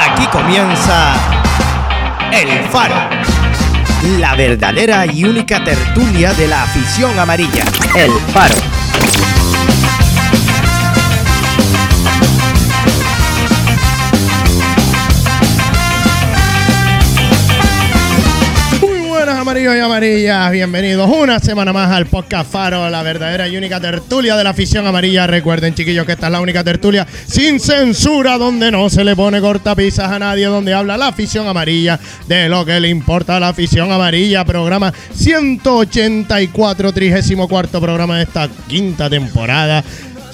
Aquí comienza El Faro. La verdadera y única tertulia de la afición amarilla. El Faro. Y amarillas, bienvenidos una semana más al podcast Faro, la verdadera y única tertulia de la afición amarilla. Recuerden chiquillos que esta es la única tertulia sin censura, donde no se le pone cortapisas a nadie, donde habla la afición amarilla de lo que le importa a la afición amarilla. Programa 184, 34 programa de esta quinta temporada.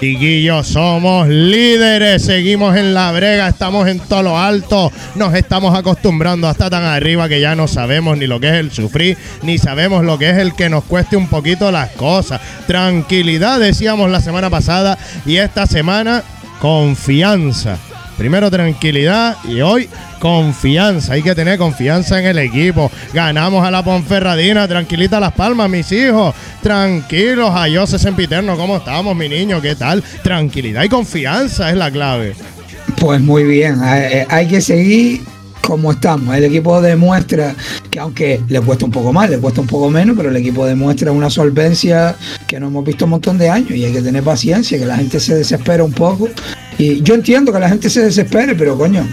Chiquillos, somos líderes, seguimos en la brega, estamos en todo lo alto, nos estamos acostumbrando hasta tan arriba que ya no sabemos ni lo que es el sufrir, ni sabemos lo que es el que nos cueste un poquito las cosas. Tranquilidad, decíamos la semana pasada, y esta semana, confianza. Primero tranquilidad y hoy confianza. Hay que tener confianza en el equipo. Ganamos a la Ponferradina. Tranquilita Las Palmas, mis hijos. Tranquilos. A José Sempiterno, ¿cómo estamos, mi niño? ¿Qué tal? Tranquilidad y confianza es la clave. Pues muy bien, hay, hay que seguir como estamos. El equipo demuestra que aunque le cuesta un poco más, le cuesta un poco menos, pero el equipo demuestra una solvencia que no hemos visto un montón de años y hay que tener paciencia, que la gente se desespera un poco. Y yo entiendo que la gente se desespere, pero coño,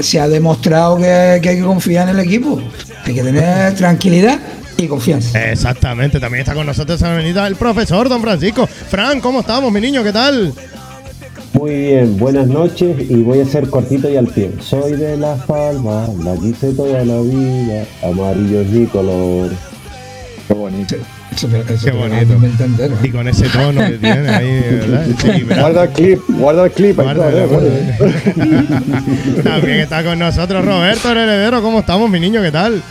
se ha demostrado que, que hay que confiar en el equipo. Hay que tener tranquilidad y confianza. Exactamente. También está con nosotros venida el profesor Don Francisco. Fran, ¿cómo estamos, mi niño? ¿Qué tal? Muy bien, buenas noches y voy a ser cortito y al pie. Soy de Las Palmas, la quise toda la vida, amarillo es mi color. Qué bonito. Eso, eso Qué bonito. entera. Y con ese tono que tiene ahí, ¿verdad? Equilibrado. Guarda el clip, guarda el clip. ahí guárdalo. eh, También está con nosotros Roberto el heredero. ¿Cómo estamos, mi niño? ¿Qué tal?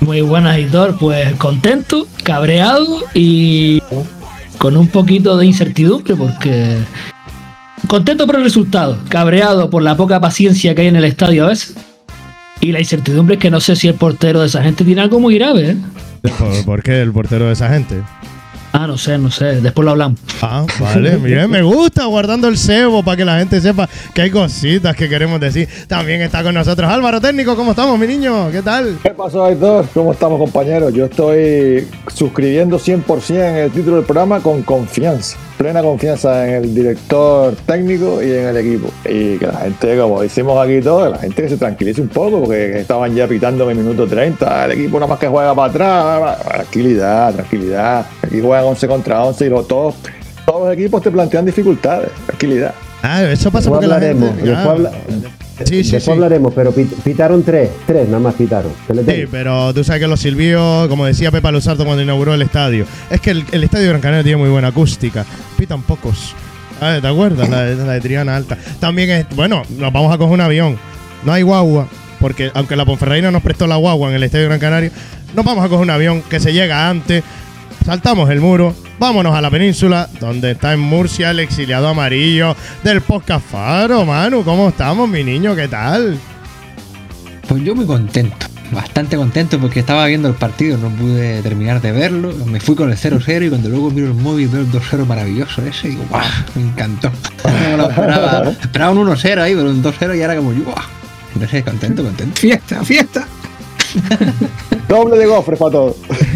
Muy buenas, Hitor. Pues contento, cabreado y con un poquito de incertidumbre porque... Contento por el resultado, cabreado por la poca paciencia que hay en el estadio a veces. Y la incertidumbre es que no sé si el portero de esa gente tiene algo muy grave, ¿eh? ¿Por, por qué el portero de esa gente? Ah, no sé, no sé. Después lo hablamos. Ah, vale, bien, me gusta guardando el cebo para que la gente sepa que hay cositas que queremos decir. También está con nosotros Álvaro Técnico, ¿cómo estamos, mi niño? ¿Qué tal? ¿Qué pasó, Aitor? ¿Cómo estamos, compañeros? Yo estoy suscribiendo 100% en el título del programa con confianza. Plena confianza en el director técnico y en el equipo. Y que la gente, como decimos aquí todos, la gente que se tranquilice un poco, porque estaban ya pitando en el minuto 30. El equipo nada más que juega para atrás. Tranquilidad, tranquilidad. Aquí juegan 11 contra 11 y lo- todos, todos los equipos te plantean dificultades. Tranquilidad. Ah, eso pasa Después porque la hablaremos, gente... después, ah, habla- Sí, sí, después sí. hablaremos, pero pit- pitaron tres, tres nada más pitaron. ¿Qué le Sí, pero tú sabes que los silbios, como decía Pepa Luzardo cuando inauguró el estadio, es que el, el estadio Gran Canaria tiene muy buena acústica. Pitan pocos. Ah, ¿Te acuerdas? La, de- la de Triana Alta. También es, bueno, nos vamos a coger un avión. No hay guagua, porque aunque la Ponferradina nos prestó la guagua en el estadio Gran Canaria, nos vamos a coger un avión que se llega antes. Saltamos el muro, vámonos a la península, donde está en Murcia el exiliado amarillo del podcast Faro, Manu. ¿Cómo estamos, mi niño? ¿Qué tal? Pues yo muy contento, bastante contento porque estaba viendo el partido, no pude terminar de verlo, me fui con el 0-0 y cuando luego miro el móvil veo el 2-0 maravilloso ese y digo, ¡guau! Me encantó. No lo esperaba. Esperaba un 1-0 ahí, pero un 2-0 y ahora como yo, ¡guau! Entonces contento, contento. Fiesta, fiesta. Doble de gofres para todos.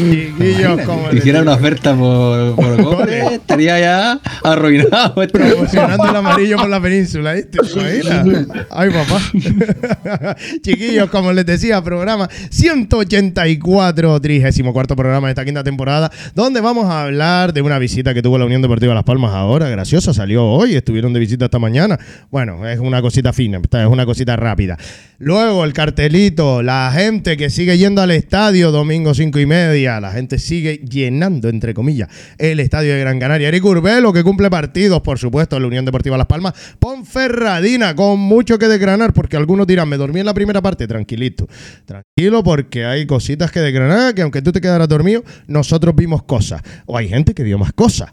Les Hiciera una oferta por, por goles, estaría ya arruinado. promocionando el amarillo por la península, ¿viste? Ay, papá. Chiquillos, como les decía, programa 184, 34 programa de esta quinta temporada, donde vamos a hablar de una visita que tuvo la Unión Deportiva Las Palmas ahora. Graciosa, salió hoy, estuvieron de visita esta mañana. Bueno, es una cosita fina, es una cosita rápida. Luego el cartelito, la gente que sigue yendo al estadio domingo 5 y media, la gente sigue llenando, entre comillas, el estadio de Gran Canaria. Eric Urbelo, que cumple partidos, por supuesto, en la Unión Deportiva Las Palmas. Ponferradina, con mucho que desgranar, porque algunos dirán, me dormí en la primera parte, tranquilito. Tranquilo, porque hay cositas que desgranar, que aunque tú te quedaras dormido, nosotros vimos cosas. O hay gente que vio más cosas.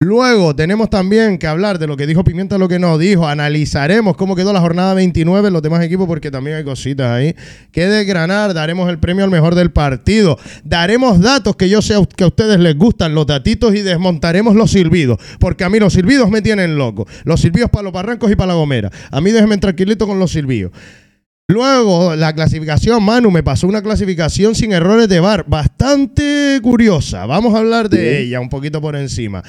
Luego tenemos también que hablar de lo que dijo Pimienta, lo que no dijo. Analizaremos cómo quedó la jornada 29 en los demás equipos porque también hay cositas ahí que desgranar. Daremos el premio al mejor del partido. Daremos datos que yo sé que a ustedes les gustan, los datitos y desmontaremos los silbidos. Porque a mí los silbidos me tienen loco. Los silbidos para los barrancos y para la gomera. A mí déjenme tranquilito con los silbidos. Luego, la clasificación, Manu, me pasó una clasificación sin errores de bar, bastante curiosa. Vamos a hablar de ella un poquito por encima.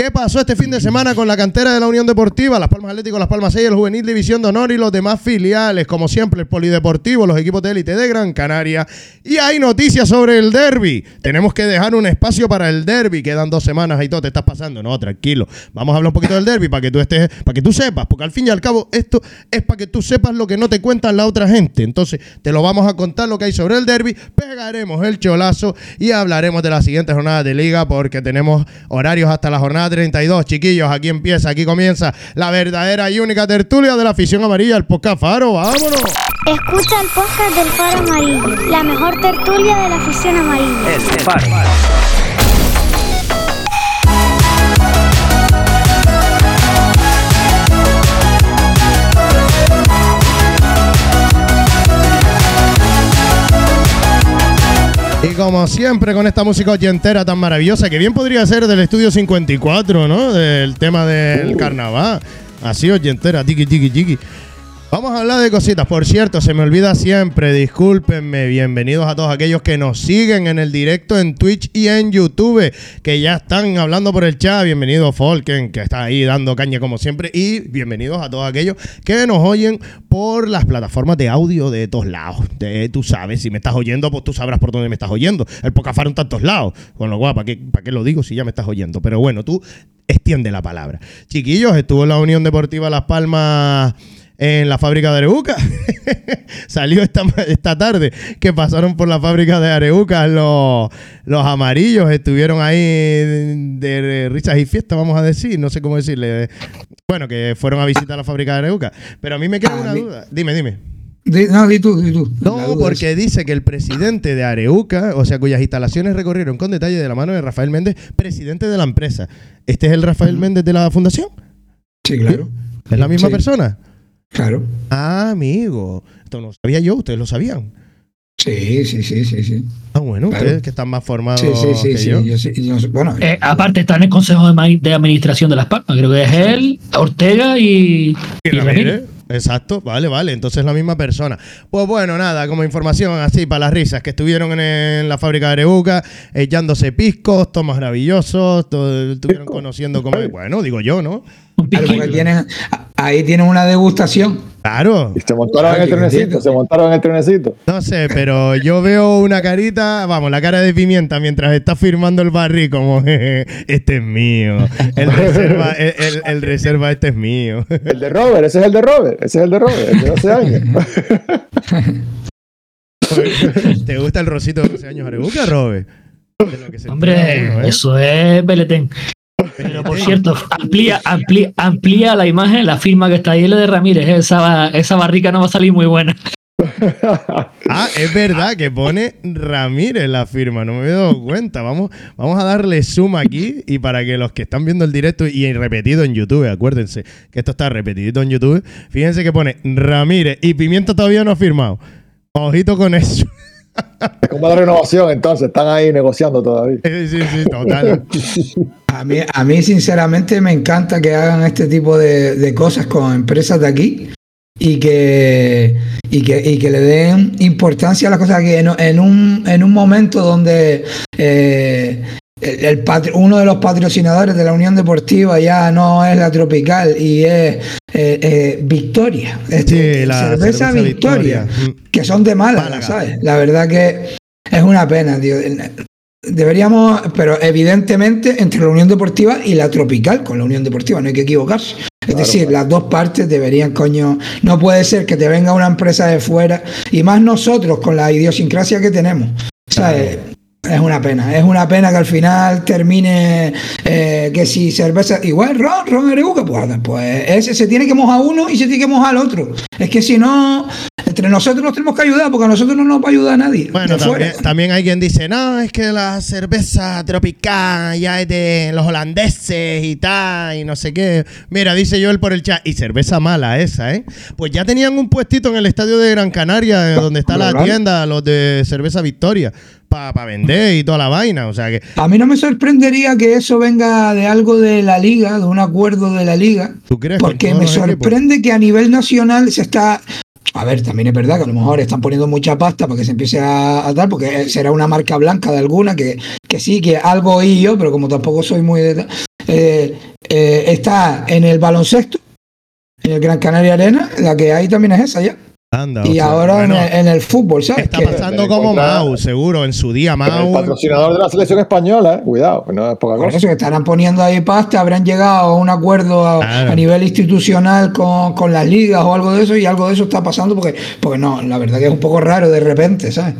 ¿Qué pasó este fin de semana con la cantera de la Unión Deportiva, Las Palmas Atlético, Las Palmas 6, el Juvenil División de Honor y los demás filiales? Como siempre, el Polideportivo, los equipos de élite de Gran Canaria. Y hay noticias sobre el derby. Tenemos que dejar un espacio para el derby. Quedan dos semanas y todo te estás pasando. No, tranquilo. Vamos a hablar un poquito del derby para que tú estés, para que tú sepas, porque al fin y al cabo esto es para que tú sepas lo que no te cuentan la otra gente. Entonces, te lo vamos a contar lo que hay sobre el derby, pegaremos el cholazo y hablaremos de la siguiente jornada de liga porque tenemos horarios hasta la jornada 32, chiquillos. Aquí empieza, aquí comienza la verdadera y única tertulia de la afición amarilla, el podcast Faro. ¡Vámonos! Escucha el podcast del Faro Amarillo, la mejor tertulia de la afición amarilla. El Faro. Como siempre con esta música oyentera tan maravillosa, que bien podría ser del estudio 54, ¿no? Del tema del carnaval. Así oyentera, tiki tiki tiki. Vamos a hablar de cositas. Por cierto, se me olvida siempre, discúlpenme. Bienvenidos a todos aquellos que nos siguen en el directo en Twitch y en YouTube, que ya están hablando por el chat. Bienvenido Folken, que está ahí dando caña como siempre. Y bienvenidos a todos aquellos que nos oyen por las plataformas de audio de todos lados. De- tú sabes, si me estás oyendo, pues tú sabrás por dónde me estás oyendo. El Pocafaro en tantos lados. Con lo cual, ¿para qué, ¿para qué lo digo si ya me estás oyendo? Pero bueno, tú extiende la palabra. Chiquillos, estuvo la Unión Deportiva Las Palmas en la fábrica de Areuca. Salió esta, esta tarde que pasaron por la fábrica de Areuca los, los amarillos. Estuvieron ahí de, de risas y fiestas, vamos a decir. No sé cómo decirle. Bueno, que fueron a visitar la fábrica de Areuca. Pero a mí me queda A una duda. Dime, dime. Di- no, di tú, di tú. No, porque dice que el presidente de Areuca, o sea, cuyas instalaciones recorrieron con detalle de la mano de Rafael Méndez, presidente de la empresa. ¿Este es el Rafael Méndez de la fundación? Sí, claro. ¿Es la misma Sí. persona? Claro. Ah, amigo. Esto no sabía yo, ustedes lo sabían. Sí, sí, sí, sí, sí. Ah, bueno, Claro. ustedes que están más formados Sí, sí, sí, que sí. yo. Yo sí- yo- bueno, Eh, aparte está en el Consejo de, Ma- de Administración de Las Palmas. Creo que es él, Ortega y, Y y Ramírez. Ramírez. Exacto, vale, vale. Entonces es la misma persona. Pues bueno, nada, como información así para las risas, que estuvieron en, en la fábrica de Areuca echándose piscos, tomas maravillosos, todo- estuvieron conociendo como. Bueno, digo yo, ¿no? piquillo. tienen, ahí tienen una degustación. Claro. Y se montaron en el Chiquitito. trenecito, se montaron en el trenecito. No sé, pero yo veo una carita, vamos, la cara de pimienta mientras está firmando el barril, como "Jeje, este es mío. El reserva, el, el- el reserva, este es mío. El de Robert, ese es el de Robert, ese es el de Robert, el de 12 años. ¿Te gusta el rosito de 12 años Arebuca, Robe? De lo que se entera Hombre, uno, ¿eh? eso es Beletén. Pero por cierto, amplía, amplía, amplía la imagen, la firma que está ahí es la de Ramírez. Esa, esa barrica no va a salir muy buena. Ah, es verdad que pone Ramírez la firma, no me había dado cuenta. Vamos, vamos a darle zoom aquí y para que los que están viendo el directo y repetido en YouTube, acuérdense que esto está repetidito en YouTube, fíjense que pone Ramírez y Pimienta todavía no ha firmado. Ojito con eso. Es como la renovación, entonces, están ahí negociando todavía. Sí, sí, sí, total. A mí, a mí, sinceramente, me encanta que hagan este tipo de, de cosas con empresas de aquí y que, y que, y que le den importancia a las cosas que en, en un, en un momento donde eh, el, uno de los patrocinadores de la Unión Deportiva ya no es la Tropical y es eh, eh, Victoria. Este, Sí, la cerveza, cerveza Victoria, Victoria. Que son de Málaga, Málaga. ¿sabes? La verdad que es una pena, tío. Deberíamos, pero evidentemente entre la Unión Deportiva y la Tropical con la Unión Deportiva, no hay que equivocarse. Es decir, las dos partes deberían, coño, no puede ser que te venga una empresa de fuera y más nosotros con la idiosincrasia que tenemos. Es una pena, es una pena que al final termine eh, que si cerveza, igual ron, ron Areuca, pues, pues ese se tiene que mojar uno y se tiene que mojar el otro. Es que si no, entre nosotros nos tenemos que ayudar, porque a nosotros no nos va a ayudar nadie. Bueno, también, también hay quien dice, no, es que la cerveza tropical ya es de los holandeses y tal, y no sé qué. Mira, dice Joel por el chat, y cerveza mala esa, ¿eh? Pues ya tenían un puestito en el estadio de Gran Canaria, eh, donde está la tienda, los de cerveza Victoria, para vender y toda la vaina. O sea que, A mí no me sorprendería que eso venga de algo de la liga, de un acuerdo de la liga, ¿tú crees? porque me equipos? sorprende que a nivel nacional se está... A ver, también es verdad que a lo mejor están poniendo mucha pasta para que se empiece a, a dar, porque será una marca blanca de alguna, que, que sí, que algo oí yo, pero como tampoco soy muy... de- eh, eh, está en el baloncesto, en el Gran Canaria Arena, la que hay también es esa ya. Anda, o Y sea, ahora bueno, en, el, en el fútbol, ¿sabes? está pasando como Mau, seguro, en su día El Mau. patrocinador de la selección española, eh, cuidado, no es poca Por cosa. eso que estarán poniendo ahí pasta, habrán llegado a un acuerdo a, Claro. a nivel institucional con, con las ligas o algo de eso y algo de eso está pasando porque, porque no, la verdad que es un poco raro de repente, ¿sabes?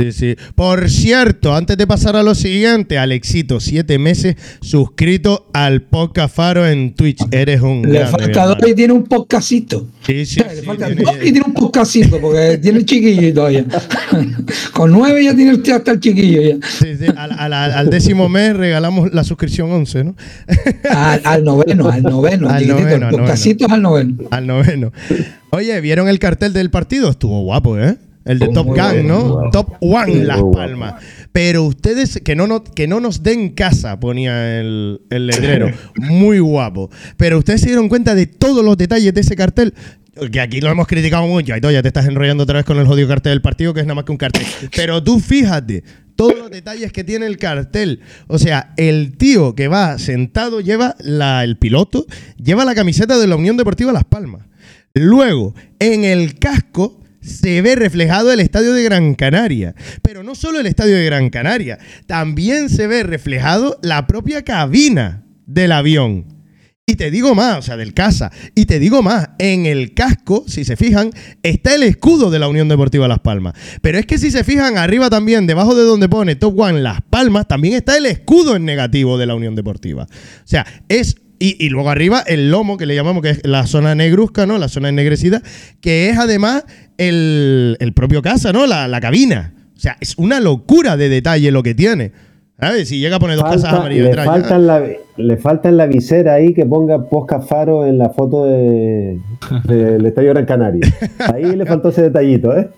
Sí, sí. Por cierto, antes de pasar a lo siguiente, Alexito, siete meses suscrito al podcast Faro en Twitch. Eres un. Le grande, falta dos y tiene un podcastito. Sí, sí, Le sí, falta tiene- dos y tiene un podcastito porque tiene el chiquillo todavía. con nueve ya tiene hasta el chiquillo ya. sí, sí. Al, al- al- al décimo mes regalamos la suscripción 11, ¿no? Al, al noveno, al noveno. Al noveno, al noveno. Al noveno. Oye, ¿vieron el cartel del partido? Estuvo guapo, ¿eh? El de Top Gun, ¿no? Top One Las. Palmas. Pero ustedes, que no, no, que no nos den casa, ponía el, el letrero. Muy guapo. Pero ustedes se dieron cuenta de todos los detalles de ese cartel. Que aquí lo hemos criticado mucho. Ay, ya te estás enrollando otra vez con el jodido cartel del partido, que es nada más que un cartel. Pero tú fíjate, todos los detalles que tiene el cartel. O sea, el tío que va sentado lleva la, el piloto, lleva la camiseta de la Unión Deportiva Las Palmas. Luego, en el casco se ve reflejado el estadio de Gran Canaria. Pero no solo el estadio de Gran Canaria, también se ve reflejado la propia cabina del avión. Y te digo más, o sea, del casa. Y te digo más, en el casco, si se fijan, está el escudo de la Unión Deportiva Las Palmas. Pero es que si se fijan arriba también, debajo de donde pone Top One Las Palmas, también está el escudo en negativo de la Unión Deportiva. O sea, es... Y, y luego arriba el lomo, que le llamamos, que es la zona negruzca, ¿no? La zona ennegrecida, que es además el, el propio casa, ¿no? La, la cabina. O sea, es una locura de detalle lo que tiene. ¿Sabes? Si llega a poner dos casas amarillas le, falta en la, le falta en la visera ahí que ponga Posca Faro en la foto de- del Estadio Gran Canaria. Ahí le faltó ese detallito, ¿eh?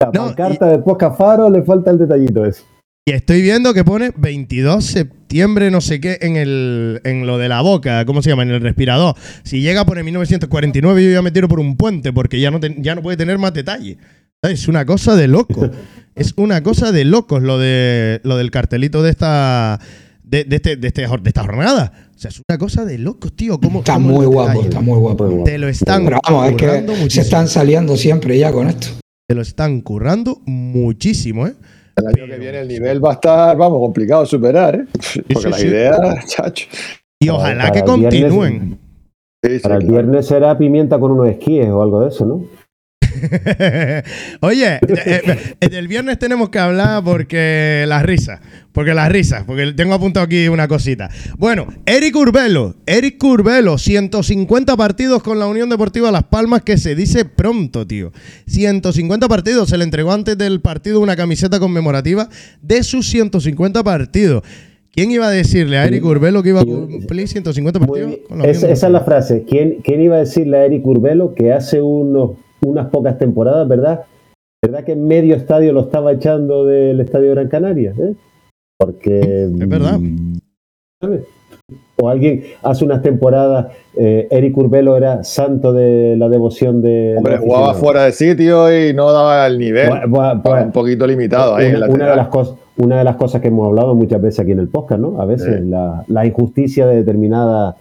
La No, pancarta de Posca Faro le falta el detallito ese. Y estoy viendo que pone 22 septiembre, no sé qué, en el en lo de la boca, ¿cómo se llama? En el respirador. Si llega a poner 1949, yo ya me tiro por un puente porque ya no, ya no puede tener más detalle. Es una cosa de loco. es una cosa de locos lo, de, lo del cartelito de esta, de, de este, de, este de esta jornada. O sea, es una cosa de locos, tío. ¿Cómo, Está cómo muy guapo, está muy guapo. Te lo están Pero vamos, es que se muchísimo. están saliendo siempre ya con esto. Te lo están currando muchísimo, ¿eh? El año que viene el nivel va a estar, vamos, complicado de superar, ¿eh? Porque sí, las sí. ideas, chacho. Y ojalá para que continúen. Sí, sí, Para el viernes será pimienta con unos esquíes o algo de eso, ¿no? Oye, eh, eh, el viernes tenemos que hablar porque las risas, porque las risas, porque tengo apuntado aquí una cosita. Bueno, Eric Urbelo, Eric Urbelo, 150 partidos con la Unión Deportiva Las Palmas, que se dice pronto, tío. 150 partidos, se le entregó antes del partido una camiseta conmemorativa de sus 150 partidos. ¿Quién iba a decirle a Eric Urbelo que iba a cumplir 150 Muy partidos? con la Esa, es la frase. ¿Quién, quién iba a decirle a Eric Urbelo que hace unos, unas pocas temporadas, ¿verdad? ¿Verdad que medio estadio lo estaba echando del Estadio Gran Canaria? eh? Porque. Es verdad. mm, ¿sabes? O alguien hace unas temporadas, eh, Eric Urbelo era santo de la devoción de. Hombre, jugaba fuera de sitio y no daba el nivel. Estaba un poquito limitado ahí en una, la una de las cosas, una de las cosas que hemos hablado muchas veces aquí en el podcast, ¿no? A veces Sí. la, la injusticia de determinadas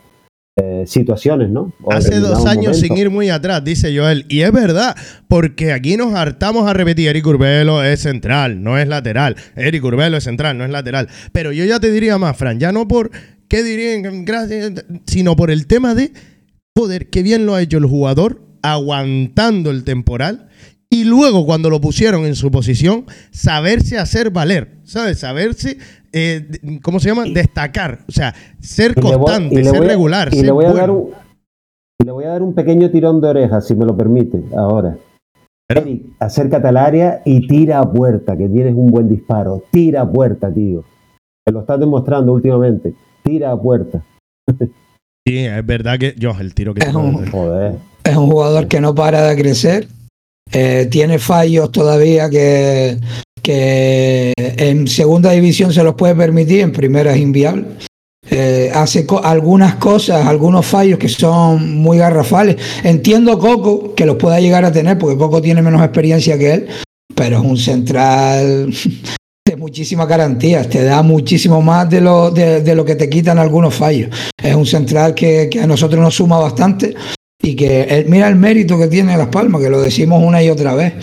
eh, situaciones, ¿no? O Hace dos años sin ir muy atrás, dice Joel. Y es verdad, porque aquí nos hartamos a repetir, Eric Urbelo es central, no es lateral. Eric Urbelo es central, no es lateral. Pero yo ya te diría más, Fran, ya no por, ¿qué dirían? Gracias, sino por el tema de, joder, qué bien lo ha hecho el jugador aguantando el temporal. Y luego, cuando lo pusieron en su posición, saberse hacer valer, ¿sabes? Saberse, eh, ¿cómo se llama? Destacar. O sea, ser voy- constante, ser a- regular, y ser le voy a dar un le voy a dar un pequeño tirón de orejas, si me lo permite, ahora. Eric, acércate al área y tira a puerta, que tienes un buen disparo. Tira a puerta, tío. Te lo estás demostrando últimamente. Tira a puerta. Sí, es verdad que yo, el tiro que Es un- Joder. Es un jugador que no para de crecer. eh, tiene fallos todavía que, que en segunda división se los puede permitir, en primera es inviable. Eh, hace algunas cosas, algunos fallos que son muy garrafales. Entiendo Coco que los pueda llegar a tener, porque Coco tiene menos experiencia que él, pero es un central de muchísimas garantías, te da muchísimo más de lo, de, lo que te quitan algunos fallos. Es un central que, que a nosotros nos suma bastante y que el- mira el mérito que tiene Las Palmas, que lo decimos una y otra vez.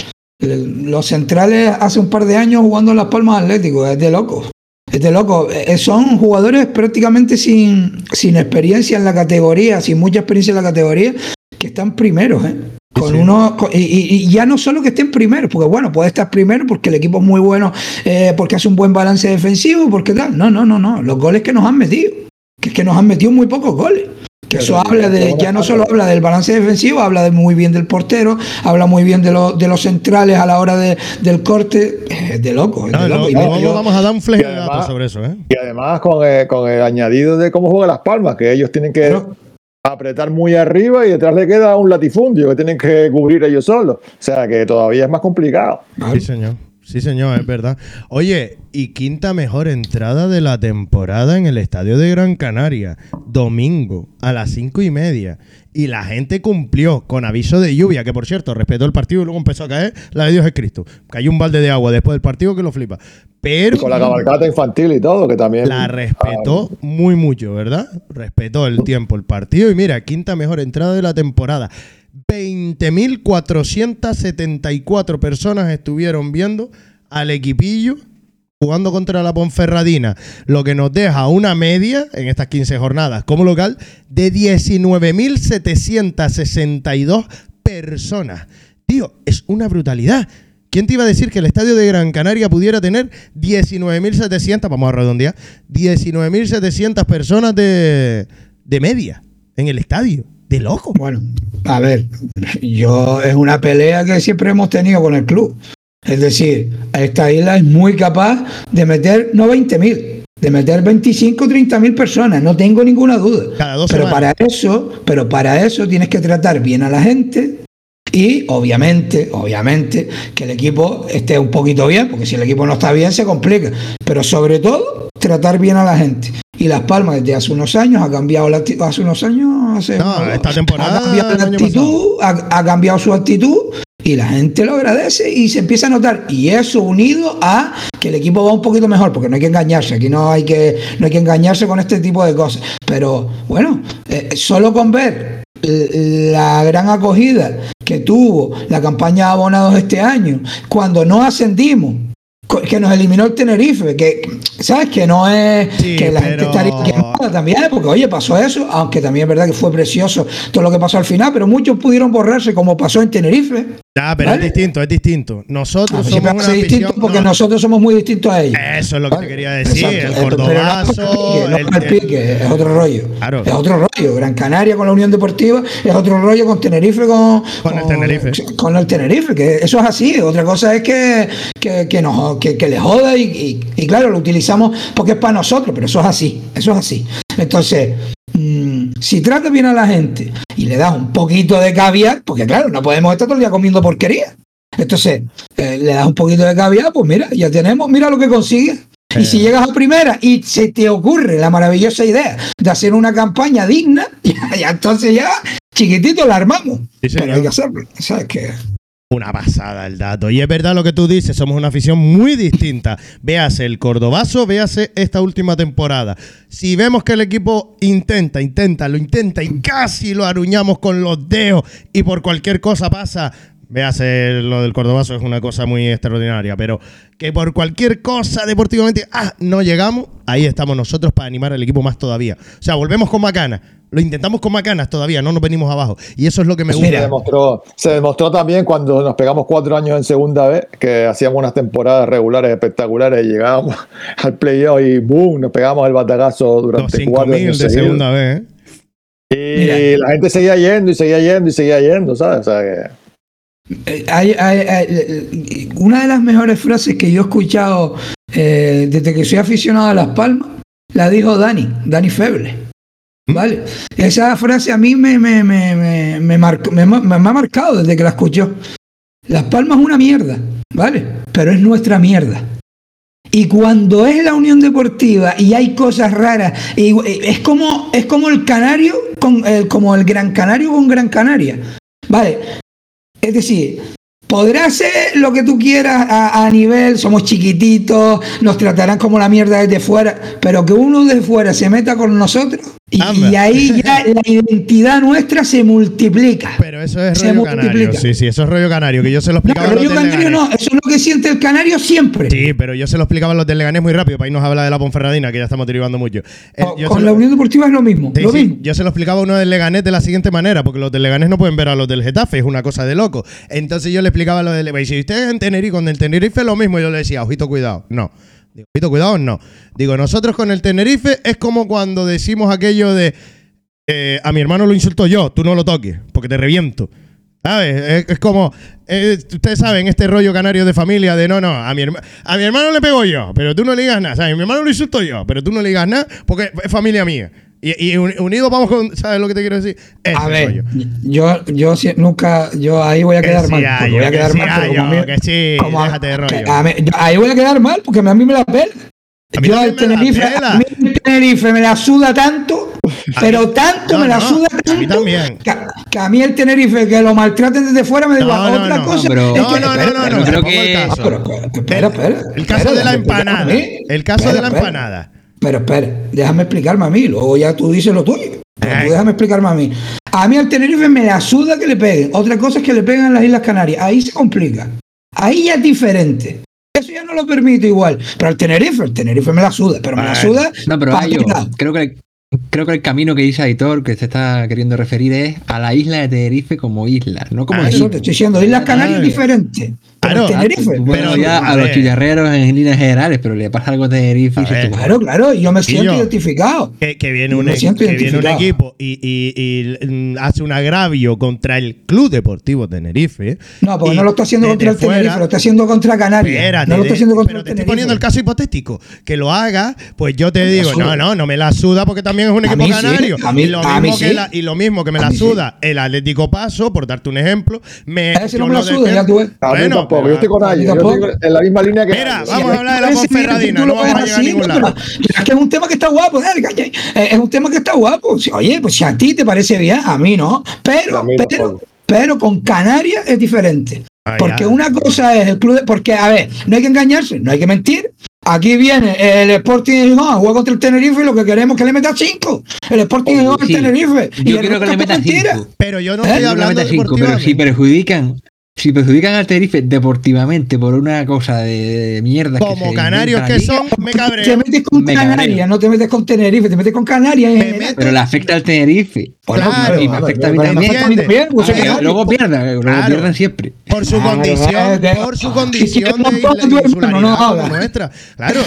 Los centrales hace un par de años jugando en Las Palmas Atlético, es de loco. Es de loco. Eh, Son jugadores prácticamente sin, sin experiencia en la categoría, sin mucha experiencia en la categoría, que están primeros, ¿eh? Con Sí. uno, con- y- y ya no solo que estén primeros, porque bueno, puede estar primero porque el equipo es muy bueno, eh, porque hace un buen balance defensivo, porque tal. No, no, no, no. Los goles que nos han metido, que es que nos han metido muy pocos goles. Que eso habla de, ya no solo habla del balance defensivo, habla de muy bien del portero, habla muy bien de, los de los centrales a la hora de- del corte. Es de loco, es No, de loco. lo- Y yo- vamos a dar un además- sobre eso, ¿eh? Y además con el, con el añadido de cómo juega Las Palmas, que ellos tienen que apretar muy arriba y detrás le queda un latifundio que tienen que cubrir ellos solos. O sea que todavía es más complicado. Sí, señor. Sí, señor, es verdad. Oye, y quinta mejor entrada de la temporada en el estadio de Gran Canaria, domingo a las cinco y media. Y la gente cumplió con aviso de lluvia, que por cierto, respetó el partido y luego empezó a caer la de Dios es Cristo. Cayó un balde de agua después del partido que lo flipa. Pero Con la cabalgata infantil y todo, que también. la respetó muy mucho, ¿verdad? Respetó el tiempo, el partido. Y mira, quinta mejor entrada de la temporada. 20.474 personas estuvieron viendo al equipillo jugando contra la Ponferradina, lo que nos deja una media en estas 15 jornadas como local de 19.762 personas. Tío, es una brutalidad. ¿Quién te iba a decir que el estadio de Gran Canaria pudiera tener 19.700, vamos a redondear, 19.700 personas de, de media en el estadio? De loco. Bueno, a ver, yo es una pelea que siempre hemos tenido con el club. Es decir, esta isla es muy capaz de meter no 20.000, de meter 25 o 30.000 personas, no tengo ninguna duda. Cada dos pero semanas. para eso, pero para eso tienes que tratar bien a la gente y obviamente, obviamente que el equipo esté un poquito bien, porque si el equipo no está bien se complica, pero sobre todo tratar bien a la gente. Y Las Palmas desde hace unos años ha cambiado la actitud, hace unos años, hace No, esta temporada, ha cambiado la actitud, ha, ha cambiado su actitud y la gente lo agradece y se empieza a notar. Y eso unido a que el equipo va un poquito mejor, porque no hay que engañarse, aquí no hay que, no hay que engañarse con este tipo de cosas. Pero bueno, eh, solo con ver la gran acogida que tuvo la campaña de abonados este año, cuando no ascendimos, que nos eliminó el Tenerife, que sabes que no es Sí, que la pero- gente estaría quemada también, porque oye, pasó eso, aunque también es verdad que fue precioso todo lo que pasó al final, pero muchos pudieron borrarse como pasó en Tenerife. Ya, pero ¿Vale? es distinto, es distinto. Ah, Nosotros pues somos una distinto porque no, nosotros somos muy distintos a ellos. Eso es lo que ¿Vale? te quería decir. Exacto. El no cordobazo. es el el- pique, es otro rollo. Claro. Es otro rollo. Gran Canaria con la Unión Deportiva es otro rollo con Tenerife con, Con el Tenerife. Con el Tenerife, que eso es así. Otra cosa es que, que, que nos, que, que le joda y, y- y claro, lo utilizamos porque es para nosotros, pero eso es así. Eso es así. Entonces, si tratas bien a la gente y le das un poquito de caviar, porque claro, no podemos estar todo el día comiendo porquería. Entonces, eh, le das un poquito de caviar, pues mira, ya tenemos, mira lo que consigues. Y si llegas a primera y se te ocurre la maravillosa idea de hacer una campaña digna, ya, ya entonces ya chiquitito la armamos. Sí. Pero hay que hacerlo. ¿Sabes qué? Una pasada el dato. Y es verdad lo que tú dices, somos una afición muy distinta. Véase el Cordobazo, véase esta última temporada. Si vemos que el equipo intenta, intenta, lo intenta y casi lo aruñamos con los dedos y por cualquier cosa pasa. Véase lo del Cordobazo, es una cosa muy extraordinaria, pero que por cualquier cosa deportivamente, ah, no llegamos, ahí estamos nosotros para animar al equipo más todavía. O sea, volvemos con Macana, lo intentamos con Macanas todavía, no nos venimos abajo. Y eso es lo que me gusta. Se demostró, se demostró también cuando nos pegamos cuatro años en segunda vez, que hacíamos unas temporadas regulares espectaculares y llegábamos al playoff y boom, nos pegamos el batacazo Los durante cuatro 5.000 años de seguidos. segunda vez, ¿eh? Y Mira. la gente seguía yendo y seguía yendo y seguía yendo, ¿sabes? O sea que Eh, hay- hay- hay- eh, una de las mejores frases que yo he escuchado eh, desde que soy aficionado a Las Palmas la dijo Dani, Dani Feble. ¿Vale? Esa frase a mí me, me, me, me, me marcó- me- ha marcado desde que la escuchó. Las Palmas es una mierda, ¿vale? Pero es nuestra mierda. Y cuando es la Unión Deportiva y hay cosas raras, y, eh, es, como, es como el Canario, con, eh, como el Gran Canario con Gran Canaria. ¿Vale? Es decir, podrá ser lo que tú quieras a, a nivel, somos chiquititos, nos tratarán como la mierda desde fuera, pero que uno de fuera se meta con nosotros y, y ahí ya la identidad nuestra se multiplica. Pero eso es Se rollo canario. multiplica. Sí, sí, eso es rollo canario, que yo se lo No, explicaba a pero los canario Leganés. no, eso es lo que siente el canario siempre. Sí, pero yo se lo explicaba a los del Leganés muy rápido para irnos a hablar de la Ponferradina, que ya estamos derivando mucho. Eh, Con- la Unión Deportiva es lo mismo. Sí, lo sí, mismo. Yo se lo explicaba a uno del Leganés de la siguiente manera, porque los del Leganés no pueden ver a los del Getafe, es una cosa de loco. Entonces yo le explicaba a los del y si ustedes en Tenerife, con el Tenerife es lo mismo, yo le decía, ojito, cuidado. No. Digo, ojito, cuidado, no. Digo, nosotros con el Tenerife es como cuando decimos aquello de eh, a mi hermano lo insulto yo, tú no lo toques, porque te reviento. ¿Sabes? Es, es como, eh, ustedes saben, este rollo canario de familia de no, no, a mi, herma- a mi hermano le pego yo, pero tú no le digas nada. ¿Sabes? A mi hermano lo insulto yo, pero tú no le digas nada porque es familia mía. Y, y uni- unidos vamos con, ¿sabes lo que te quiero decir? Ese A ver, rollo. yo, yo si- nunca, yo ahí voy a Que quedar sí, mal. ay, voy a que quedar sí, mal, ay, como yo, mí- que sí, como déjate de rollo. a mí- yo- ahí voy a quedar mal porque a mí me la pela. Yo la Tenerife, a mí el Tenerife me la suda tanto, pero tanto no, me la no, suda a mí tanto también. que, que a mí el Tenerife que lo maltraten desde fuera me da No, igual. no, Otra no, cosa pero- es No, que- no, no, espera, no, no, espera, te creo el que- caso. pero, pero, espera, espera, El caso de la empanada. El caso de la empanada. Pero espera, déjame explicarme a mí, luego ya tú dices lo tuyo. Pero Ay. tú déjame explicarme a mí. A mí al Tenerife me la suda que le peguen. Otra cosa es que le pegan en las Islas Canarias. Ahí se complica. Ahí ya es diferente. Eso ya no lo permite igual. Pero al Tenerife, el Tenerife me la suda. Pero me la suda. No, pero lados. creo que creo que el camino que dice Aitor que se está queriendo referir es a la isla de Tenerife como isla, no como Por eso te estoy diciendo, Islas Canarias Ay. es diferente. Pero Claro. Tenerife. Bueno, Pero, ya a los chillarreros en líneas generales, pero le pasa algo a Tenerife A. Claro, claro, y yo me siento yo- identificado. Que, que viene un, Me siento que viene un identificado. equipo y, y- y, hace un agravio contra el Club Deportivo Tenerife. No, porque no lo está haciendo contra el desde Tenerife, fuera- lo está haciendo contra Canarias. Espérate, no lo está haciendo contra pero el te estoy poniendo el caso hipotético. Que lo haga, pues yo te digo, no, no, no me la suda porque también es un A equipo mí sí, canario. a mí- y, lo a mismo mí que sí. la- y lo mismo que me A la sí. suda el Atlético Paso, por darte un ejemplo. Me, Ese no me la suda, ya tú ves. A mí Bueno, tampoco, yo estoy con Ayo, yo en la misma línea que Mira, vamos a hablar de la Ponferradina, no vamos a llegar a ningún lado. es que es un tema que está guapo. Eh, es un tema que está guapo. Si- Oye, pues si a ti te parece bien, a mí no. Pero, A mí pero, pero con Canarias es diferente. Ah, Porque ya. una cosa es el club, de- porque a ver, no hay que engañarse, no hay que mentir. Aquí viene el Sporting de Gijón a jugar contra el Tenerife y lo que queremos es que le meta cinco. El Sporting de Gijón al Sí, Tenerife. y Yo el creo que resto le es meta mentira. cinco. Pero yo no ¿Eh? estoy No le hablando meta cinco, pero si perjudican, si perjudican al Tenerife deportivamente por una cosa de mierda Como canarios que son, me Te cabreo. metes con Me Canarias, no te metes con Tenerife, te metes con Canarias. Me meto- pero le afecta al Tenerife. Claro, y me afecta a mí también. afecta a mí también, pues, Que luego pierdan, luego pierdan siempre. Por su Ah, condición, de- por su si condición de isla- hermano, insularidad no como nuestra. Claro,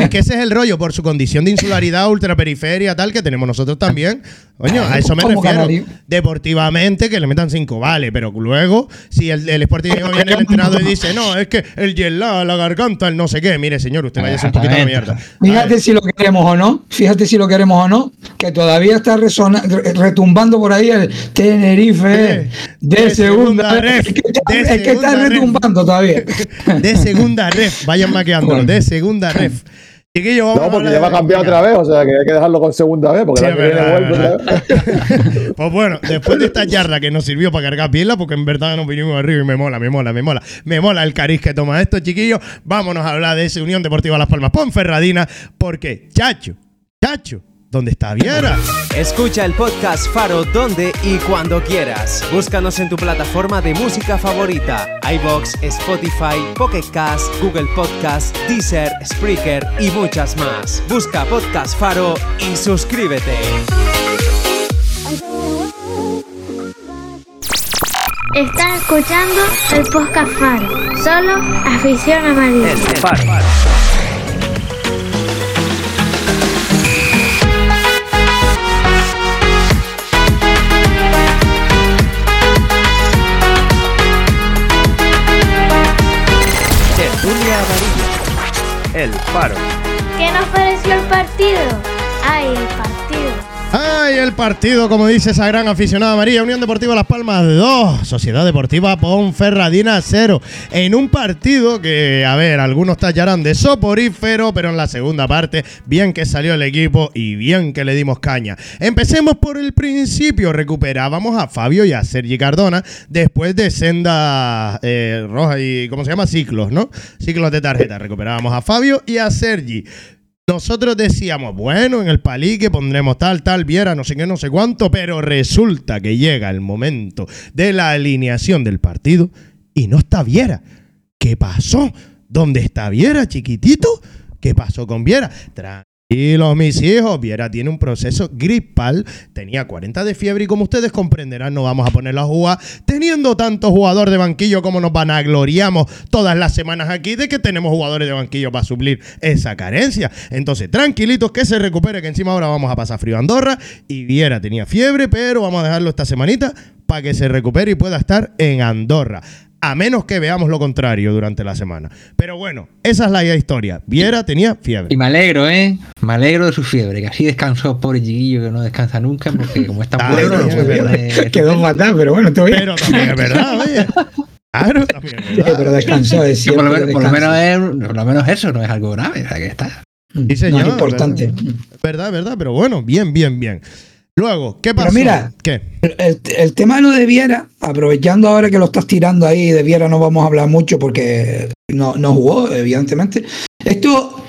es que ese es el rollo, por su condición de insularidad, ultraperiferia, tal, que tenemos nosotros también. Coño, a eso me refiero. canario. Deportivamente, que le metan cinco, vale, pero luego, si el, el Sporting de Gijón viene el entrenador y dice, no, es que el lag, la garganta, el no sé qué, mire, señor, usted vaya un poquito a la mierda. Fíjate si lo queremos o no, fíjate si lo queremos o no, que todavía está retumbando por ahí el Tenerife de, de segunda, segunda ref, Es que está, de es que está segunda ref. retumbando todavía. De segunda ref, vayan maqueándolo, de segunda ref. Chiquillo, vamos No, porque a ya va a cambiar otra vez, o sea que hay que dejarlo con segunda vez, porque Sí, la que viene verdad, vez. verdad. Pues bueno, después de esta yarda que nos sirvió para cargar piedra, porque en verdad nos vinimos arriba y me mola, me mola, me mola. Me mola el cariz que toma esto, chiquillos. Vámonos a hablar de ese Unión Deportiva Las Palmas Ponferradina, porque, chacho, chacho, ¿dónde está Viera? Escucha el podcast Faro donde y cuando quieras. Búscanos en tu plataforma de música favorita: iBox, Spotify, Pocket Cast, Google Podcast, Deezer, Spreaker y muchas más. Busca Podcast Faro y suscríbete. Estás escuchando el podcast Faro. Solo afición amarilla. amarilla. El Faro. ¿Qué nos pareció el partido? Ay, el partido. El partido, como dice esa gran aficionada amarilla, Unión Deportiva Las Palmas 2, Sociedad Deportiva Ponferradina 0. En un partido que, a ver, algunos tallarán de soporífero, pero en la segunda parte, bien que salió el equipo y bien que le dimos caña. Empecemos por el principio, recuperábamos a Fabio y a Sergi Cardona después de senda eh, roja y, ¿cómo se llama? Ciclos, ¿no? Ciclos de tarjeta. Recuperábamos a Fabio y a Sergi. Nosotros decíamos, bueno, en el palique pondremos tal, tal, viera, no sé qué, no sé cuánto, pero resulta que llega el momento de la alineación del partido y no está Viera. ¿Qué pasó? ¿Dónde está Viera, chiquitito? ¿Qué pasó con Viera? Tranquilos, mis hijos. Viera tiene un proceso gripal. Tenía 40 de fiebre y como ustedes comprenderán, no vamos a ponerlo a jugar. Teniendo tanto jugador de banquillo como nos van a gloriamos todas las semanas aquí de que tenemos jugadores de banquillo para suplir esa carencia. Entonces, tranquilitos, que se recupere, que encima ahora vamos a pasar frío a Andorra. Y Viera tenía fiebre, pero vamos a dejarlo esta semanita para que se recupere y pueda estar en Andorra a menos que veamos lo contrario durante la semana. Pero bueno, esa es la historia. Viera tenía fiebre. Y me alegro, ¿eh? Me alegro de su fiebre, que así descansó, pobre chiquillo, que no descansa nunca, porque como está Ah, no puede. Quedó fatal, pero bueno, todo bien. Pero también es verdad, oye. Claro, también es Sí, pero descansó, es por, lo por, lo descansa. menos es, por lo menos eso no es algo grave, o sea que está. Sí, señor, No, es importante. Verdad, verdad, pero bueno, bien, bien, bien. Luego, ¿qué Pero pasó? mira. ¿Qué? El, el tema de lo de Viera, aprovechando ahora que lo estás tirando ahí, de Viera no vamos a hablar mucho porque no, no jugó, evidentemente. Esto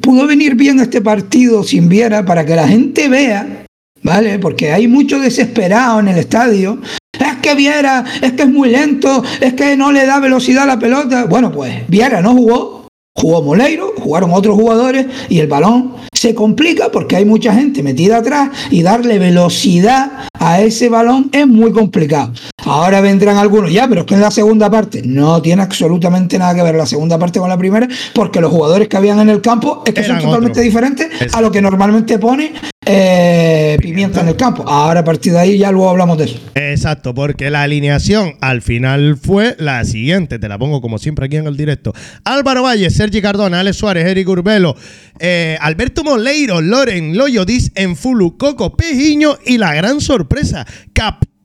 pudo venir bien este partido sin Viera para que la gente vea, ¿vale? Porque hay mucho desesperado en el estadio. Es que Viera, es que es muy lento, es que no le da velocidad a la pelota. Bueno, pues Viera no jugó, jugó Moleiro, jugaron otros jugadores y el balón se complica porque hay mucha gente metida atrás y darle velocidad a ese balón es muy complicado. Ahora vendrán algunos, ya, pero es que en la segunda parte no tiene absolutamente nada que ver la segunda parte con la primera, porque los jugadores que habían en el campo es que Eran son totalmente diferentes a lo que normalmente pone eh, Pimienta en el campo. Ahora a partir de ahí ya luego hablamos de eso. Exacto, porque la alineación al final fue la siguiente. Te la pongo como siempre aquí en el directo. Álvaro Valle, Sergi Cardona, Alex Suárez, Eric Urbelo, eh, Alberto Moleiro, Loren Loyodis, Enfulu, Coco Pejiño y la gran sorpresa,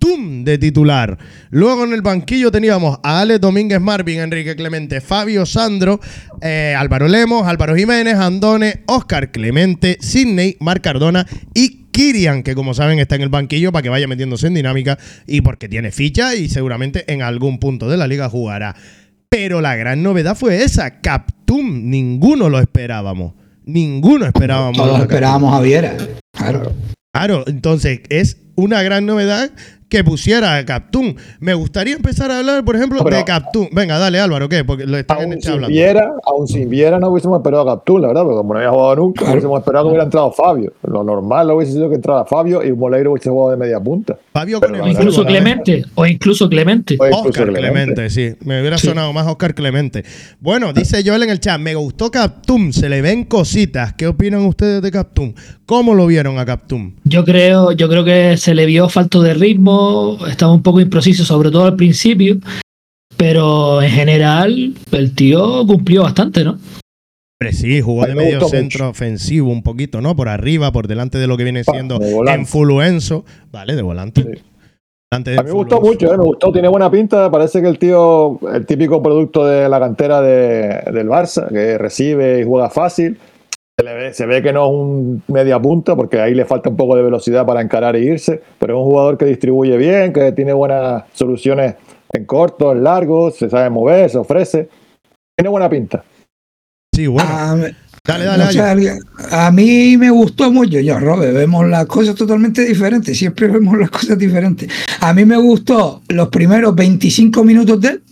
Captum de titular. Luego en el banquillo teníamos a Alex Domínguez Marvin, Enrique Clemente, Fabio Sandro, eh, Álvaro Lemos, Álvaro Jiménez, Andone, Oscar Clemente, Sidney, Marc Cardona y Kirian, que como saben está en el banquillo para que vaya metiéndose en dinámica y porque tiene ficha y seguramente en algún punto de la liga jugará. Pero la gran novedad fue esa, Captum, ninguno lo esperábamos. Ninguno esperábamos. Todos esperábamos a Viera. Claro. Claro, entonces es una gran novedad que pusiera a Captum. Me gustaría empezar a hablar, por ejemplo, Pero- de Captum. Venga, dale Álvaro, ¿qué? Porque lo están en Aún el chat sin, hablando. Viera, aún sin Viera no hubiésemos esperado a Captur, la verdad, porque como no había jugado nunca, Claro. hubiésemos esperado que hubiera entrado Fabio. Lo normal lo hubiese sido que entrara Fabio y Moleiro hubiese jugado de media punta. Fabio Pero con el Incluso. Clemente, o incluso Clemente. O incluso Oscar Clemente. sí. Me hubiera Sí. sonado más Oscar Clemente. Bueno, dice Joel en el chat, me gustó Captum, se le ven cositas. ¿Qué opinan ustedes de Captum? ¿Cómo lo vieron a Captum? Yo creo, yo creo que se le vio falto de ritmo, estaba un poco impreciso, sobre todo al principio, pero en general el tío cumplió bastante, ¿no? Hombre, sí, jugó de me medio centro ofensivo un poquito, ¿no? Por arriba, por delante de lo que viene siendo. Influenzo. Vale, de volante. Sí. Delante de A mí me gustó mucho, eh, me gustó, tiene buena pinta. Parece que el tío, el típico producto de la cantera de- del Barça, que recibe y juega fácil. Se, le ve, se ve que no es un media punta, porque ahí le falta un poco de velocidad para encarar e irse. Pero es un jugador que distribuye bien, que tiene buenas soluciones en corto, en largo, se sabe mover, se ofrece. Tiene buena pinta. Sí, bueno. A, dale, dale, Ah, no sé, Ayo. alguien- a mí me gustó mucho, yo, Robert, vemos las cosas totalmente diferentes, siempre vemos las cosas diferentes. A mí me gustó los primeros 25 minutos de él,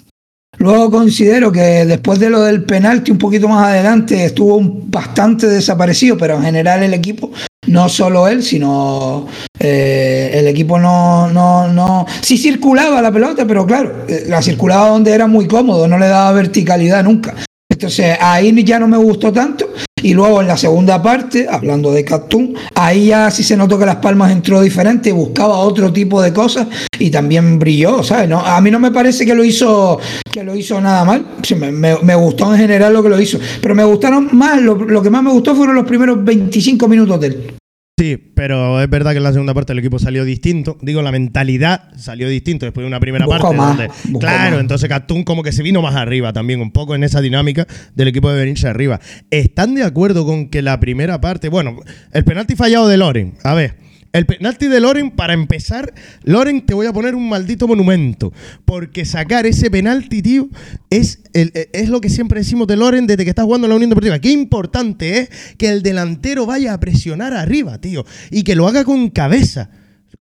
luego considero que después de lo del penalti un poquito más adelante estuvo bastante desaparecido, pero en general el equipo, no solo él, sino eh, el equipo no, no, no, sí circulaba la pelota, pero claro, eh, la circulaba donde era muy cómodo, no le daba verticalidad nunca. Entonces ahí ya no me gustó tanto. Y luego en la segunda parte, hablando de Cartoon, ahí ya sí se notó que Las Palmas entró diferente, buscaba otro tipo de cosas y también brilló, ¿sabes? No, a mí no me parece que lo hizo que lo hizo nada mal. Me- me gustó en general lo que lo hizo. Pero me gustaron más, lo, lo que más me gustó fueron los primeros 25 minutos de él. Sí, pero es verdad que en la segunda parte el equipo salió distinto. Digo, la mentalidad salió distinto después de una primera parte. más, donde- buscó claro, más. entonces Cartoon como que se vino más arriba también, un poco en esa dinámica del equipo de venirse arriba. ¿Están de acuerdo con que la primera parte, bueno, el penalti fallado de Loren, a ver. El penalti de Loren, para empezar, Loren, te voy a poner un maldito monumento. Porque sacar ese penalti, tío, es, el- es lo que siempre decimos de Loren desde que está jugando en la Unión Deportiva. Qué importante es que el delantero vaya a presionar arriba, tío. Y que lo haga con cabeza.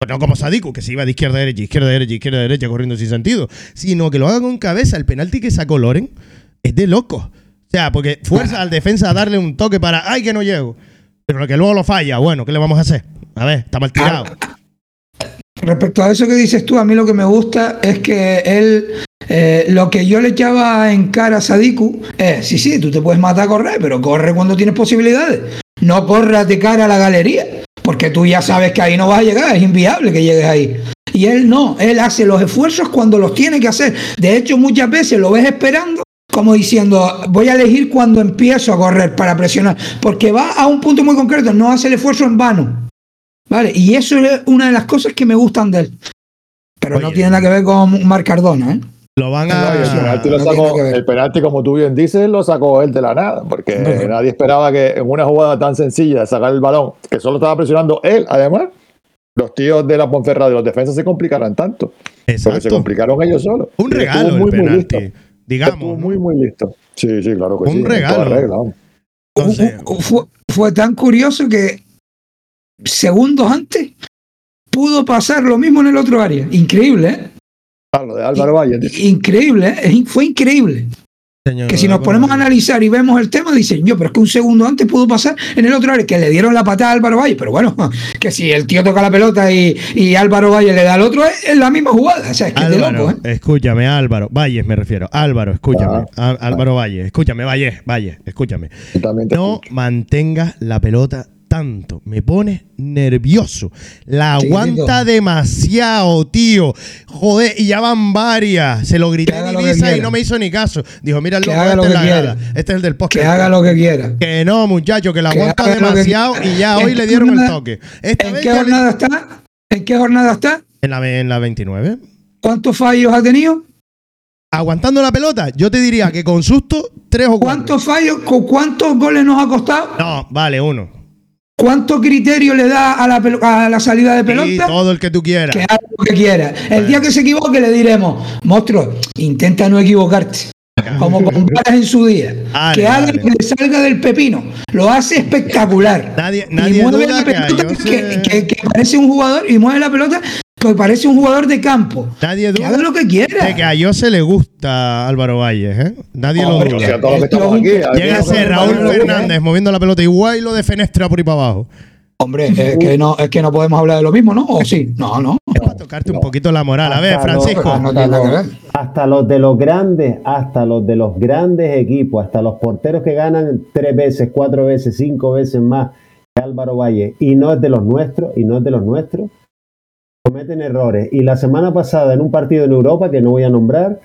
No como Sadiku, que se iba de izquierda a derecha, izquierda a derecha, izquierda a derecha, corriendo sin sentido. Sino que lo haga con cabeza. El penalti que sacó Loren es de loco. O sea, porque fuerza al defensa a darle un toque para, ay, que no llego. Pero que luego lo falla, bueno, ¿qué le vamos a hacer? A ver, está mal tirado. Respecto a eso que dices tú, a mí lo que me gusta es que él, eh, lo que yo le echaba en cara a Sadiku es, sí, sí, tú te puedes matar a correr, pero corre cuando tienes posibilidades. No corras de cara a la galería, porque tú ya sabes que ahí no vas a llegar, es inviable que llegues ahí. Y él no, él hace los esfuerzos cuando los tiene que hacer. De hecho, muchas veces lo ves esperando como diciendo, voy a elegir cuando empiezo a correr para presionar, porque va a un punto muy concreto, no hace el esfuerzo en vano. ¿Vale? Y eso es una de las cosas que me gustan de él. Pero no tiene nada que ver con Marc Cardona, ¿eh? Lo van No, el a. penalti, lo sacó- el penalti, como tú bien dices, lo sacó él de la nada, porque nadie esperaba que en una jugada tan sencilla de sacar el balón, que solo estaba presionando él, además, los tíos de la Ponferrada y los defensas se complicaran tanto. Porque se complicaron ellos solos. Un regalo el muy, muy penalti. listo. Digamos. Estuvo ¿no? muy, muy listo. Sí, sí, claro que Un sí. en regalo. regla. Entonces, fue, fue tan curioso que segundos antes pudo pasar lo mismo en el otro área. Increíble, ¿eh? Ah, lo de Álvaro Valle. Increíble, ¿eh? Fue increíble. Señor, Que si nos ponemos a analizar y vemos el tema, dicen, yo, pero es que un segundo antes pudo pasar en el otro área, que le dieron la patada a Álvaro Valle, pero bueno, que si el tío toca la pelota y, y Álvaro Valle le da al otro, es, es la misma jugada, o sea, es que es de loco, ¿eh? escúchame, Álvaro. Valles me refiero. Álvaro, escúchame. Ah. Álvaro Valles, escúchame, Valles, Valles, escúchame. No mantengas la pelota tanto. Me pone nervioso. La aguanta demasiado, tío. Joder, y ya van varias. Se lo grité que Ibiza y no me hizo ni caso. Dijo, mira, el Que haga este lo es que la quiera. Este es el del podcast. Que haga lo que quiera. Que no, muchacho, que la Que aguanta demasiado y ya ¿En hoy le dieron el toque. Esta ¿En vez qué le- jornada está? ¿En qué jornada está? En la, en la 29. ¿Cuántos fallos ha tenido? Aguantando la pelota, yo te diría que con susto, tres o cuatro. ¿Cuántos fallos? ¿Con cuántos goles nos ha costado? No, vale, uno. ¿Cuánto criterio le da a la, a la salida de Y pelota? todo el que tú quieras. Que haga lo que quiera. El día que se equivoque le diremos, monstruo, intenta no equivocarte. Como con Varas en su día. Que haga vale. lo que salga del pepino. Lo hace espectacular. Nadie- Y nadie mueve duda la pelota Ayose- que, que- que parece un jugador y mueve la pelota que parece un jugador de campo. Nadie Que duda haga lo que quiera. de que a Jose le gusta Álvaro Valles, ¿eh? Nadie lo O sea, duda. todos los que estamos aquí. aquí Llega a ser Raúl Fernández moviendo la pelota igual y lo defenestra por ahí para abajo. Hombre, es que, no, es que no podemos hablar de lo mismo, ¿no? ¿O sí? No, no. Es para tocarte un poquito la moral. A ver, Francisco. hasta que los- hasta los de los grandes, hasta los de los grandes equipos, hasta los porteros que ganan tres veces, cuatro veces, cinco veces más que Álvaro Valle, y no es de los nuestros, y no es de los nuestros, cometen errores. Y la semana pasada, en un partido en Europa, que no voy a nombrar,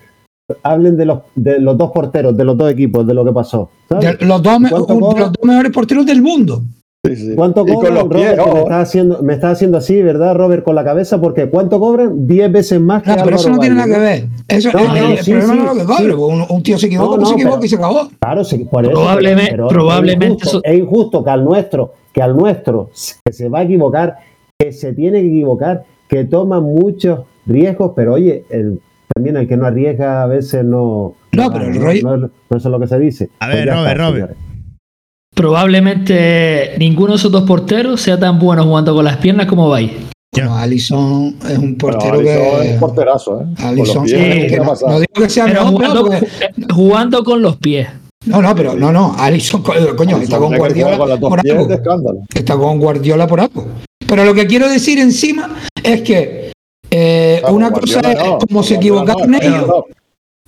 hablen de los, de los dos porteros, de los dos equipos, de lo que pasó. ¿sabes? De- los, dos, me- ¿Cuánto un- cobra? los dos mejores porteros del mundo. Sí, sí. ¿Cuánto cobran, pies, Robert? Que ojo, me, ¿eh? estás haciendo, me estás haciendo así, ¿verdad, Robert? Con la cabeza, porque ¿cuánto cobran? Diez veces más que No, pero Álvaro eso no tiene nada que ver. Eso, No, el, no, el sí, problema sí, no es lo que sí. cobre. Un, un tío se equivoca, No, se equivoca pero- y se acabó. Claro, sí, por eso, Probablemente- pero- pero probablemente es injusto, eso- es injusto que al nuestro, que al nuestro que se va a equivocar, que se tiene que equivocar, que toma muchos riesgos, pero oye, el, también el que no arriesga a veces no. No, pero el no, rollo- no, no eso es lo que se dice. A Pues ver, ya Robert, está, Robert. señores. Probablemente ninguno de esos dos porteros sea tan bueno jugando con las piernas como Valle. Ya. Bueno, Alisson es un Bueno, portero es que. un porterazo, ¿eh? Pies, sí, ¿qué que ha no, no digo que sea Pero mejor, pero jugando, porque- jugando con los pies. No, no, pero no, no. Alisson, co- coño, está con Guardiola con por algo. Está con Guardiola por algo. Pero lo que quiero decir encima es que eh, una cosa Guardiola es no, cómo con se equivocaron no, ellos.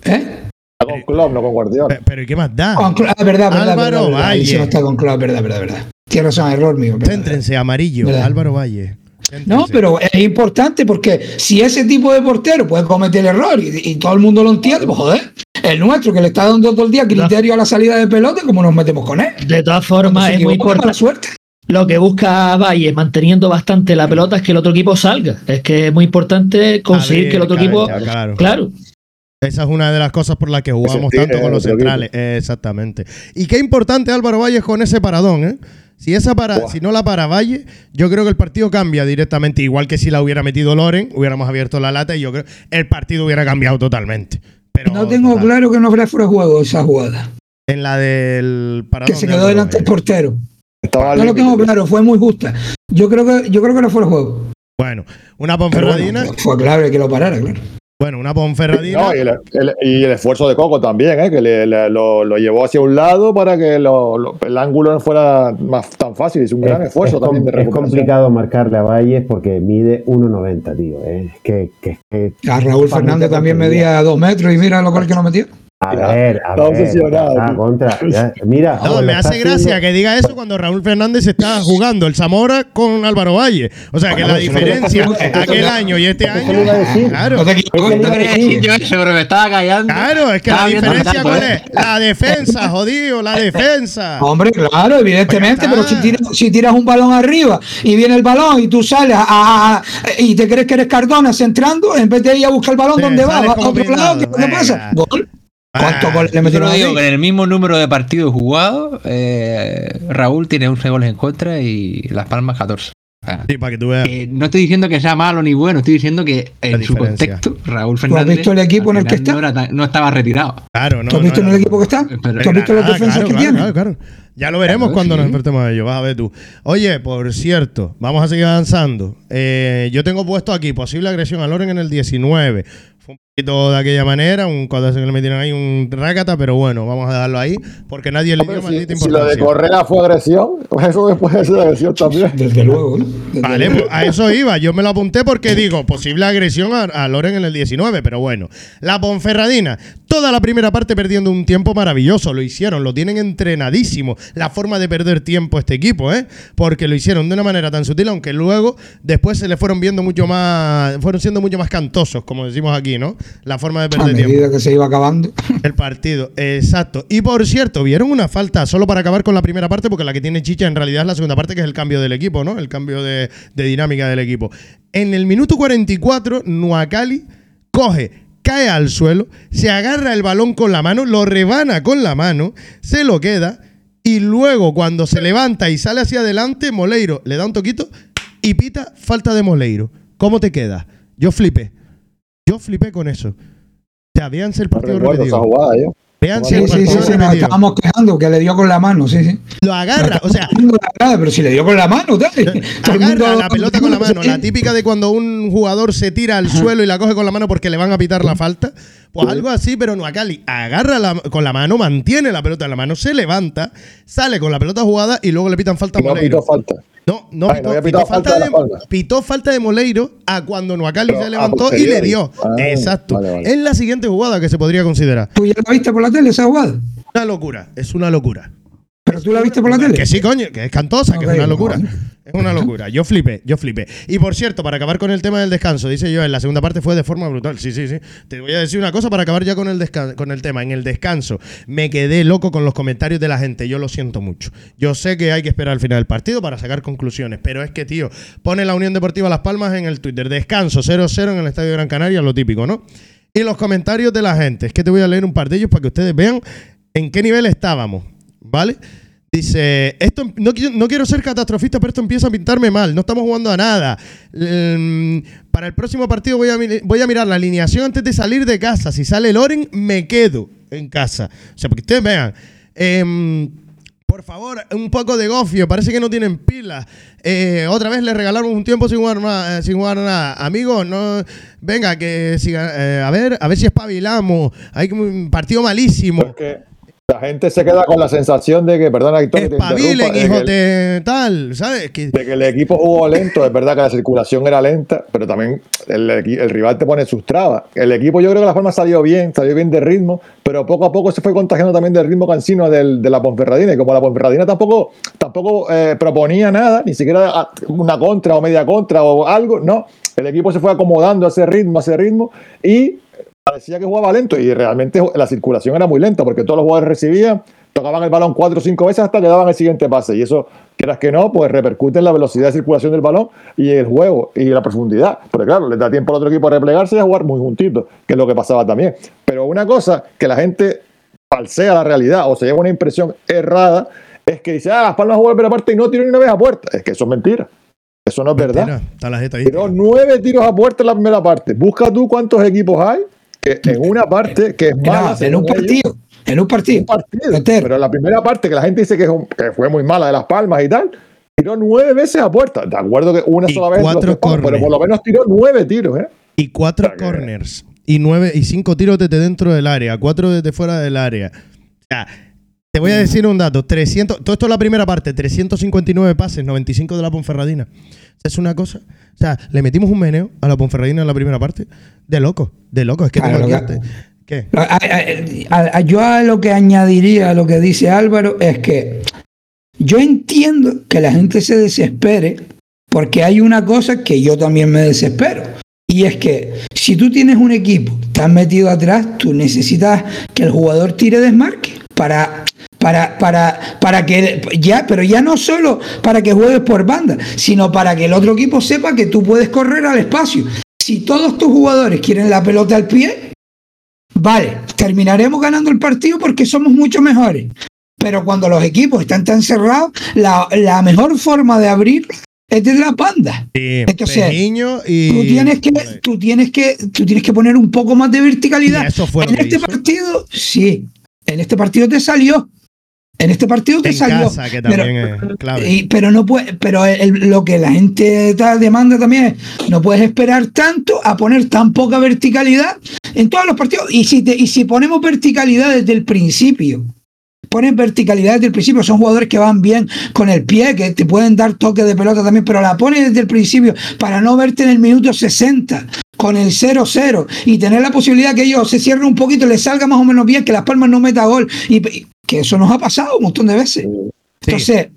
¿eh? Con Klopp, no con Guardiola. Pe- Pero ¿y qué más da? Con Klopp, ah, verdad, verdad, Álvaro verdad, verdad. Valle. no está con Klopp, verdad, verdad, verdad. Tienes razón, error mío. verdad, Céntrense, amarillo, ¿Verdad? Álvaro Valle. No, pero es importante porque si ese tipo de portero puede cometer error y, y todo el mundo lo entiende, pues joder, el nuestro que le está dando todo el día criterio a la salida de pelota, ¿cómo nos metemos con él? De todas formas, es muy importante. suerte. Lo que busca Valle manteniendo bastante la pelota es que el otro equipo salga. Es que es muy importante conseguir ver, que el otro equipo. claro. Claro. Esa es una de las cosas por las que jugamos tanto con el los centrales. Eh, exactamente. Y qué importante Álvaro Valles con ese paradón, ¿eh? Si esa para, si no la para Valle, yo creo que el partido cambia directamente. Igual que si la hubiera metido Loren, hubiéramos abierto la lata y yo creo el partido hubiera cambiado totalmente. Pero No tengo total. claro que no fuera fuera juego esa jugada. En la del paradón. Que se quedó delante del Valle. portero. No lo tengo claro, fue muy justa. Yo creo que, yo creo que no fuera de juego. Bueno, una Ponferradina. bueno, fue clave que lo parara, claro. Bueno, una Ponferradina. No, y, el, el- y el esfuerzo de Coco también, ¿eh? que le- le- lo, lo llevó hacia un lado para que lo- lo- el ángulo no fuera más tan fácil. Es un gran Es- esfuerzo es, también de es complicado marcarle a Valles porque mide 1,90, tío. eh. Es que, que, que- A Raúl Fernández también medía dos metros y mira lo cual que no metió. A ver, a Está ver. obsesionado, tío. contra. ya, mira, No, me está hace gracia que diga eso cuando Raúl Fernández está jugando el Zamora con Álvaro Valle. O sea, que Bueno, la no diferencia está haciendo- aquel año y este año. le iba a decir. Claro. Que no decir. pero me estaba callando. Claro, es que la diferencia cuál ¿eh? es. La defensa, jodido, la defensa. Hombre, claro, evidentemente, Pues pero si está. tiras, si tiras un balón arriba y viene el balón y tú sales a- a- a- y te crees que eres Cardona centrando, en vez de ir a buscar el balón, Sí, ¿dónde va? sales ¿Va a otro lado? ¿Qué, pasa? Gol. ¿Cuántos Ah, goles le metieron digo que en el mismo número de partidos jugados, eh, Raúl tiene 11 goles en contra y Las Palmas 14. Ah, Sí, para que tú veas. que no estoy diciendo que sea malo ni bueno, estoy diciendo que La en su diferencia. contexto Raúl Fernández visto el equipo en el que está? No, era no estaba retirado. Claro, no. ¿Tú has visto no, en el no. equipo que está? Pero- ¿Tú has visto las defensas claro, que claro, tiene? claro, claro. Ya lo veremos Claro, cuando nos sí. enfrentemos a ellos. Vas a ver tú. Oye, por cierto, vamos a seguir avanzando. Eh, yo tengo puesto aquí posible agresión a Loren en el 19. Fue un de aquella manera, un cuando se le metieron ahí un rácata, pero bueno, vamos a dejarlo ahí porque nadie le dio Pero maldita si, si lo de importancia. Correa fue agresión, pues eso después de ser agresión también. Desde luego. ¿no? Desde Vale, luego. pues a eso iba. Yo me lo apunté porque digo, posible agresión a, a Loren en el 19, pero bueno. La Ponferradina, toda la primera parte perdiendo un tiempo maravilloso. Lo hicieron, lo tienen entrenadísimo. La forma de perder tiempo este equipo, ¿eh? Porque lo hicieron de una manera tan sutil, aunque luego después se le fueron viendo mucho más, fueron siendo mucho más cantosos, como decimos aquí, ¿no? La forma de a perder tiempo. medida que se iba acabando. El partido, exacto. Y por cierto, vieron una falta solo para acabar con la primera parte, porque la que tiene Chicha en realidad es la segunda parte, que es el cambio del equipo, ¿no? El cambio de, de dinámica del equipo. En el minuto 44, Nuacali coge, cae al suelo, se agarra el balón con la mano, lo rebana con la mano, se lo queda, y luego cuando se levanta y sale hacia adelante, Moleiro le da un toquito y pita falta de Moleiro. ¿Cómo te queda? Yo flipé. Yo flipé con eso. O sea, véanse el partido repetido. jugada yo. Véanse Sí, el sí, partido sí, sí, nos repetido. estábamos quejando que le dio con la mano, sí, sí. Lo agarra, o sea, pero si le dio con la mano, dale. Agarra la pelota con la mano. La típica de cuando un jugador se tira al suelo y la coge con la mano porque le van a pitar la falta. Pues algo así, pero no Cali agarra la- con la mano, mantiene la pelota en la mano, se levanta, sale con la pelota jugada y luego le pitan falta a no pitó falta. No, no, Ay, pitó, no falta, falta de de, La Palma. pitó falta de Moleiro a cuando Nuacali Pero se a levantó y le dio. Ah, Exacto. vale, vale. Es la siguiente jugada que se podría considerar. ¿Tú ya la viste por la tele esa jugada? Una locura, es una locura. ¿Pero tú la viste por la tele? Que sí, coño, que es cantosa, que es una locura. Es una locura. Yo flipé, yo flipé. Y por cierto, para acabar con el tema del descanso, dice yo, en la segunda parte fue de forma brutal. Sí, sí, sí. Te voy a decir una cosa para acabar ya con el, con el tema. En el descanso me quedé loco con los comentarios de la gente. Yo lo siento mucho. Yo sé que hay que esperar al final del partido para sacar conclusiones, pero es que, tío, pone la Unión Deportiva Las Palmas en el Twitter. Descanso 0-0 en el Estadio de Gran Canaria, lo típico, ¿no? Y los comentarios de la gente. Es que te voy a leer un par de ellos para que ustedes vean en qué nivel estábamos, ¿vale? Dice, esto no, qui- no quiero ser catastrofista, pero esto empieza a pintarme mal. No estamos jugando a nada. Mm, para el próximo partido voy a, voy a mirar la alineación antes de salir de casa. Si sale Loren, me quedo en casa. O sea, porque ustedes vean. em, por favor, un poco de gofio. Parece que no tienen pilas. Eh, otra vez le regalaron un tiempo sin jugar, ma- eh, sin jugar nada. Amigos, no, venga, que siga, eh, a ver, a ver si espabilamos. Hay un partido malísimo. La gente se queda con la sensación de que, perdona, Héctor, te Espabilen, de hijo que- de tal, ¿sabes? Que, de que el equipo jugó lento, es verdad que la circulación era lenta, pero también el, rival te pone sus trabas. El equipo yo creo que la forma salió bien, salió bien de ritmo, pero poco a poco se fue contagiando también del ritmo cansino del- de la Ponferradina, y como la Ponferradina tampoco, tampoco eh, proponía nada, ni siquiera ah, una contra o media contra o algo, no, el equipo se fue acomodando a ese ritmo, a ese ritmo, y parecía que jugaba lento, y realmente la circulación era muy lenta, porque todos los jugadores recibían, tocaban el balón cuatro o cinco veces hasta que daban el siguiente pase. Y eso, quieras que no, pues repercute en la velocidad de circulación del balón y el juego y la profundidad. Porque claro, les da tiempo al otro equipo a replegarse y a jugar muy juntitos, que es lo que pasaba también. Pero una cosa que la gente falsea la realidad o se lleva una impresión errada es que dice, ah, Las Palmas jugó la primera parte y no tiró ni una vez a puerta. Es que eso es mentira. Eso no es verdad. Mentira, está la jeta ahí. Tiró nueve tiros a puerta en la primera parte. Busca tú cuántos equipos hay en una parte que es mala. en un ellos, partido. En un partido. un partido. Pero la primera parte que la gente dice que, es un- que fue muy mala de las palmas y tal, tiró nueve veces a puerta. De acuerdo que una Y sola vez, cuatro palos, pero corners. por lo menos tiró nueve tiros, ¿eh? Y cuatro O sea que- corners. Y nueve y cinco tiros desde dentro del área. Cuatro desde fuera del área. O sea, te voy a decir un dato. 300, todo esto es la primera parte. 359 pases, 95 de la Ponferradina. Es una cosa. O sea, le metimos un meneo a la Ponferradina en la primera parte. De loco. De loco. Es que Claro, tengo aquí este- ¿Qué? A- a- a- a- yo a lo que añadiría a lo que dice Álvaro es que yo entiendo que la gente se desespere porque hay una cosa que yo también me desespero. Y es que si tú tienes un equipo tan metido atrás, tú necesitas que el jugador tire desmarque para, para, para, para que ya, pero ya no solo para que juegues por banda, sino para que el otro equipo sepa que tú puedes correr al espacio. Si todos tus jugadores quieren la pelota al pie, Vale, terminaremos ganando el partido porque somos mucho mejores. Pero cuando los equipos están tan cerrados, la, la mejor forma de abrir es desde la banda. Sí, Entonces, y. Tú tienes que, tú tienes que, tú tienes que poner un poco más de verticalidad. Eso fue en este hizo. partido, sí. En este partido te salió. En este partido te En salió. casa, que Pero- también es clave. y- pero no puede, pero el- lo que la gente demanda también es, no puedes esperar tanto a poner tan poca verticalidad en todos los partidos. Y si, te- y si ponemos verticalidad desde el principio, pones verticalidad desde el principio, son jugadores que van bien con el pie, que te pueden dar toque de pelota también, pero la pones desde el principio para no verte en el minuto 60 con el 0-0 y tener la posibilidad que ellos se cierren un poquito, les salga más o menos bien, que Las Palmas no meta gol, y, y que eso nos ha pasado un montón de veces. Entonces,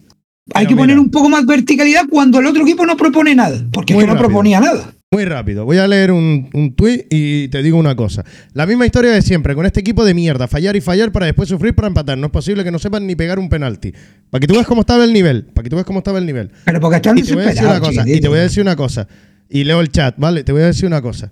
hay Pero que poner mira. un poco más verticalidad cuando el otro equipo no propone nada, porque es que no proponía nada. Muy rápido. Voy a leer un, un tuit y te digo una cosa. La misma historia de siempre, con este equipo de mierda. Fallar y fallar para después sufrir para empatar. No es posible que no sepan ni pegar un penalti. Para que tú veas cómo estaba el nivel. Para que tú veas cómo estaba el nivel. Pero porque están Y te voy a decir una cosa. Y te voy a decir una cosa. Y leo el chat, ¿vale? Te voy a decir una cosa.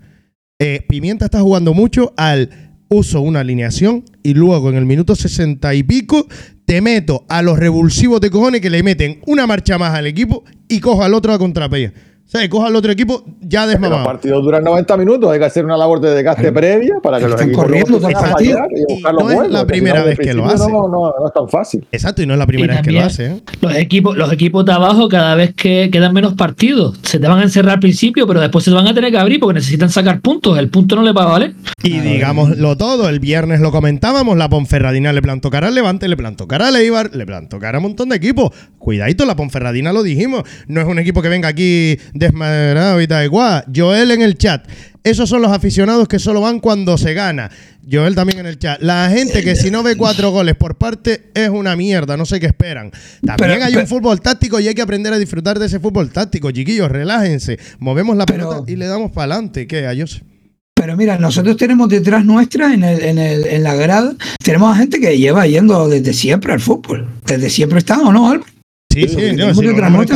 Eh, Pimienta está jugando mucho al uso una alineación y luego en el minuto sesenta y pico te meto a los revulsivos de cojones que le meten una marcha más al equipo y cojo al otro a contrapella. O sea, cojo al otro equipo ya Que los desmamado. partidos duran 90 minutos, hay que hacer una labor de desgaste previa para que los Están equipos corriendo partido. y Y no es la primera vez que lo hace. No, no, no es tan fácil. Exacto, y no es la primera vez que lo hace. ¿eh? Los equipos, los equipos de abajo, cada vez que quedan menos partidos, se te van a encerrar al principio, pero después se te van a tener que abrir porque necesitan sacar puntos. El punto no le va a valer. Y digámoslo todo, el viernes lo comentábamos, la Ponferradina le plantó cara al Levante, le plantó cara al Eibar, le plantó cara a un montón de equipos. Cuidadito, la Ponferradina lo dijimos, no es un equipo que venga aquí desmadrado y tal cual. Joel en el chat, esos son los aficionados que solo van cuando se gana. Joel también en el chat, la gente que si no ve cuatro goles por parte es una mierda, no sé qué esperan. También Pero- hay pero- un fútbol táctico y hay que aprender a disfrutar de ese fútbol táctico, chiquillos, relájense, movemos la Pero- pelota y le damos para adelante. ¿Qué? Ayos. Pero mira, nosotros tenemos detrás nuestra, en, el, en, el, en la grada, tenemos a gente que lleva yendo desde siempre al fútbol. Desde siempre están, ¿o no, Álvaro? Sí, sí, no, sí,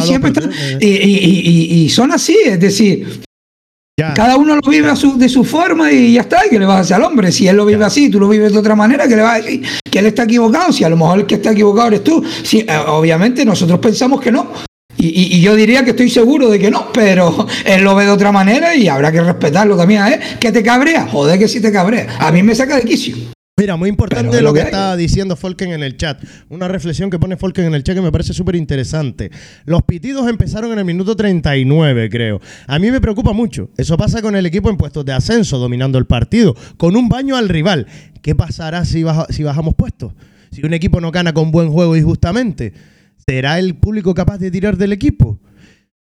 siempre. Y, y- y- y- y son así, es decir, Ya. cada uno lo vive a su, de su forma y ya está, y que le vas a hacer al hombre. Si él lo vive así, tú lo vives de otra manera, que le vas a decir que él está equivocado. Si a lo mejor el que está equivocado eres tú. Si, eh, obviamente nosotros pensamos que no. Y, yo diría que estoy seguro de que no, pero él lo ve de otra manera y habrá que respetarlo también a él. ¿Que te cabrea? Joder, que sí te cabrea. A mí me saca de quicio. Mira, muy importante Pero lo que está diciendo Folken en el chat. Una reflexión que pone Folken en el chat que me parece súper interesante. Los pitidos empezaron en el minuto 39, creo. A mí me preocupa mucho. Eso pasa con el equipo en puestos de ascenso, dominando el partido, con un baño al rival. ¿Qué pasará si, baja- si bajamos puestos? Si un equipo no gana con buen juego y justamente, ¿será el público capaz de tirar del equipo?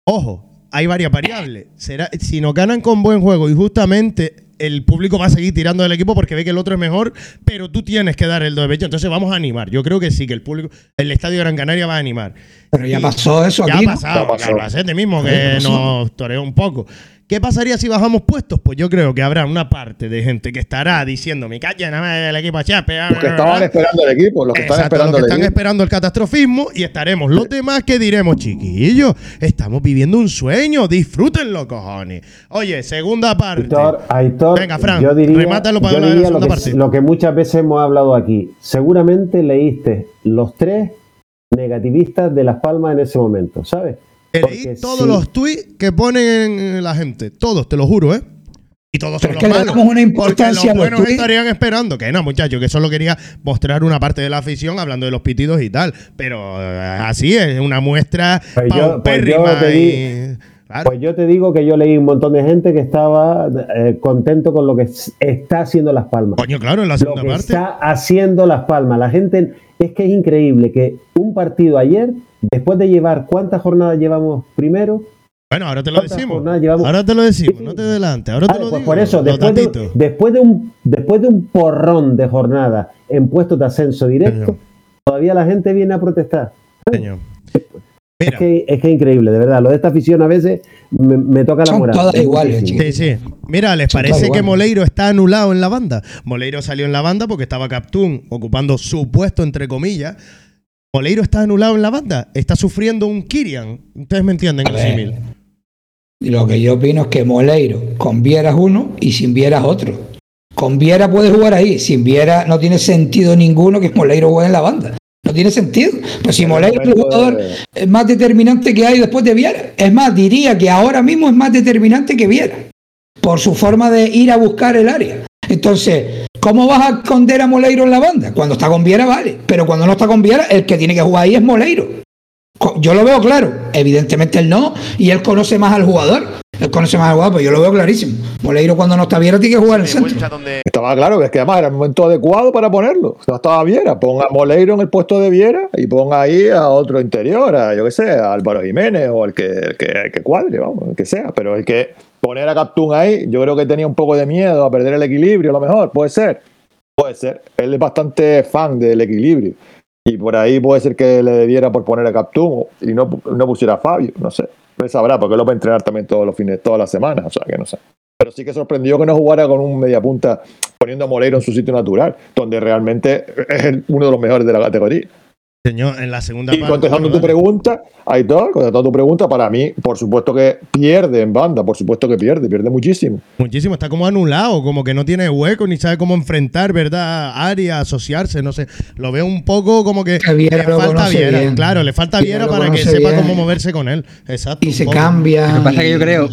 Ojo, hay varias variables. Será, si no ganan con buen juego y justamente el público va a seguir tirando del equipo porque ve que el otro es mejor, pero tú tienes que dar el do de pecho. Entonces vamos a animar. Yo creo que sí, que el público, el Estadio Gran Canaria va a animar. Pero ya Y- pasó eso ya aquí. ha pasado, Ya pasó. Albacete mismo que nos toreó un poco. ¿Qué pasaría si bajamos puestos? Pues yo creo que habrá una parte de gente que estará diciendo, me calle nada más el equipo Chape. Los que estaban esperando el equipo, los que están Exacto, esperando los que el están equipo. esperando el catastrofismo y estaremos los demás que diremos, chiquillos, estamos viviendo un sueño, disfrútenlo, cojones. Oye, segunda parte. Aitor, Aitor, Venga, Fran, yo diría, remátalo para yo la diría segunda lo, parte. que, lo que muchas veces hemos hablado aquí. Seguramente leíste los tres negativistas de Las Palmas en ese momento, ¿sabes? Porque leí todos sí. los tweets que ponen la gente, todos, te lo juro, ¿eh? Y todos son Pero los malos. damos una Porque importancia a los los buenos tweets. estarían esperando. Que no, muchachos, que solo quería mostrar una parte de la afición hablando de los pitidos y tal. Pero eh, así es, una muestra Pues yo- pues paupérrima yo te y- di- Claro. Pues yo te digo que yo leí un montón de gente que estaba eh, contento con lo que está haciendo Las Palmas. Coño, claro, en la Lo segunda que parte. está haciendo Las Palmas. La gente es que es increíble que un partido ayer, después de llevar cuántas jornadas llevamos primero, Bueno, ahora te lo ¿Cuántas decimos. jornadas llevamos? Ahora te lo decimos, Sí. no te adelantes. Ahora te Ah, lo pues digo. por eso, después de, datitos. después, de un, después de un porrón de jornada en puestos de ascenso directo, Señor. todavía la gente viene a protestar. Señor. Es Mira, que, es que es increíble, de verdad. Lo de esta afición a veces me, me toca la Son moral. todas iguales. Sí, sí. Mira, ¿les Son parece que. Moleiro está anulado en la banda? Moleiro salió en la banda porque estaba Captún ocupando su puesto, entre comillas. Moleiro está anulado en la banda. Está sufriendo un Kirian. Ustedes me entienden, lo que yo opino es que Moleiro, con Viera es uno y sin Viera es otro. Con Viera puede jugar ahí, sin Viera no tiene sentido ninguno que Moleiro juegue en la banda. No tiene sentido. Pues si Moleiro es el jugador más determinante que hay después de Viera. Es más, diría que ahora mismo es más determinante que Viera. Por su forma de ir a buscar el área. Entonces, ¿cómo vas a esconder a Moleiro en la banda? Cuando está con Viera, vale. Pero cuando no está con Viera, el que tiene que jugar ahí es Moleiro. Yo lo veo claro. Evidentemente él no. Y él conoce más al jugador. Él conoce más al jugador, pero yo lo veo clarísimo. Moleiro cuando no está Viera tiene que jugar en el centro. Estaba claro que es que además era el momento adecuado para ponerlo. No estaba Viera. Ponga a Moleiro en el puesto de Viera y ponga ahí a otro interior, a yo qué sé, a Álvaro Jiménez o el que, el que, el que cuadre, vamos, el que sea. Pero el que poner a Captún ahí, yo creo que tenía un poco de miedo a perder el equilibrio, a lo mejor. Puede ser. Puede ser. Él es bastante fan del equilibrio. Y por ahí puede ser que le debiera por poner a Captún y no, no pusiera a Fabio, no sé. Él sabrá, porque lo va a entrenar también todos los fines, todas las semanas, o sea que no sé. Pero sí que sorprendió que no jugara con un mediapunta poniendo a Moleiro en su sitio natural, donde realmente es uno de los mejores de la categoría. Señor, en la segunda Y parte. contestando tu pregunta, Aitor, contestando tu pregunta, para mí, por supuesto que pierde en banda, por supuesto que pierde, pierde muchísimo. Muchísimo, está como anulado, como que no tiene hueco ni sabe cómo enfrentar, ¿verdad? Área, asociarse, no sé. Lo veo un poco como que, Viera le falta Viera. bien. Claro, le falta Viera para que sepa bien. cómo moverse con él. Exacto. Y se poco. cambia. Lo que pasa es que yo creo,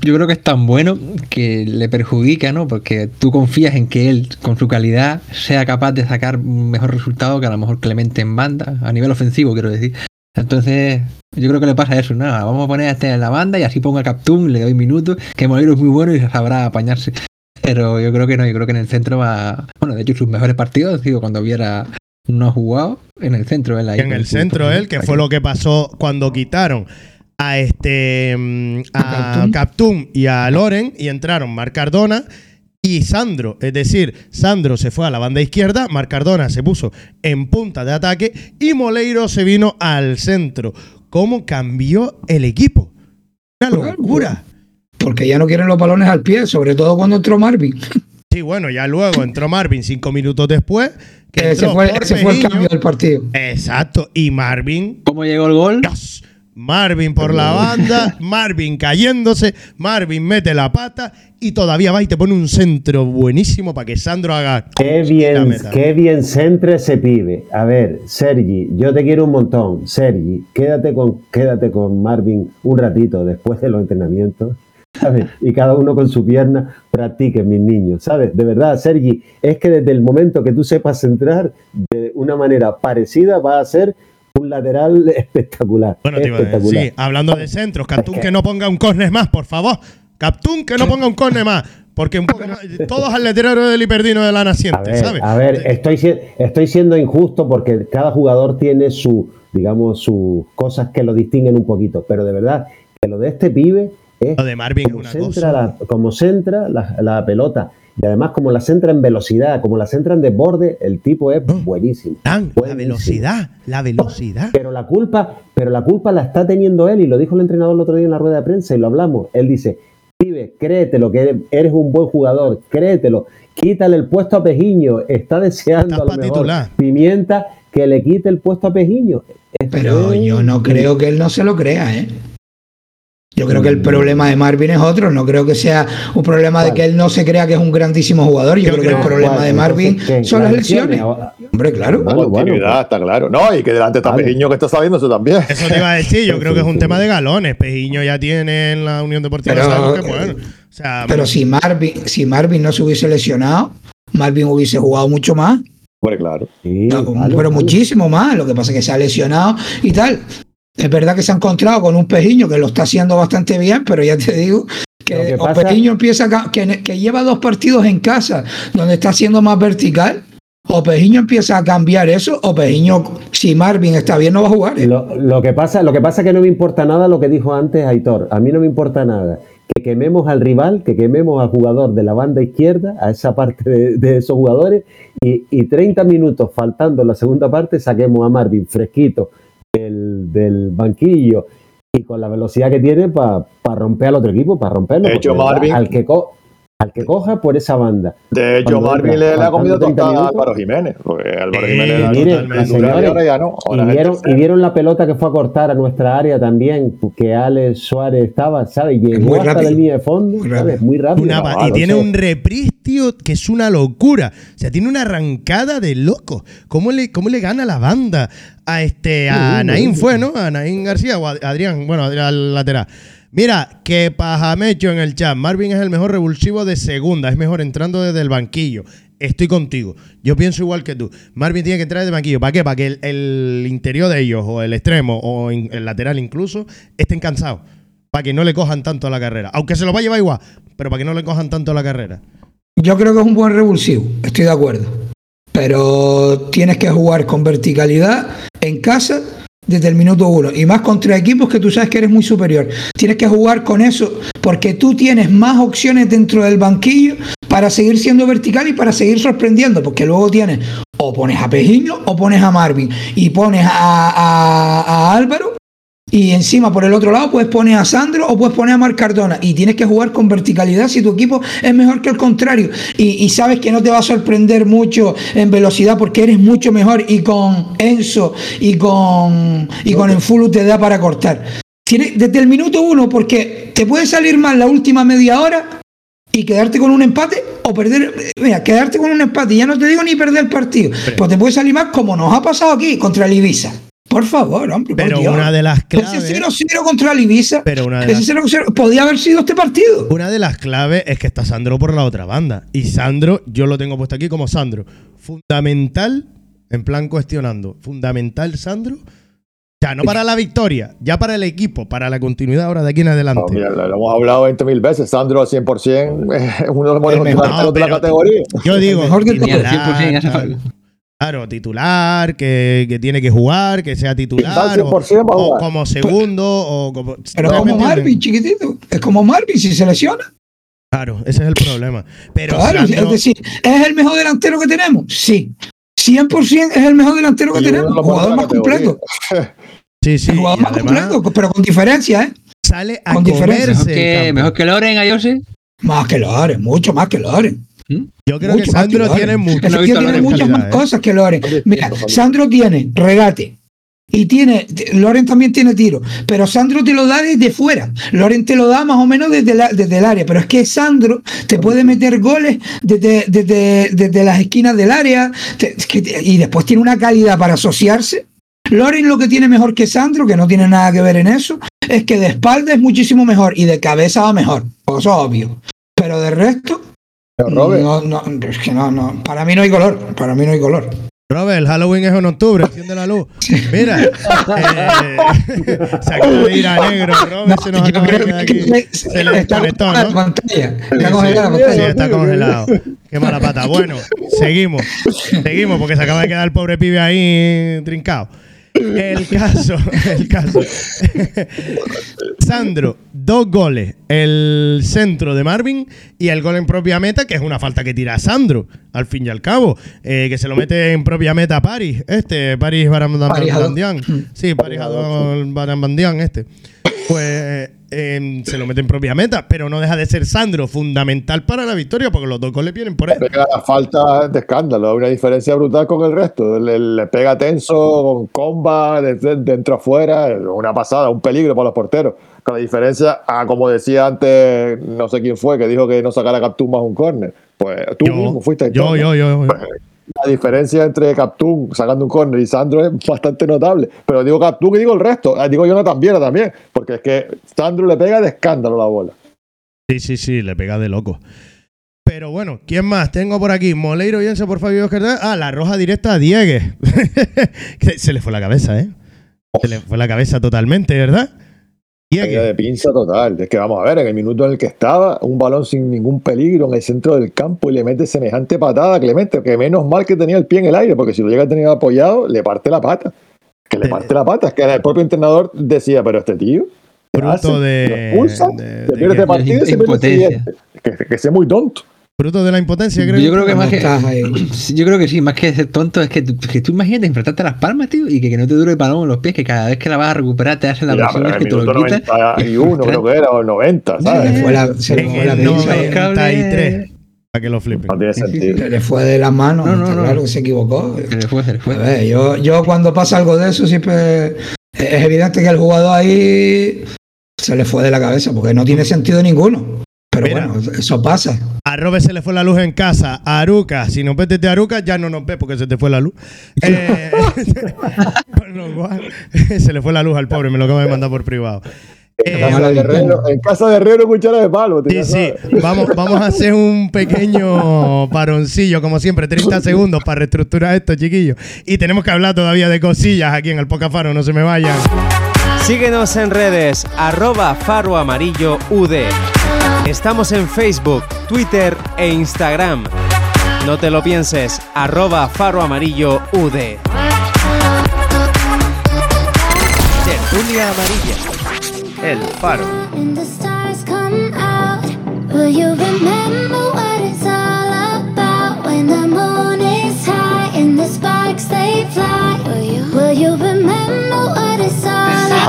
yo creo que es tan bueno que le perjudica, ¿no? Porque tú confías en que él, con su calidad, sea capaz de sacar un mejor resultado que a lo mejor Clemente en banda, a nivel ofensivo, quiero decir. Entonces, yo creo que le pasa eso, nada, vamos a poner a este en la banda y así pongo a Captún, le doy minutos, que Molero es muy bueno y sabrá apañarse. Pero yo creo que no, yo creo que en el centro va. Bueno, de hecho, sus mejores partidos, digo, cuando viera no jugado, en el centro él ahí. en el centro él, que fue lo que pasó cuando quitaron a este mm, a. Captún y a Loren y entraron Marc Cardona y Sandro, es decir, Sandro se fue a la banda izquierda, Marc Cardona se puso en punta de ataque y Moleiro se vino al centro. ¿Cómo cambió el equipo? Una locura. Porque ya no quieren los balones al pie, sobre todo cuando entró Marvin. Sí, bueno, ya luego entró Marvin cinco minutos después. Que Ese fue, ese fue el cambio del partido. Exacto, y Marvin ¿Cómo llegó el gol? Dios. Marvin por la banda, Marvin cayéndose, Marvin mete la pata y todavía va y te pone un centro buenísimo para que Sandro haga. Qué bien, qué bien centre ese pibe. A ver, Sergi, yo te quiero un montón. Sergi, quédate con, quédate con Marvin un ratito después de los entrenamientos. ¿Sabes? Y cada uno con su pierna practiquen, mis niños. ¿Sabes? De verdad, Sergi, es que desde el momento que tú sepas centrar de una manera parecida, va a ser un lateral espectacular. Bueno, te iba a decir, espectacular. sí, hablando de centros, Captún que no ponga un córner más, por favor. Captún que no ponga un córner más. Porque un poco, todos aleteros del hiperdino de la A naciente, ver, ¿sabes? a ver, estoy, si- estoy siendo injusto porque cada jugador tiene su, digamos, sus cosas que lo distinguen un poquito, pero de verdad que lo de este pibe es Lo de Marvin es como una centra, cosa. la, como centra la, la pelota y además como la centra en velocidad, como la centra en desborde, el tipo es buenísimo. Dan, la buenísimo. velocidad, la velocidad. Pero la culpa, pero la culpa la está teniendo él y lo dijo el entrenador el otro día en la rueda de prensa y lo hablamos. Él dice, pibe, créetelo, que eres, un buen jugador, créetelo, quítale el puesto a Pejiño, está deseando a lo mejor titular. Pimienta que le quite el puesto a Pejiño. Esto Pero es- yo no creo que él no se lo crea, ¿eh? Yo creo que el problema de Marvin es otro, no creo que sea un problema de que él no se crea que es un grandísimo jugador. Yo, Yo creo que el problema ¿Cuál? de Marvin son las lesiones. Hombre, claro. La Bueno, bueno, continuidad, pues. está claro. No, y que delante está Vale. Pejiño que está sabiendo eso también. Eso te iba a decir, yo creo que es un tema de galones. Pejiño ya tiene en la Unión Deportiva Pero- que bueno. O sea, Pero si Marvin, si Marvin no se hubiese lesionado, Marvin hubiese jugado mucho más. Hombre, claro. Sí, No, vale, pero vale. muchísimo más. Lo que pasa es que se ha lesionado y tal. Es verdad que se ha encontrado con un Pejiño que lo está haciendo bastante bien, pero ya te digo que, que Pejiño empieza a que, que lleva dos partidos en casa donde está siendo más vertical. O Pejiño empieza a cambiar eso, o Pejiño, si Marvin está bien, no va a jugar. ¿eh? Lo, lo que pasa, lo que pasa es que no me importa nada lo que dijo antes Aitor. A mí no me importa nada que quememos al rival, que quememos al jugador de la banda izquierda, a esa parte de, de esos jugadores, y, y 30 minutos faltando en la segunda parte saquemos a Marvin fresquito del, del banquillo y con la velocidad que tiene para romper al otro equipo, para romperlo. De hecho, porque, ¿verdad? Marvin- al que co- al que coja por esa banda. De hecho, Marvin le, le ha comido faltando 30 tostada a. Álvaro Jiménez. Porque Álvaro Jiménez miren, y ahora ya no. Y Ahora es vieron, tercero. y vieron la pelota que fue a cortar a nuestra área también, que Alex Suárez estaba, ¿sabes? Llegó Muy hasta rápido. la línea de fondo, Muy ¿sabes? rápido. Muy rápido. Una y tiene un reprise, tío, que es una locura. O sea, tiene una arrancada de loco. ¿Cómo le, cómo le gana la banda a este a Naín fue, ¿no? A Naín García o a Adrián, bueno, Adrián al lateral. Mira, que pajamecho en el chat. Marvin es el mejor revulsivo de segunda, es mejor entrando desde el banquillo. Estoy contigo. Yo pienso igual que tú. Marvin tiene que entrar desde el banquillo. ¿Para qué? Para que el, interior de ellos, o el extremo, o el lateral incluso, estén cansados. Para que no le cojan tanto a la carrera. Aunque se lo va a llevar igual, pero para que no le cojan tanto a la carrera. Yo creo que es un buen revulsivo, estoy de acuerdo. Pero tienes que jugar con verticalidad en casa desde el minuto uno. Y más contra equipos que tú sabes que eres muy superior. Tienes que jugar con eso porque tú tienes más opciones dentro del banquillo para seguir siendo vertical y para seguir sorprendiendo. Porque luego tienes o pones a Pejiño o pones a Marvin. Y pones a, a- a Álvaro y encima por el otro lado puedes poner a Sandro o puedes poner a Marc Cardona. Y tienes que jugar con verticalidad si tu equipo es mejor que el contrario. Y, y sabes que no te va a sorprender mucho en velocidad porque eres mucho mejor. Y con Enzo y con y con Enfulu te da para cortar. Desde el minuto uno porque te puede salir mal la última media hora y quedarte con un empate o perder, mira, quedarte con un empate, ya no te digo ni perder el partido, pues te puede salir mal como nos ha pasado aquí contra el Ibiza. Por favor, hombre, por Pero Dios. una de las Ese claves. 0-0 contra el Ibiza. Pero una de ese las- 0-0 podía haber sido este partido. Una de las claves es que está Sandro por la otra banda. Y Sandro, yo lo tengo puesto aquí como Sandro. Fundamental, en plan cuestionando. Fundamental, Sandro. O sea, no para la victoria, ya para el equipo, para la continuidad ahora de aquí en adelante. No, mira, lo, lo hemos hablado 20 mil veces. Sandro al 100% es uno de los mejores de la categoría. Yo digo, mejor que titular, 100% ya se claro. titular, que, que tiene que jugar, que sea titular, o, 100% para o como segundo, o como... Pero ¿me como? Marvin, chiquitito. Es como Marvin si se lesiona. Claro, ese es el problema. Pero Claro, Sandro- es decir, ¿es el mejor delantero que tenemos? Sí. 100% es el mejor delantero que tenemos. El jugador más completo. sí, sí, El jugador más además completo, pero con diferencia, ¿eh? sale a con diferencia. comerse Mejor el que, mejor que Loren, Ayose. Más que Loren, mucho más que Loren. Yo creo Mucho que Sandro tiene mucho. Muchas más cosas que Loren. Mira. Sandro tiene regate. Y tiene, Loren también tiene tiro, pero Sandro te lo da desde fuera. Loren te lo da más o menos desde, la- desde el área, pero es que Sandro te puede meter goles desde, desde, desde las esquinas del área te- te- y después tiene una calidad para asociarse. Loren lo que tiene mejor que Sandro, que no tiene nada que ver en eso, es que de espalda es muchísimo mejor y de cabeza va mejor. Eso es obvio. Pero de resto, Robert, no, no, es que no, no. Para mí no hay color. Para mí no hay color. Robert, el Halloween es en octubre, enciende la luz. Mira, eh, se acaba de ir a negro, Robert se nos acaba de creo quedar que aquí. Se le está desconectó, ¿no? pantalla. Está Sí, la sí, está congelado. Qué mala pata. Bueno, seguimos. Seguimos porque se acaba de quedar el pobre pibe ahí trincado. El caso, el caso. Sandro, dos goles. El centro de Marvin y el gol en propia meta, que es una falta que tira Sandro, al fin y al cabo. eh, que se lo mete en propia meta a Paris. Este, Hadou. Barambandian. Sí, Paris Barambandian, este. Pues eh, se lo mete en propia meta, pero no deja de ser Sandro fundamental para la victoria porque los dos goles vienen por él. Pega la falta de escándalo, una diferencia brutal con el resto. Le, le pega tenso, con comba, de, de- dentro afuera, una pasada, un peligro para los porteros. Con la diferencia, a como decía antes, no sé quién fue, que dijo que no sacara Captún más un córner. Pues tú mismo fuiste Yo, yo, yo. yo. La diferencia entre Captún sacando un córner y Sandro es bastante notable. Pero digo Captún y digo el resto. Ah, Digo Jonathan Viera también. Porque es que Sandro le pega de escándalo la bola. Sí, sí, sí, le pega de loco. Pero bueno, ¿quién más? Tengo por aquí Moleiro Yense por Fabio Oscar. Ah, la roja directa a Diegue. Que se le fue la cabeza, ¿eh? Se le fue la cabeza totalmente, ¿verdad? Caída de pinza total. Es que vamos a ver, en el minuto en el que estaba, un balón sin ningún peligro en el centro del campo y le mete semejante patada a Clemente, que menos mal que tenía el pie en el aire, porque si lo llega a tener apoyado, le parte la pata. Que le parte la pata. Es que el propio entrenador decía, pero este tío. ¿qué Fruto hace? de- Lo expulsan, de- se de pierde que- este partido y se pierde el siguiente. Que, que sea muy tonto. Fruto de la impotencia, creo. Yo creo que más que. Estás ahí. Sí, Yo creo que sí, más que ser tonto, es que, tú- que tú imagínate enfrentarte a las palmas, tío, y que, que no te dure el balón en los pies, que cada vez que la vas a recuperar te hacen la presión, es que te lo quitas. 91, creo que era, o el 90, Se ¿sabes? le fue la, se le En fue la el pinza. 93. Para que lo flipen. No tiene sentido. Se le fue de las manos. No, no, no. claro que se equivocó. Se le fue, se le A fue. ver, yo, yo cuando pasa algo de eso siempre es evidente que el jugador ahí se le fue de la cabeza porque no tiene sentido ninguno. Pero Mira. bueno, eso pasa. A Robert se le fue la luz en casa. A Aruca, si nos ves desde Aruca, ya no nos ves porque se te fue la luz. Eh, con lo cual, se le fue la luz al pobre, me lo acabo de mandar por privado. En Eh, casa de Herrero, en casa de Herrero, cuchara de palo. Sí, sí. Vamos, vamos a hacer un pequeño paroncillo, como siempre, 30 segundos para reestructurar esto, chiquillos. Y tenemos que hablar todavía de cosillas aquí en el Pocafaro, no se me vayan. Síguenos en redes, arroba Faro Amarillo UD. Estamos en Facebook, Twitter e Instagram. No te lo pienses, arroba Faro Amarillo UD. Amarilla. El Faro.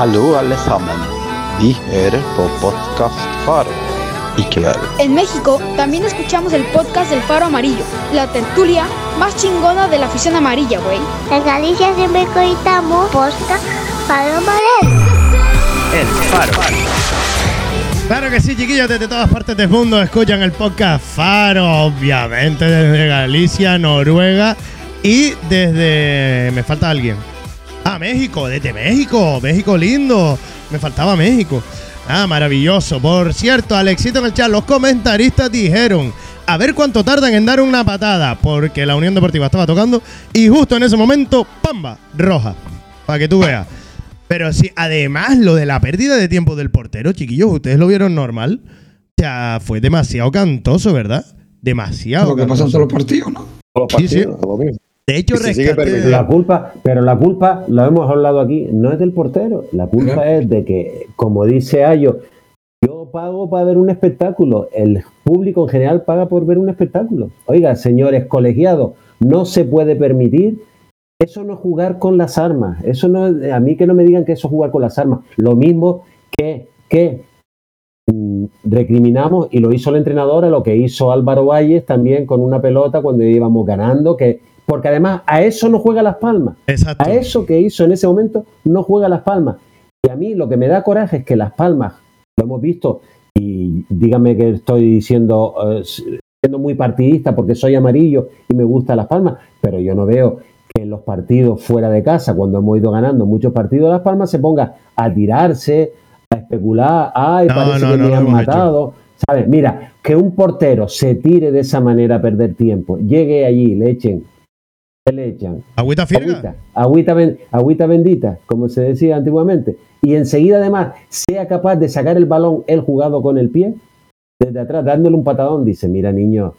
Hallo alle sammen. Vi hører på podkast Faro i kveld. En México también escuchamos el podcast del Faro Amarillo, la tertulia más chingona de la afición amarilla, güey. En Galicia siempre coitamos posca para Madrid. El Faro. Claro que sí, chiquillos, desde todas partes del mundo escuchan el podcast Faro, obviamente desde Galicia, Noruega y desde... Me falta alguien. México, desde México, México lindo. Me faltaba México. Ah, maravilloso. Por cierto, Alexito en el chat, los comentaristas dijeron, a ver cuánto tardan en dar una patada, porque la Unión Deportiva estaba tocando y justo en ese momento, ¡pamba! Roja. Para que tú veas. Pero sí, además lo de la pérdida de tiempo del portero, chiquillos, ustedes lo vieron normal. O sea, fue demasiado cantoso, ¿verdad? Demasiado. Lo que pasa en todos los partidos, ¿no? Todos los Sí, sí. partidos, lo mismo. De hecho, Y se sigue rescaté-. La culpa, pero la culpa, lo hemos hablado aquí, no es del portero. La culpa es de que, como dice Ayo, yo pago para ver un espectáculo. El público en general paga por ver un espectáculo. Oiga, señores colegiados, no se puede permitir. Eso no es jugar con las armas. Eso no es- a mí que no me digan que eso es jugar con las armas. Lo mismo que, que mm, recriminamos, y lo hizo el entrenador, a lo que hizo Álvaro Valles también con una pelota cuando íbamos ganando, que porque además a eso no juega Las Palmas. Exacto. A eso que hizo en ese momento no juega Las Palmas. Y a mí lo que me da coraje es que Las Palmas, lo hemos visto, y dígame que estoy diciendo, eh, siendo muy partidista porque soy amarillo y me gusta Las Palmas, pero yo no veo que en los partidos fuera de casa, cuando hemos ido ganando muchos partidos, Las Palmas se ponga a tirarse, a especular, ay, No, parece no, que no me han hecho. matado. ¿Sabes? Mira, que un portero se tire de esa manera a perder tiempo, llegue allí, le echen ¿qué le echan? ¿Agüita firga? Agüita, agüita, ben- agüita bendita, como se decía antiguamente. Y enseguida, además, sea capaz de sacar el balón, el jugado con el pie, desde atrás, dándole un patadón, dice: Mira, niño,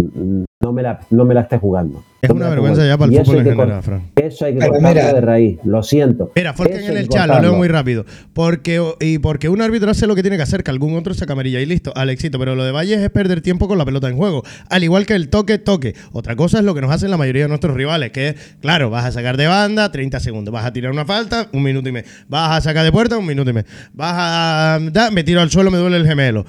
no me la, no me la estés jugando. Es No una vergüenza jugando". ya para el Y eso fútbol hay en general, Fran. Eso hay que Pero cortarlo mira. de raíz, lo siento. Mira, Folken Eso en el chat, lo leo muy rápido. Porque, y porque un árbitro hace lo que tiene que hacer, que algún otro saca amarilla y listo, al éxito. Pero lo de Valles es perder tiempo con la pelota en juego. Al igual que el toque, toque. Otra cosa es lo que nos hacen la mayoría de nuestros rivales, que es, claro, vas a sacar de banda, 30 segundos. Vas a tirar una falta, un minuto y medio. Vas a sacar de puerta, un minuto y medio. Vas a. da, me tiro al suelo, me duele el gemelo.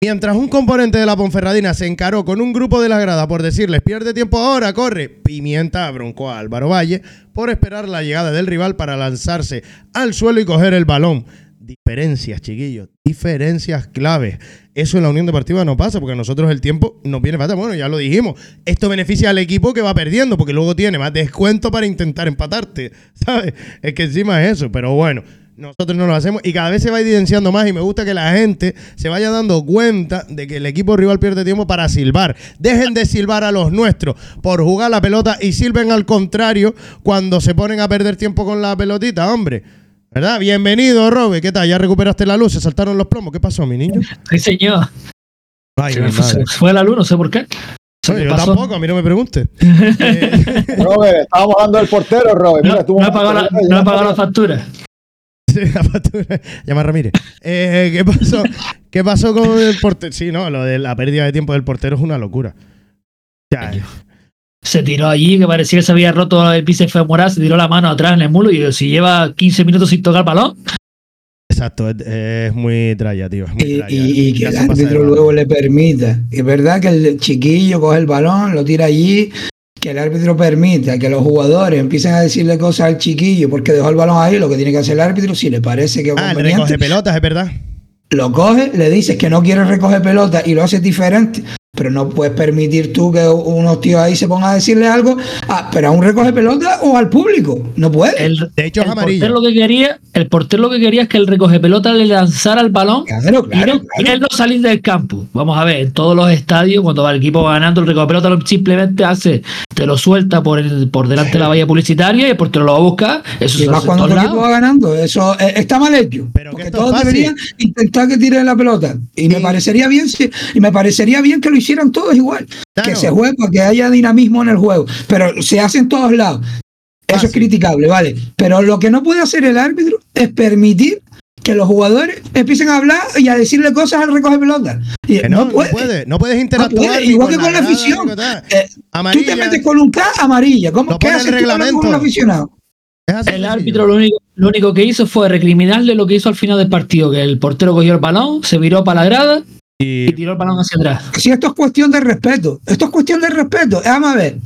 Mientras un componente de la Ponferradina se encaró con un grupo de la grada por decirles pierde tiempo ahora, corre, Pimienta broncó a Álvaro Valle por esperar la llegada del rival para lanzarse al suelo y coger el balón. Diferencias, chiquillos, diferencias claves. Eso en la Unión Deportiva no pasa porque a nosotros el tiempo nos viene fatal. Bueno, ya lo dijimos. Esto beneficia al equipo que va perdiendo porque luego tiene más descuento para intentar empatarte. ¿Sabes? Es que encima es eso. Pero bueno, nosotros no lo hacemos y cada vez se va evidenciando más y me gusta que la gente se vaya dando cuenta de que el equipo rival pierde tiempo para silbar. Dejen de silbar a los nuestros por jugar la pelota y silben al contrario cuando se ponen a perder tiempo con la pelotita, hombre. ¿Verdad? Bienvenido, Robe. ¿Qué tal? ¿Ya recuperaste la luz? ¿Se saltaron los plomos? ¿Qué pasó, mi niño? Sí, señor. Ay, Se fue, la luz, no sé por qué. Yo pasó. tampoco, a mí no me pregunte. Eh, Robert, estábamos hablando del portero, Robert. Mira, No, he pagado la factura. Llama a Ramírez. Eh, ¿Qué pasó? ¿Qué pasó con el portero? Sí, no, lo de la pérdida de tiempo del portero es una locura. Ya, Se tiró allí, que parecía que se había roto el bíceps femoral, se tiró la mano atrás en el mulo y si lleva 15 minutos sin tocar el balón, exacto, es, es muy traya, tío. es muy Y, y- y que el árbitro luego le permita. Es verdad que el chiquillo coge el balón, lo tira allí, que el árbitro permita que los jugadores empiecen a decirle cosas al chiquillo porque dejó el balón ahí, lo que tiene que hacer el árbitro, si le parece que Ah, conveniente, recoge pelotas, es verdad. lo coge, le dices que no quiere recoger pelota y lo haces diferente, pero no puedes permitir tú que unos tíos ahí se pongan a decirle algo, a, pero a un recoge pelota o al público. No puede. el, De hecho, es el portero lo que quería, el portero lo que quería es que el recoge pelota le lanzara el balón Claro, y, claro, y claro. él no salir del campo. Vamos a ver, en todos los estadios, cuando va el equipo ganando, el recoge pelota lo- simplemente hace, te lo suelta por el, por delante de la valla publicitaria y el portero lo va a buscar. Eso Y se más hace en cuando tu equipo va ganando, eso eh, está mal hecho. Pero que porque todos deberían intentar que tire la pelota. Y me parecería bien si, y me parecería bien que lo hicieran todos igual. Claro. Que se juegue para que haya dinamismo en el juego. Pero se hace en todos lados. Eso es criticable, vale. Pero lo que no puede hacer el árbitro es permitir que los jugadores empiecen a hablar y a decirle cosas al recoge pelota. Que no, no, no puede. No puedes No interactuar. puede, igual que con la afición. Eh, tú te metes con un K amarilla. ¿Cómo Lo qué el haces tú hablando con un reglamento. aficionado? El árbitro lo único, lo único que hizo fue recriminarle lo que hizo al final del partido, que el portero cogió el balón, se viró para la grada y Y tiró el balón hacia atrás. Si esto es cuestión de respeto, esto es cuestión de respeto. Vamos a ver.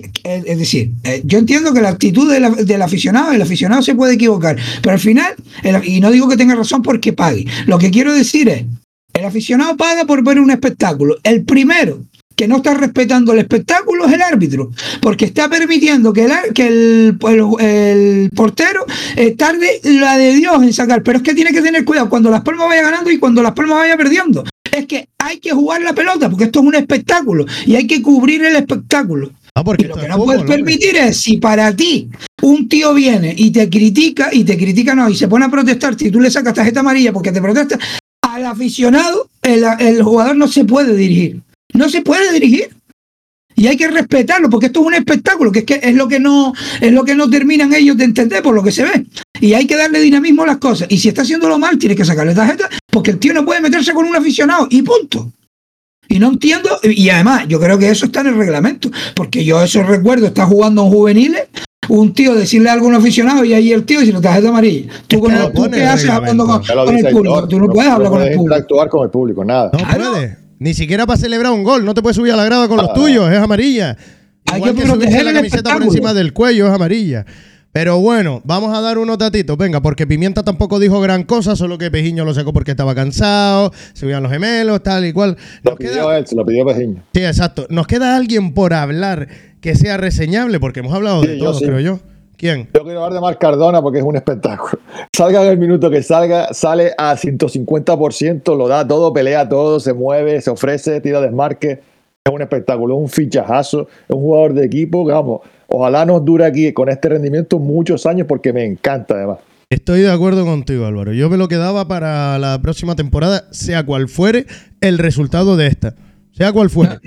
Que- Es decir, eh, yo entiendo que la actitud del aficionado, el aficionado se puede equivocar, pero al final, y no digo que tenga razón porque pague, lo que quiero decir es, el aficionado paga por ver un espectáculo. El primero que no está respetando el espectáculo es el árbitro, porque está permitiendo que el, que el portero eh, tarde la de Dios en sacar, pero es que tiene que tener cuidado cuando Las Palmas vaya ganando y cuando Las Palmas vaya perdiendo. Es que hay que jugar la pelota, porque esto es un espectáculo y hay que cubrir el espectáculo. Ah, porque Y lo que no puedes permitir es, si para ti un tío viene y te critica, y te critica no, y se pone a protestar, si tú le sacas tarjeta amarilla porque te protesta, al aficionado, el, el jugador no se puede dirigir. No se puede dirigir. Y hay que respetarlo, porque esto es un espectáculo, que es que es lo que no, es lo que no terminan ellos de entender por lo que se ve. Y hay que darle dinamismo a las cosas. Y si está haciéndolo mal, tienes que sacarle tarjeta, porque el tío no puede meterse con un aficionado, y punto. Y no entiendo, y además, yo creo que eso está en el reglamento, porque yo eso recuerdo, está jugando en juveniles, un tío decirle algo a un aficionado y ahí el tío dice tarjeta amarilla. ¿Tú, que con- lo tú qué el haces hablando con, con el público? Héctor, Tú no puedes hablar con el puedes público. interactuar con el público, nada. No Claro. puedes. Ni siquiera para celebrar un gol. No te puedes subir a la grada con los tuyos. Es amarilla. Hay Igual que que, subirse proteger la el camiseta por encima del cuello es amarilla. Pero bueno, vamos a dar unos datitos. Venga, porque Pimienta tampoco dijo gran cosa, solo que Pejiño lo sacó porque estaba cansado, se veían los gemelos, tal y cual. Lo Nos pidió queda- él, se lo pidió Pejiño. Sí, exacto. Nos queda alguien por hablar que sea reseñable, porque hemos hablado Sí, de todo, sí. creo yo. ¿Quién? Yo quiero hablar de Marc Cardona porque es un espectáculo. Salga en el minuto que salga, sale a 150%, lo da todo, pelea todo, se mueve, se ofrece, tira desmarque. Es un espectáculo, es un fichajazo, es un jugador de equipo vamos, ojalá nos dure aquí con este rendimiento muchos años porque me encanta además. Estoy de acuerdo contigo, Álvaro. Yo me lo quedaba para la próxima temporada, sea cual fuere el resultado de esta. Sea cual fuere.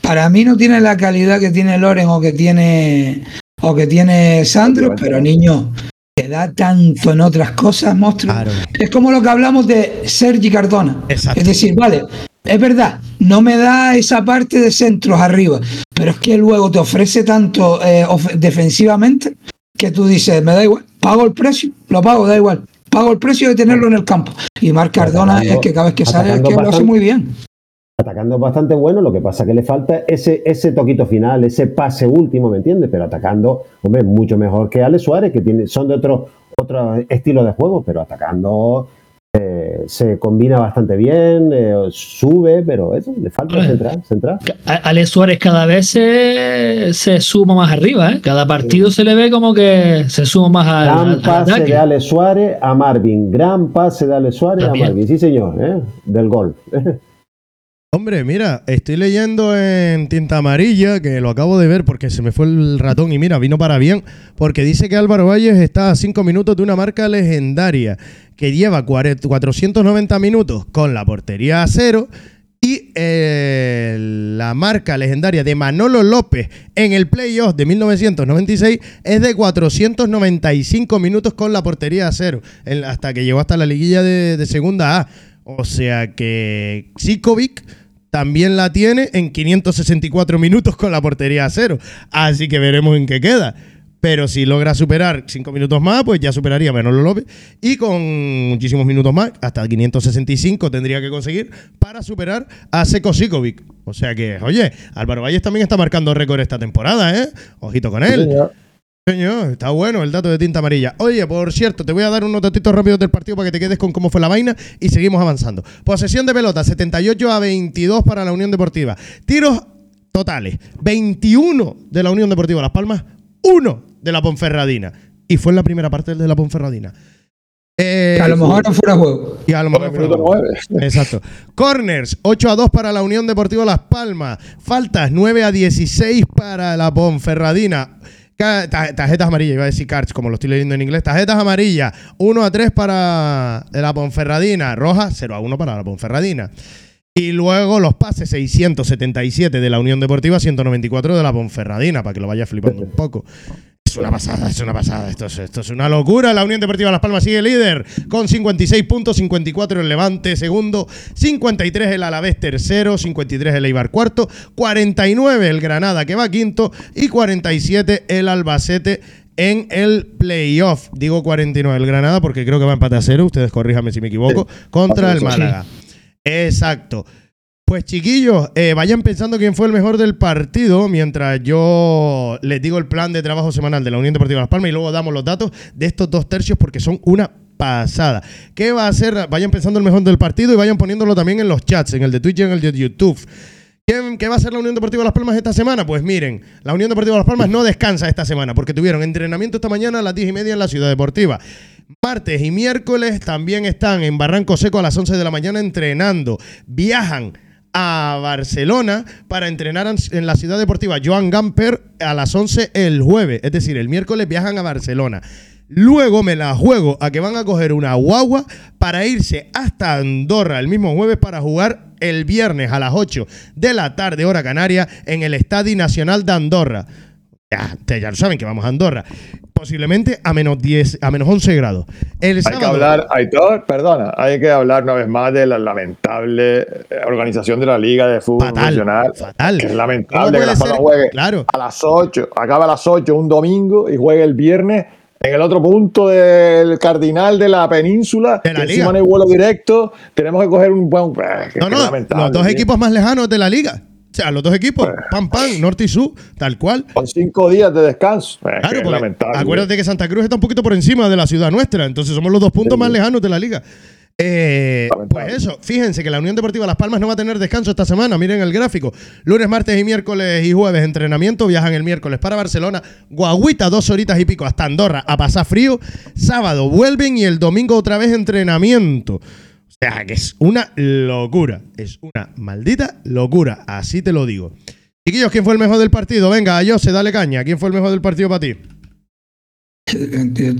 Para mí no tiene la calidad que tiene Loren o que tiene o que tiene Sandro, pero niño, te da tanto en otras cosas, monstruo. Claro. Es como lo que hablamos de Sergi Cardona. Exacto. Es decir, vale, es verdad, no me da esa parte de centros arriba, pero es que luego te ofrece tanto eh, of- defensivamente que tú dices, me da igual, pago el precio, lo pago, da igual. Pago el precio de tenerlo en el campo. Y Marc Cardona es que cada vez que sale es que lo hace muy bien. Atacando es bastante bueno, lo que pasa que le falta ese, ese toquito final, ese pase último, ¿me entiendes? Pero atacando, hombre, mucho mejor que Ale Suárez, que tiene, son de otro, otro estilo de juego, pero atacando eh, se combina bastante bien, eh, sube, pero eso, le falta centrar, centrar. A- Ale Suárez cada vez se, se suma más arriba, ¿eh? Cada partido se le ve como que se suma más al, Gran al pase ataque. de Ale Suárez a Marvin, gran pase de Ale Suárez También. a Marvin, sí señor, ¿eh? del gol. Hombre, mira, estoy leyendo en tinta amarilla, que lo acabo de ver porque se me fue el ratón y mira, vino para bien, porque dice que Álvaro Valles está a 5 minutos de una marca legendaria, que lleva 40 490 minutos con la portería a cero y eh, la marca legendaria de Manolo López en el playoff de 1996 es de 495 minutos con la portería a cero, hasta que llegó hasta la liguilla de, de segunda A. O sea que Sikovic también la tiene en 564 minutos con la portería a cero. Así que veremos en qué queda. Pero si logra superar 5 minutos más, pues ya superaría a Manolo López. Y con muchísimos minutos más, hasta 565 tendría que conseguir para superar a Seko Sikovic. O sea que, oye, Álvaro Valles también está marcando récord esta temporada, ¿eh? Ojito con él. Señor, está bueno el dato de tinta amarilla. Oye, por cierto, te voy a dar unos datitos rápidos del partido para que te quedes con cómo fue la vaina y seguimos avanzando. Posesión de pelota, 78 a 22 para la Unión Deportiva. Tiros totales, 21 de la Unión Deportiva Las Palmas, 1 de la Ponferradina. Y fue en la primera parte de la Ponferradina. Eh, Que a lo mejor no fuera juego. y a lo mejor fuera- nueve. Exacto. Corners, 8 a 2 para la Unión Deportiva Las Palmas. Faltas, 9 a 16 para la Ponferradina. Tarjetas amarillas, iba a decir cards, como lo estoy leyendo en inglés. Tarjetas amarillas, 1 a 3 para la Ponferradina. Roja, 0 a 1 para la Ponferradina. Y luego los pases, 677 de la Unión Deportiva, 194 de la Ponferradina, para que lo vaya flipando un poco. Es una pasada, es una pasada. Esto es, esto es una locura. La Unión Deportiva Las Palmas sigue líder con 56 puntos, 54 el Levante segundo, 53 el Alavés tercero, 53 el Eibar cuarto, 49 el Granada que va quinto y 47 el Albacete en el playoff. Digo 49 el Granada porque creo que va a empate a cero. Ustedes corríjame si me equivoco. Contra el. Málaga. Exacto. Pues chiquillos, eh, vayan pensando quién fue el mejor del partido mientras yo les digo el plan de trabajo semanal de la Unión Deportiva Las Palmas y luego damos los datos de estos dos tercios porque son una pasada. ¿Qué va a hacer? Vayan pensando el mejor del partido y vayan poniéndolo también en los chats, en el de Twitch y en el de YouTube. ¿Qué, va a hacer la Unión Deportiva Las Palmas esta semana? Pues miren, la Unión Deportiva Las Palmas no descansa esta semana porque tuvieron entrenamiento esta mañana a las 10 y media en la Ciudad Deportiva. Martes y miércoles también están en Barranco Seco a las 11 de la mañana entrenando. Viajan a Barcelona para entrenar en- la ciudad deportiva Joan Gamper a las 11 el jueves. Es decir, el miércoles viajan a Barcelona. Luego me la juego a que van a coger una guagua para irse hasta Andorra el mismo jueves para jugar el viernes a las 8 de la tarde, hora canaria, en el Estadio Nacional de Andorra. Ya, ya lo saben que vamos a Andorra. Posiblemente a menos 10, a menos 11 grados. El Hay que hablar, Aitor, perdona, hay que hablar una vez más de la lamentable eh, organización de la Liga de Fútbol Fatal, Profesional. fatal. Que es ¿Cómo lamentable que la ser? juegue Claro. a las 8, acaba a las 8 un domingo y juegue el viernes en el otro punto del cardinal de la península. De la que liga. encima no hay vuelo directo. Tenemos que coger un buen. eh, No, no, los dos tío. equipos más lejanos de la liga. O sea, los dos equipos, Pues. pam, pam, norte y sur, tal cual. Con cinco días de descanso. Que Claro, es lamentable. acuérdate que Santa Cruz está un poquito por encima de la ciudad nuestra, entonces somos los dos puntos más lejanos de la liga. Eh, Lamentable. pues eso, fíjense que la Unión Deportiva Las Palmas no va a tener descanso esta semana, miren el gráfico. Lunes, martes y miércoles y jueves entrenamiento, viajan el miércoles para Barcelona, Guaguita dos horitas y pico hasta Andorra a pasar frío, sábado vuelven y el domingo otra vez entrenamiento. O sea, que es una locura. Es una maldita locura. Así te lo digo. Chiquillos, ¿quién fue el mejor del partido? Venga, Jose, dale caña. ¿Quién fue el mejor del partido para ti?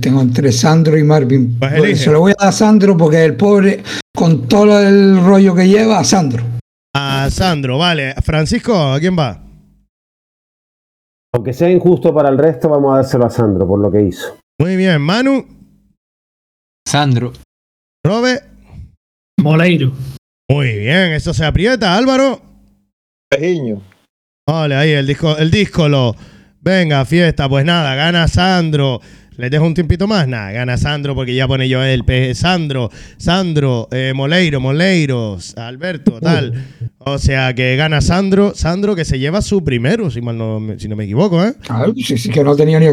Tengo entre Sandro y Marvin. Pues. Se lo voy a dar a Sandro porque el pobre, con todo el rollo que lleva, a Sandro. A Sandro, vale. Francisco, ¿a quién va? Aunque sea injusto para el resto, vamos a dárselo a Sandro por lo que hizo. Muy bien. Manu, Sandro. Robert. Moleiro. Muy bien, eso se aprieta. Álvaro. Pejiño. Vale, ahí el disco, el díscolo. Venga, fiesta. Pues nada, gana Sandro. ¿Les dejo un tiempito más? Nada, gana Sandro porque ya pone yo el P. Sandro, Sandro, eh, Moleiro, Moleiros, Alberto, tal. O sea que gana Sandro, Sandro que se lleva su primero, si, mal no, me- si no me equivoco, ¿eh? Claro, sí, sí que no tenía ni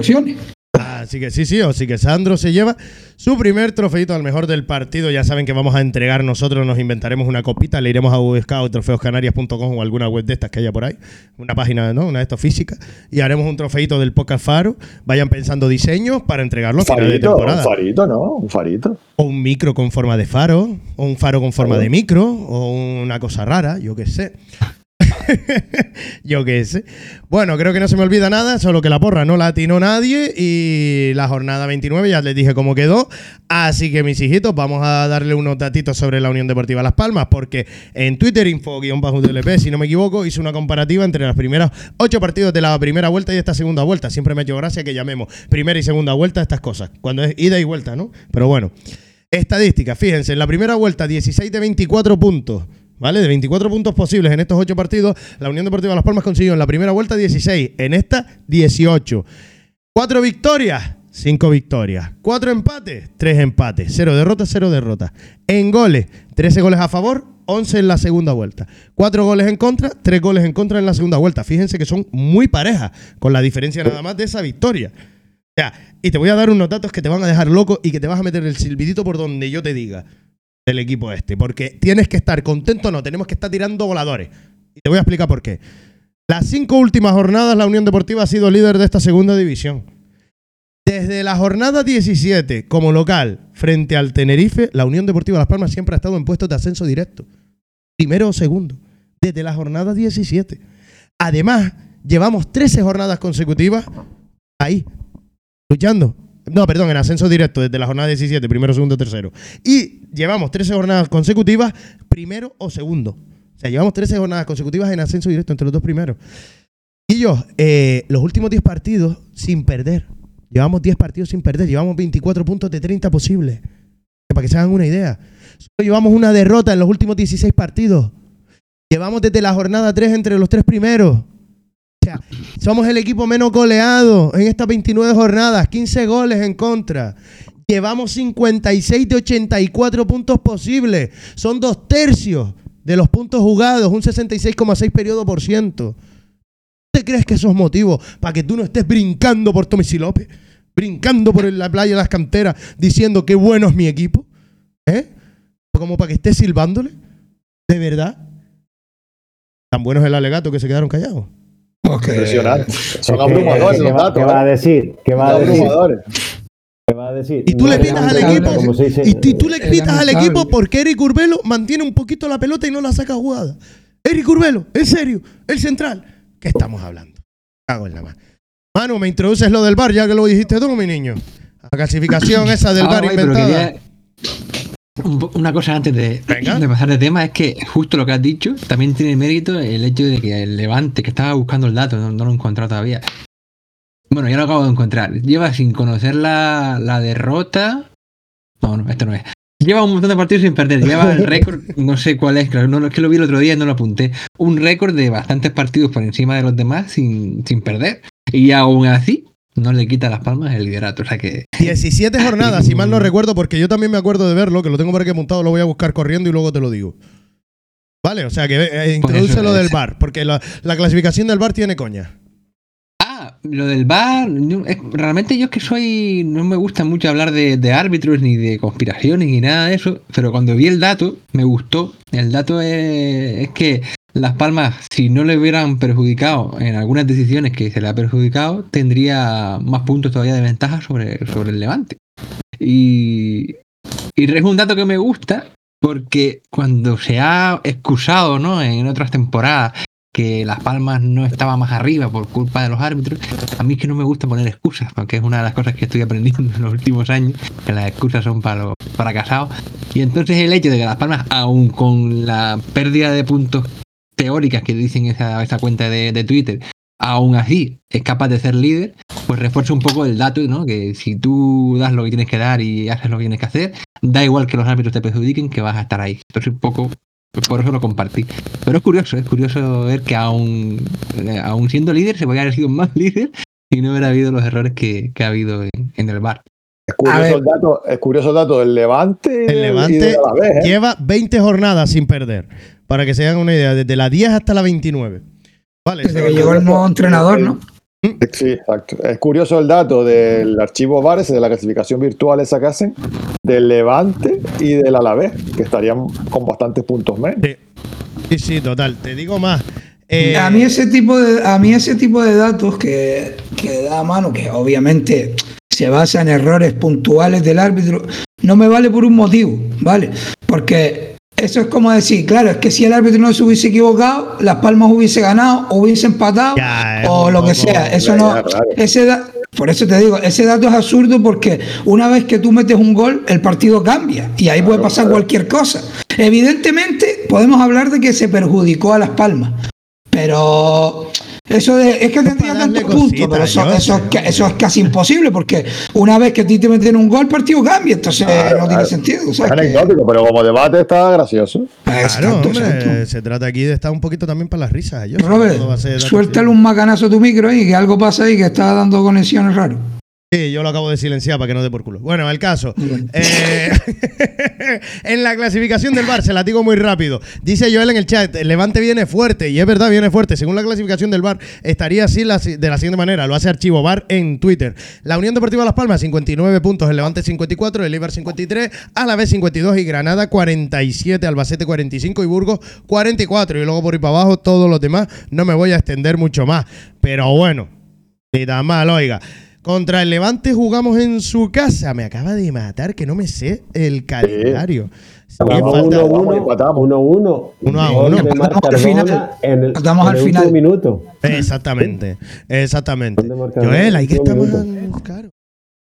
Así que sí, sí, así que Sandro se lleva su primer trofeito al mejor del partido. Ya saben que vamos a entregar nosotros, nos inventaremos una copita, le iremos a buscar trofeoscanarias.com o alguna web de estas que haya por ahí, una página, ¿no? Una de estas físicas, y haremos un trofeito del Podcast Faro. Vayan pensando diseños para entregarlo a final de un farito, ¿no? Un farito. O un micro con forma de faro, o un faro con forma de micro, o una cosa rara, yo qué sé. yo qué sé. Bueno, creo que no se me olvida nada, solo que la porra no la atinó nadie y la jornada 29 ya les dije cómo quedó. Así que mis hijitos, vamos a darle unos datitos sobre la Unión Deportiva Las Palmas, porque en Twitter info-dlp, si no me equivoco, hice una comparativa entre las primeras ocho partidos de la primera vuelta y esta segunda vuelta. Siempre me ha hecho gracia que llamemos primera y segunda vuelta estas cosas, cuando es ida y vuelta, ¿no? Pero bueno. Estadísticas, fíjense, en la primera vuelta 16 de 24 puntos, ¿vale? De 24 puntos posibles en estos 8 partidos, la Unión Deportiva Las Palmas consiguió en la primera vuelta 16, en esta 18. 4 victorias, 5 victorias. 4 empates, 3 empates. 0 derrotas, 0 derrotas. En goles, 13 goles a favor, 11 en la segunda vuelta. 4 goles en contra, 3 goles en contra en la segunda vuelta. Fíjense que son muy parejas, con la diferencia nada más de esa victoria. O sea, y te voy a dar unos datos que te van a dejar loco y que te vas a meter el silbidito por donde yo te diga del equipo este. Porque tienes que estar contento, no, tenemos que estar tirando voladores. Y te voy a explicar por qué. Las cinco últimas jornadas la Unión Deportiva ha sido líder de esta segunda división. Desde la jornada 17 como local frente al Tenerife, la Unión Deportiva Las Palmas siempre ha estado en puestos de ascenso directo. Primero o segundo. Desde la jornada 17. Además, llevamos 13 jornadas consecutivas ahí, luchando. No, perdón, en ascenso directo desde la jornada 17, primero, segundo, tercero. Y llevamos 13 jornadas consecutivas, primero o segundo. O sea, llevamos 13 jornadas consecutivas en ascenso directo entre los dos primeros. Y yo, eh, los últimos 10 partidos sin perder. Llevamos 10 partidos sin perder. Llevamos 24 puntos de 30 posibles. Para que se hagan una idea. Solo llevamos una derrota en los últimos 16 partidos. Llevamos desde la jornada 3 entre los tres primeros. Somos el equipo menos goleado en estas 29 jornadas, 15 goles en contra. Llevamos 56 de 84 puntos posibles. Son dos tercios de los puntos jugados, un 66,6 periodo por ciento. ¿Te crees que esos motivos para que tú no estés brincando por Tommy López? Brincando por la playa de las canteras diciendo qué bueno es mi equipo. ¿Eh? Como para que estés silbándole. ¿De verdad? Tan bueno es el alegato que se quedaron callados. Impresionante. Son Es que- abrumadores ¿qué los va- datos. ¿Qué va a ¿eh? decir? ¿Qué va a decir? ¿Qué va a decir? Y tú le pitas al equipo. dice- Y, y tú le pitas al lamentable. equipo porque Eric Urbelo mantiene un poquito la pelota y no la saca jugada. Eric Urbelo, en serio, el central. ¿Qué estamos hablando? Cago en la mano. Manu, me introduces lo del bar, ya que lo dijiste tú, mi niño. La clasificación esa del Ah, bar pero inventada. Una cosa antes de, pasar de tema es que justo lo que has dicho también tiene mérito el hecho de que el Levante, que estaba buscando el dato, no, no lo he encontrado todavía. Bueno, ya lo acabo de encontrar. Lleva sin conocer la, la derrota. No, no, esto no es. Lleva un montón de partidos sin perder. Lleva el récord, no sé cuál es, claro, no, es que lo vi el otro día y no lo apunté. Un récord de bastantes partidos por encima de los demás sin, sin perder. Y aún así, no le quita las palmas el liderato. O sea que 17 jornadas, si mal no recuerdo, porque yo también me acuerdo de verlo, que lo tengo por aquí apuntado, lo voy a buscar corriendo y luego te lo digo. Vale, o sea que eh, introduce lo del bar, porque la, la clasificación del bar tiene coña. Ah, lo del es- realmente yo es que soy, no me gusta mucho hablar de, de árbitros ni de conspiraciones ni nada de eso, pero cuando vi el dato, me gustó. El dato es, es que Las Palmas, si no le hubieran perjudicado en algunas decisiones que se le ha perjudicado, tendría más puntos todavía de ventaja sobre, sobre el Levante. Y, y es un dato que me gusta porque cuando se ha excusado, ¿no? En otras temporadas que Las Palmas no estaba más arriba por culpa de los árbitros, a mí es que no me gusta poner excusas, porque es una de las cosas que estoy aprendiendo en los últimos años, que las excusas son para los fracasados. Y entonces el hecho de que Las Palmas, aun con la pérdida de puntos teóricas que dicen esa, esa cuenta de, de Twitter, aún así es capaz de ser líder, pues refuerza un poco el dato, ¿no? Que si tú das lo que tienes que dar y haces lo que tienes que hacer, da igual que los árbitros te perjudiquen, que vas a estar ahí. Entonces un poco, pues por eso lo compartí. Pero es curioso, es curioso ver que aún, eh, aún siendo líder, se podría haber sido más líder y no hubiera habido los errores que, que ha habido en, en el bar. Es curioso, el dato, es curioso el dato del Levante. El Levante vez, ¿eh? lleva 20 jornadas sin perder. Para que se hagan una idea, desde la 10 hasta la 29. Vale, Desde que llegó el nuevo entrenador, ¿no? Sí, exacto. Es curioso el dato del archivo VAR, ese de la clasificación virtual esa que hacen, del Levante y del Alavés, que estarían con bastantes puntos menos. Sí, sí, total. Te digo más. Eh, a mí ese tipo de, a mí ese tipo de datos que, que da a mano, que obviamente se basa en errores puntuales del árbitro, no me vale por un motivo, ¿vale? Porque eso es como decir, claro, es que si el árbitro no se hubiese equivocado, Las Palmas hubiese ganado, o hubiese empatado, Ya, o lo que sea. Eso no, Ya, claro. ese da- por eso te digo, ese dato es absurdo porque una vez que tú metes un gol, el partido cambia y ahí puede pasar cualquier cosa. Evidentemente, podemos hablar de que se perjudicó a Las Palmas, pero eso de, es que tendría tantos puntos, pero eso, yo eso es, eso es casi imposible porque una vez que a ti te meten un gol, el partido cambia, entonces Claro, no tiene claro. sentido. o sea, Es que- anecdótico, pero como debate está gracioso. Claro, Exacto, hombre, exacto. se trata aquí de estar un poquito también para las risas. Yo, Robert, suéltale un macanazo a tu micro ahí, que algo pasa ahí que está dando conexiones raras. Sí, yo lo acabo de silenciar para que no dé por culo. Bueno, el caso. Eh, en la clasificación del Bar, se la digo muy rápido. Dice Joel en el chat, el Levante viene fuerte, y es verdad, viene fuerte. Según la clasificación del Bar, estaría así la- de la siguiente manera. Lo hace Archivo Bar en Twitter. La Unión Deportiva Las Palmas, 59 puntos. El Levante, 54. El Eibar, 53. Alavés, 52. Y Granada, 47. Albacete, 45. Y Burgos, 44. Y luego por ahí para abajo, todos los demás. No me voy a extender mucho más. Pero bueno, ni tan mal, oiga. Contra el Levante jugamos en su casa. Me acaba de matar que no me sé el calendario. Sí, Vamos, falta- uno, 1-1, empatamos. 1-1. Uno a Gol uno. de Marc Empatamos al final. En minuto. Exactamente, exactamente. ¿Dónde marca el Joel, hay que más claro.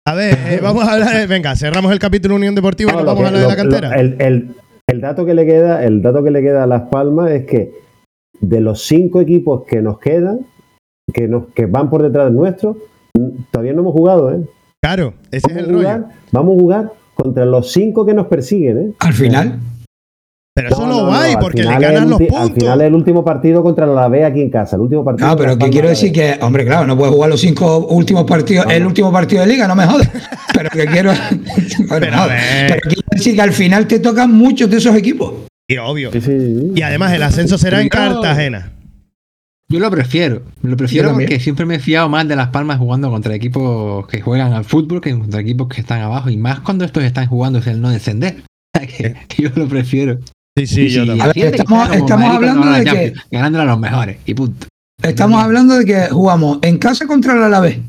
A ver, eh, vamos a hablar. Venga, cerramos el capítulo Unión Deportiva y nos vamos a hablar de la cantera. lo- el, el- el dato que le queda, el dato que le queda a Las Palmas es que de los cinco equipos que nos quedan, que nos, que van por detrás de nuestro, todavía no hemos jugado, ¿eh? Claro, ese es el jugar, rollo. vamos a jugar contra los cinco que nos persiguen, ¿eh? Al final. Pero eso No, lo no, no, guay, al porque le ganan los ulti- Al final puntos. es el último partido contra la B aquí en casa, el último partido. No, de pero que quiero decir que, hombre, claro, no puedes jugar los cinco últimos partidos, el último partido de liga, no me jodas. Pero que quiero. bueno, Pero no, a ver. pero quiero decir que al final te tocan muchos de esos equipos. Y obvio. Sí, sí. Y además el ascenso será en. Cartagena. Yo lo prefiero. Lo prefiero porque siempre me he fiado más de Las Palmas jugando contra equipos que juegan al fútbol que contra equipos que están abajo. Y más cuando estos están jugando es el no descender. O sea que yo lo prefiero. Sí, sí, yo también. A ver, estamos- estamos hablando de la que- ganándole a los mejores. Y punto. Estamos hablando de que jugamos en casa contra el Alavés,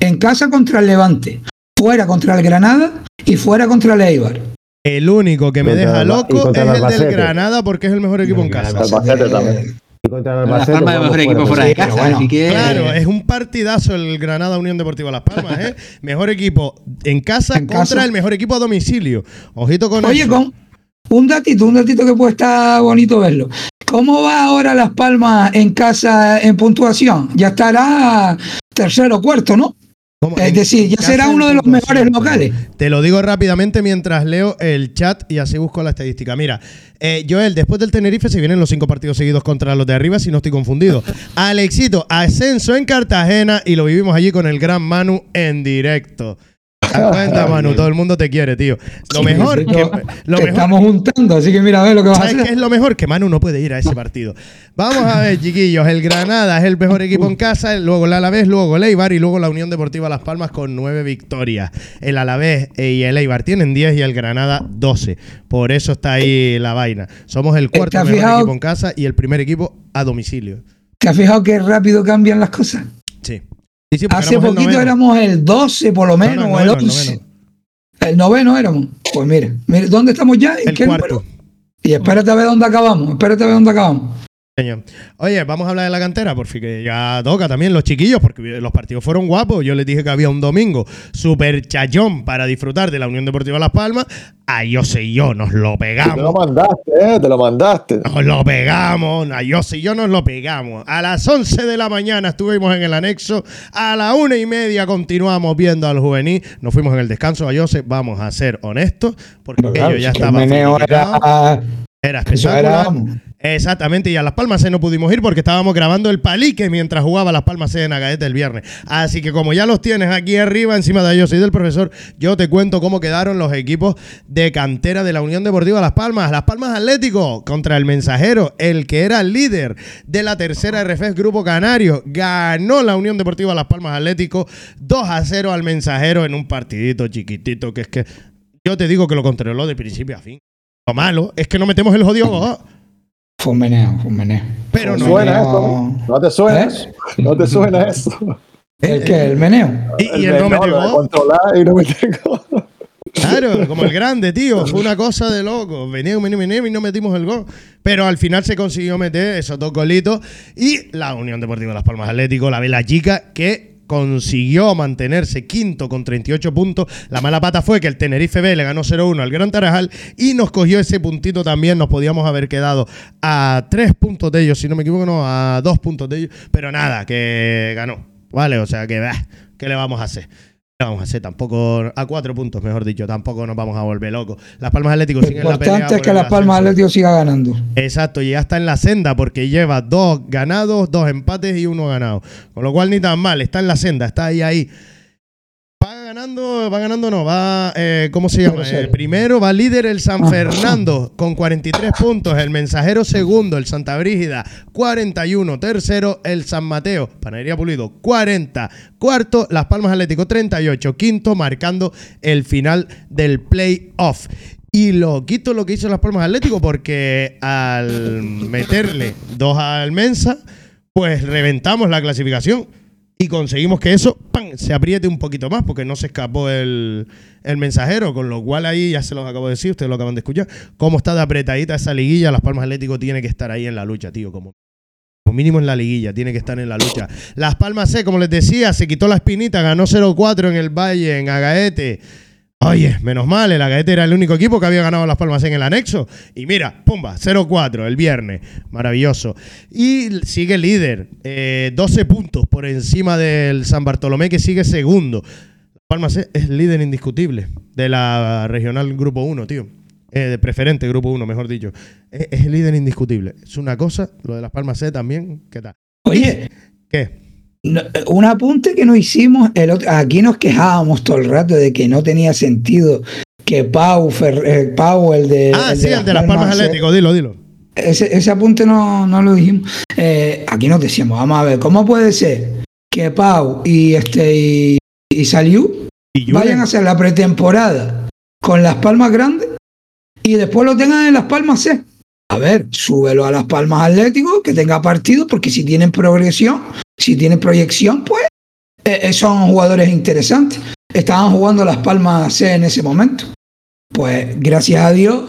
en casa contra el Levante, fuera contra el Granada y fuera contra el Eibar. El único que me deja loco es el el del. Granada porque es el mejor equipo en casa. Albacete también. Contra el Las Albacete Palmas es el mejor equipo fuera de casa. bueno. así que. Claro, es un partidazo el Granada Unión Deportiva Las Palmas, ¿eh? Mejor equipo en casa En contra el mejor equipo a domicilio. Ojito con Oye, eso. con un datito, un datito que puede estar bonito verlo. ¿Cómo va ahora Las Palmas en casa en puntuación? Ya estará tercero o cuarto, ¿no? ¿Cómo? Es decir, ya será uno de los mejores locales. Te lo digo rápidamente mientras leo el chat y así busco la estadística. Mira, eh, Joel, después del Tenerife se vienen los cinco partidos seguidos contra los de arriba, si no estoy confundido. Alexito, ascenso en Cartagena y lo vivimos allí con el gran Manu en directo. ¿Te das cuenta, Manu? Todo el mundo te quiere, tío. Lo mejor, que, lo mejor estamos juntando, así que mira a ver lo que vas a ¿Sabes qué hacer. es lo mejor? Que Manu no puede ir a ese partido. Vamos a ver, chiquillos. El Granada es el mejor equipo en casa, luego el Alavés, luego el Eibar y luego la Unión Deportiva Las Palmas con nueve victorias. El Alavés y el Eibar tienen 10 y el Granada 12. Por eso está ahí la vaina. Somos el cuarto ¿Te has mejor fijado? equipo en casa y el primer equipo a domicilio. ¿Te has fijado qué rápido cambian las cosas? Sí. Sí, sí, porque Hace éramos poquito éramos el 12 por lo No, menos, no, o el noveno, el 11. noveno. El noveno éramos. Pues mira, mira, ¿dónde estamos ya? ¿En El qué cuarto. número? Y espérate a ver dónde acabamos. Espérate a ver dónde acabamos. Señor. Oye, vamos a hablar de la cantera, por fin que ya toca también los chiquillos, porque los partidos fueron guapos. Yo les dije que había un domingo súper chayón para disfrutar de la Unión Deportiva Las Palmas. A yo y yo nos lo Te lo pegamos. mandaste, ¿eh? Te lo mandaste. Nos lo pegamos, a yo y yo nos lo pegamos. A las 11 de la mañana estuvimos en el anexo. A la una y media continuamos viendo al juvenil. Nos fuimos en el descanso a Jose. Vamos a ser honestos, porque ellos ya estaban. era, Era espectacular. Exactamente, y a Las Palmas C no pudimos ir porque estábamos grabando el palique mientras jugaba Las Palmas C en Agaete el viernes. Así que como ya los tienes aquí arriba, encima de ellos y del profesor, yo te cuento cómo quedaron los equipos de cantera de la Unión Deportiva Las Palmas. Las Palmas Atlético contra el Mensajero, el que era líder de la tercera RFES Grupo Canario. Ganó la Unión Deportiva Las Palmas Atlético 2 a 0 al Mensajero en un partidito chiquitito que es que yo te digo que lo controló de principio a fin. Lo malo es que no metemos el jodido. Fue un meneo, fue un meneo. Pero no. ¿Suena eso? ¿no? ¿No te suena ¿Eh? eso? ¿No te suena eso? ¿El qué? ¿El meneo? Y, y el no de gol. controlar y no meter gol. Claro, como el grande, tío. Fue una cosa de loco. Venía, venía, venía y no metimos el gol. Pero al final se consiguió meter esos dos golitos. Y la Unión Deportiva Las Palmas Atlético, la Vela Chica, que consiguió mantenerse quinto con 38 puntos. La mala pata fue que el Tenerife B le ganó 0-1 al Gran Tarajal y nos cogió ese puntito también. Nos podíamos haber quedado a tres puntos de ellos, si no me equivoco, no, a dos puntos de ellos. Pero nada, que ganó. Vale, o sea que, bah, ¿qué le vamos a hacer? ¿Qué vamos a hacer? Tampoco, a cuatro puntos, mejor dicho, tampoco nos vamos a volver locos. Las Palmas Atlético Lo siguen la pelea. importante es que Las Palmas. Atlético siga ganando. Exacto, y ya está en la senda porque lleva dos ganados, dos empates y uno ganado. Con lo cual ni tan mal, está en la senda, está ahí ahí. Va ganando, va ganando no, va, eh, ¿cómo se llama? El primero va líder el San. Fernando con 43 puntos, el Mensajero segundo, el Santa Brígida 41, tercero el San Mateo, Panadería Pulido 40, cuarto Las Palmas Atlético 38, quinto marcando el final del playoff. Y lo quito lo que hizo Las Palmas Atlético porque al meterle dos al Mensa, pues reventamos la clasificación y conseguimos que eso se apriete un poquito más porque no se escapó el, el mensajero, con lo cual ahí ya se los acabo de decir, ustedes lo acaban de escuchar, cómo está de apretadita esa liguilla, Las Palmas Atlético tiene que estar ahí en la lucha, tío, como, como mínimo en la liguilla, tiene que estar en la lucha. Las Palmas C, como les decía, se quitó la espinita, ganó 0-4 en el Valle, en Agaete. Oye, menos mal, el Agaete era el único equipo que había ganado Las Palmas en el anexo. Y mira, pumba, 0-4 el viernes. Maravilloso. Y sigue líder, eh, 12 puntos por encima del San Bartolomé, que sigue segundo. Las Palmas C es líder indiscutible de la regional Grupo 1, tío. Eh, de preferente Grupo 1, mejor dicho. Es, es el líder indiscutible. Es una cosa, lo de Las Palmas C también. ¿Qué tal? Oye, ¿Qué? No- un apunte que nos hicimos, el otro- aquí nos quejábamos todo el rato de que no tenía sentido que Pau, Fer- eh, Pau el de... Ah, sí, el de Las Palmas Atlético, dilo, dilo. Ese, ese apunte no, no lo dijimos. Eh, aquí nos decíamos, vamos a ver, ¿cómo puede ser que Pau y este y, y Saliu Y vayan a hacer la pretemporada con las palmas grandes y después lo tengan en las palmas C? A ver, súbelo a las palmas Atlético, que tenga partido, porque si tienen progresión, si tienen proyección, pues eh, eh, son jugadores interesantes. Estaban jugando las palmas C en ese momento. Pues gracias a Dios,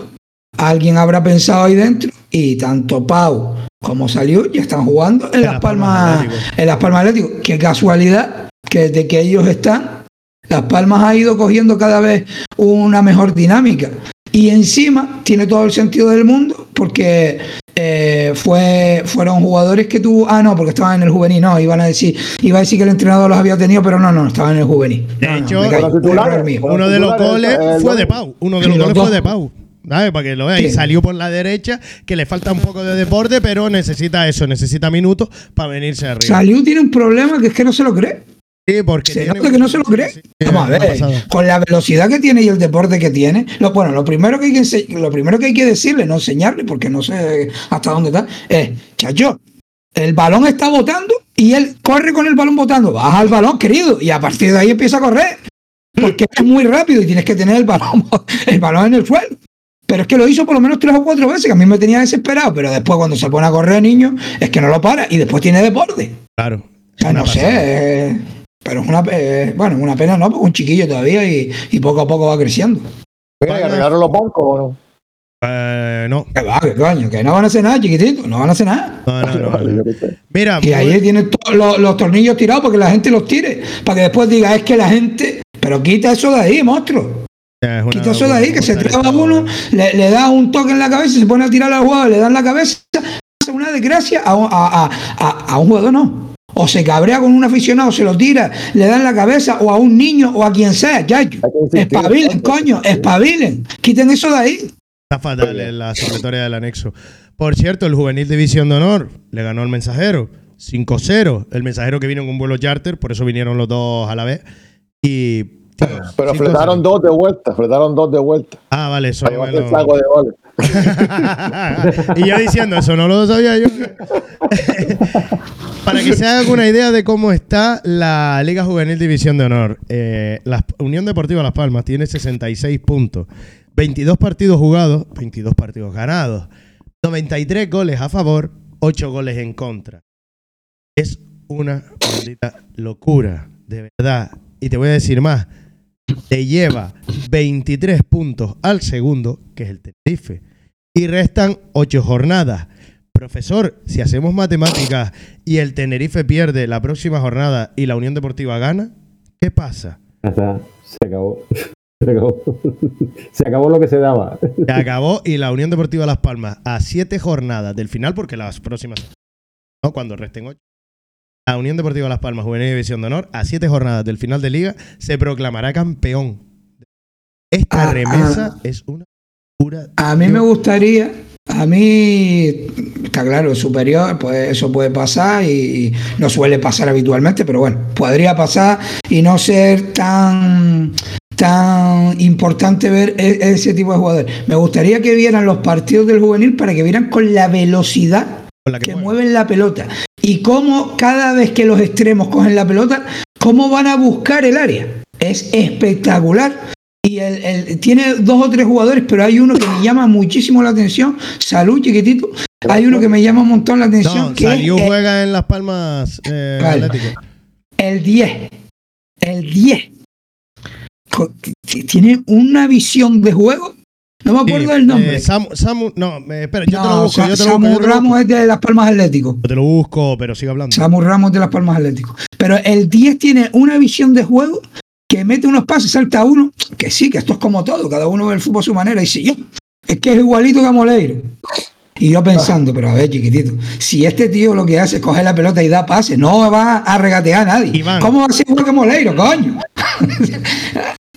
alguien habrá pensado ahí dentro y tanto Pau como salió ya están jugando en, las palmas, Atlético. en las palmas Atlético. Qué casualidad que desde que ellos están, las palmas ha ido cogiendo cada vez una mejor dinámica. Y encima tiene todo el sentido del mundo porque eh, fue, fueron jugadores que tuvo. Ah, no, porque estaban en el juvenil. No, iban a decir, iba a decir que el entrenador los había tenido, pero no, no, estaban en el juvenil. De No, hecho, callo, Uno de los goles fue de. Pau. Uno de los los goles fue de Pau. ¿Sabes? Para que lo veas. Y Sí. salió por la derecha, que le falta un poco de deporte, pero necesita eso, necesita minutos para venirse arriba. Saliu tiene un problema que es que no se lo cree. Sí, porque Se tiene- nota que no se lo cree. Sí, Vamos a ver, con la velocidad que tiene y el deporte que tiene, lo, bueno, lo primero que hay que ense- lo primero que hay que decirle, no enseñarle, porque no sé hasta dónde está, es, chacho, el balón está botando y él corre con el balón botando, baja el balón, querido, y a partir de ahí empieza a correr. Porque es muy rápido y tienes que tener el balón, el balón en el suelo. Pero es que lo hizo por lo menos tres o cuatro veces, que a mí me tenía desesperado, pero después cuando se pone a correr, niño, es que no lo para y después tiene deporte. Claro. O sea, Una no sé, pasada. eh, pero es una, eh, bueno, una pena no, porque un chiquillo todavía y, y poco a poco va creciendo. Mira, ¿y arreglaron los bancos o no? Eh, no. Que va, que coño, que no van a hacer nada, chiquitito, no van a hacer nada. No, no, no, no. Mira, Y ahí tienen todos los, los tornillos tirados para que la gente los tire. Para que después diga, es que la gente. Pero quita eso de ahí, monstruo. es una Quita eso de ahí, que se traba uno, le, le da un toque en la cabeza, se pone a tirar al jugador, le dan la cabeza, hace una desgracia a, un- a, a- a- a un jugador, no. O se cabrea con un aficionado, se lo tira, le dan la cabeza, o a un niño, o a quien sea, chacho. Espabilen, coño, espabilen. Quiten eso de ahí. Está fatal en la secretaria del anexo. Por cierto, el juvenil División de Honor le ganó al mensajero 5-0. El mensajero que vino en un vuelo charter, por eso vinieron los dos a la vez. Y. Pero 5-0. fletaron dos de vuelta, fletaron dos de vuelta. Ah, vale, eso Para el saco de goles. y yo diciendo eso, no lo sabía yo. Para que se hagan una idea de cómo está la Liga Juvenil División de Honor. eh, la Unión Deportiva Las Palmas tiene 66 puntos, 22 partidos jugados, 22 partidos ganados, 93 goles a favor, 8 goles en contra. Es una maldita locura, de verdad. Y te voy a decir más. Te lleva 23 puntos al segundo, que es el Tenerife. Y restan 8 jornadas. Profesor, si hacemos matemáticas y el Tenerife pierde la próxima jornada y la Unión Deportiva gana, ¿qué pasa? Se acabó. Se acabó. Se acabó lo que se daba. Se acabó y la Unión Deportiva Las Palmas a 7 jornadas del final, porque las próximas, ¿no? Cuando resten 8. La Unión Deportiva Las Palmas, Juvenil División de Honor, a 7 jornadas del final de liga, se proclamará campeón. Esta Ah, remesa es una pura. A mí me gustaría, a mí, está claro, superior, pues eso puede pasar y no suele pasar habitualmente, pero bueno, podría pasar y no ser tan tan importante ver e- ese tipo de jugadores. Me gustaría que vieran los partidos del juvenil para que vieran con la velocidad Con la que que mueve. mueven la pelota y cómo cada vez que los extremos cogen la pelota, cómo van a buscar el área. Es espectacular. Y el- el- tiene dos o tres jugadores, pero hay uno que me llama muchísimo la atención. Salud, chiquitito. Hay uno que me llama un montón la atención. No, que es el- juega en Las Palmas eh, el 10. El 10. Co- t- Tiene una visión de juego. No me acuerdo del nombre. eh, Samu, Samu- no, espera, yo te lo No, busco, Sa- yo te lo Samu busco. yo te lo Ramos busco. es de Las Palmas Atlético. Yo te lo busco, pero sigue hablando. Samu Ramos de Las Palmas Atlético. Pero el 10 tiene una visión de juego que mete unos pases, salta uno, que sí, que esto es como todo, cada uno ve el fútbol a su manera. Y si yo, es que es igualito que a Moleiro. Y yo pensando, pero a ver, chiquitito, si este tío lo que hace es coger la pelota y da pases, no va a regatear a nadie. Iván. ¿Cómo va a ser igual que Moleiro, coño?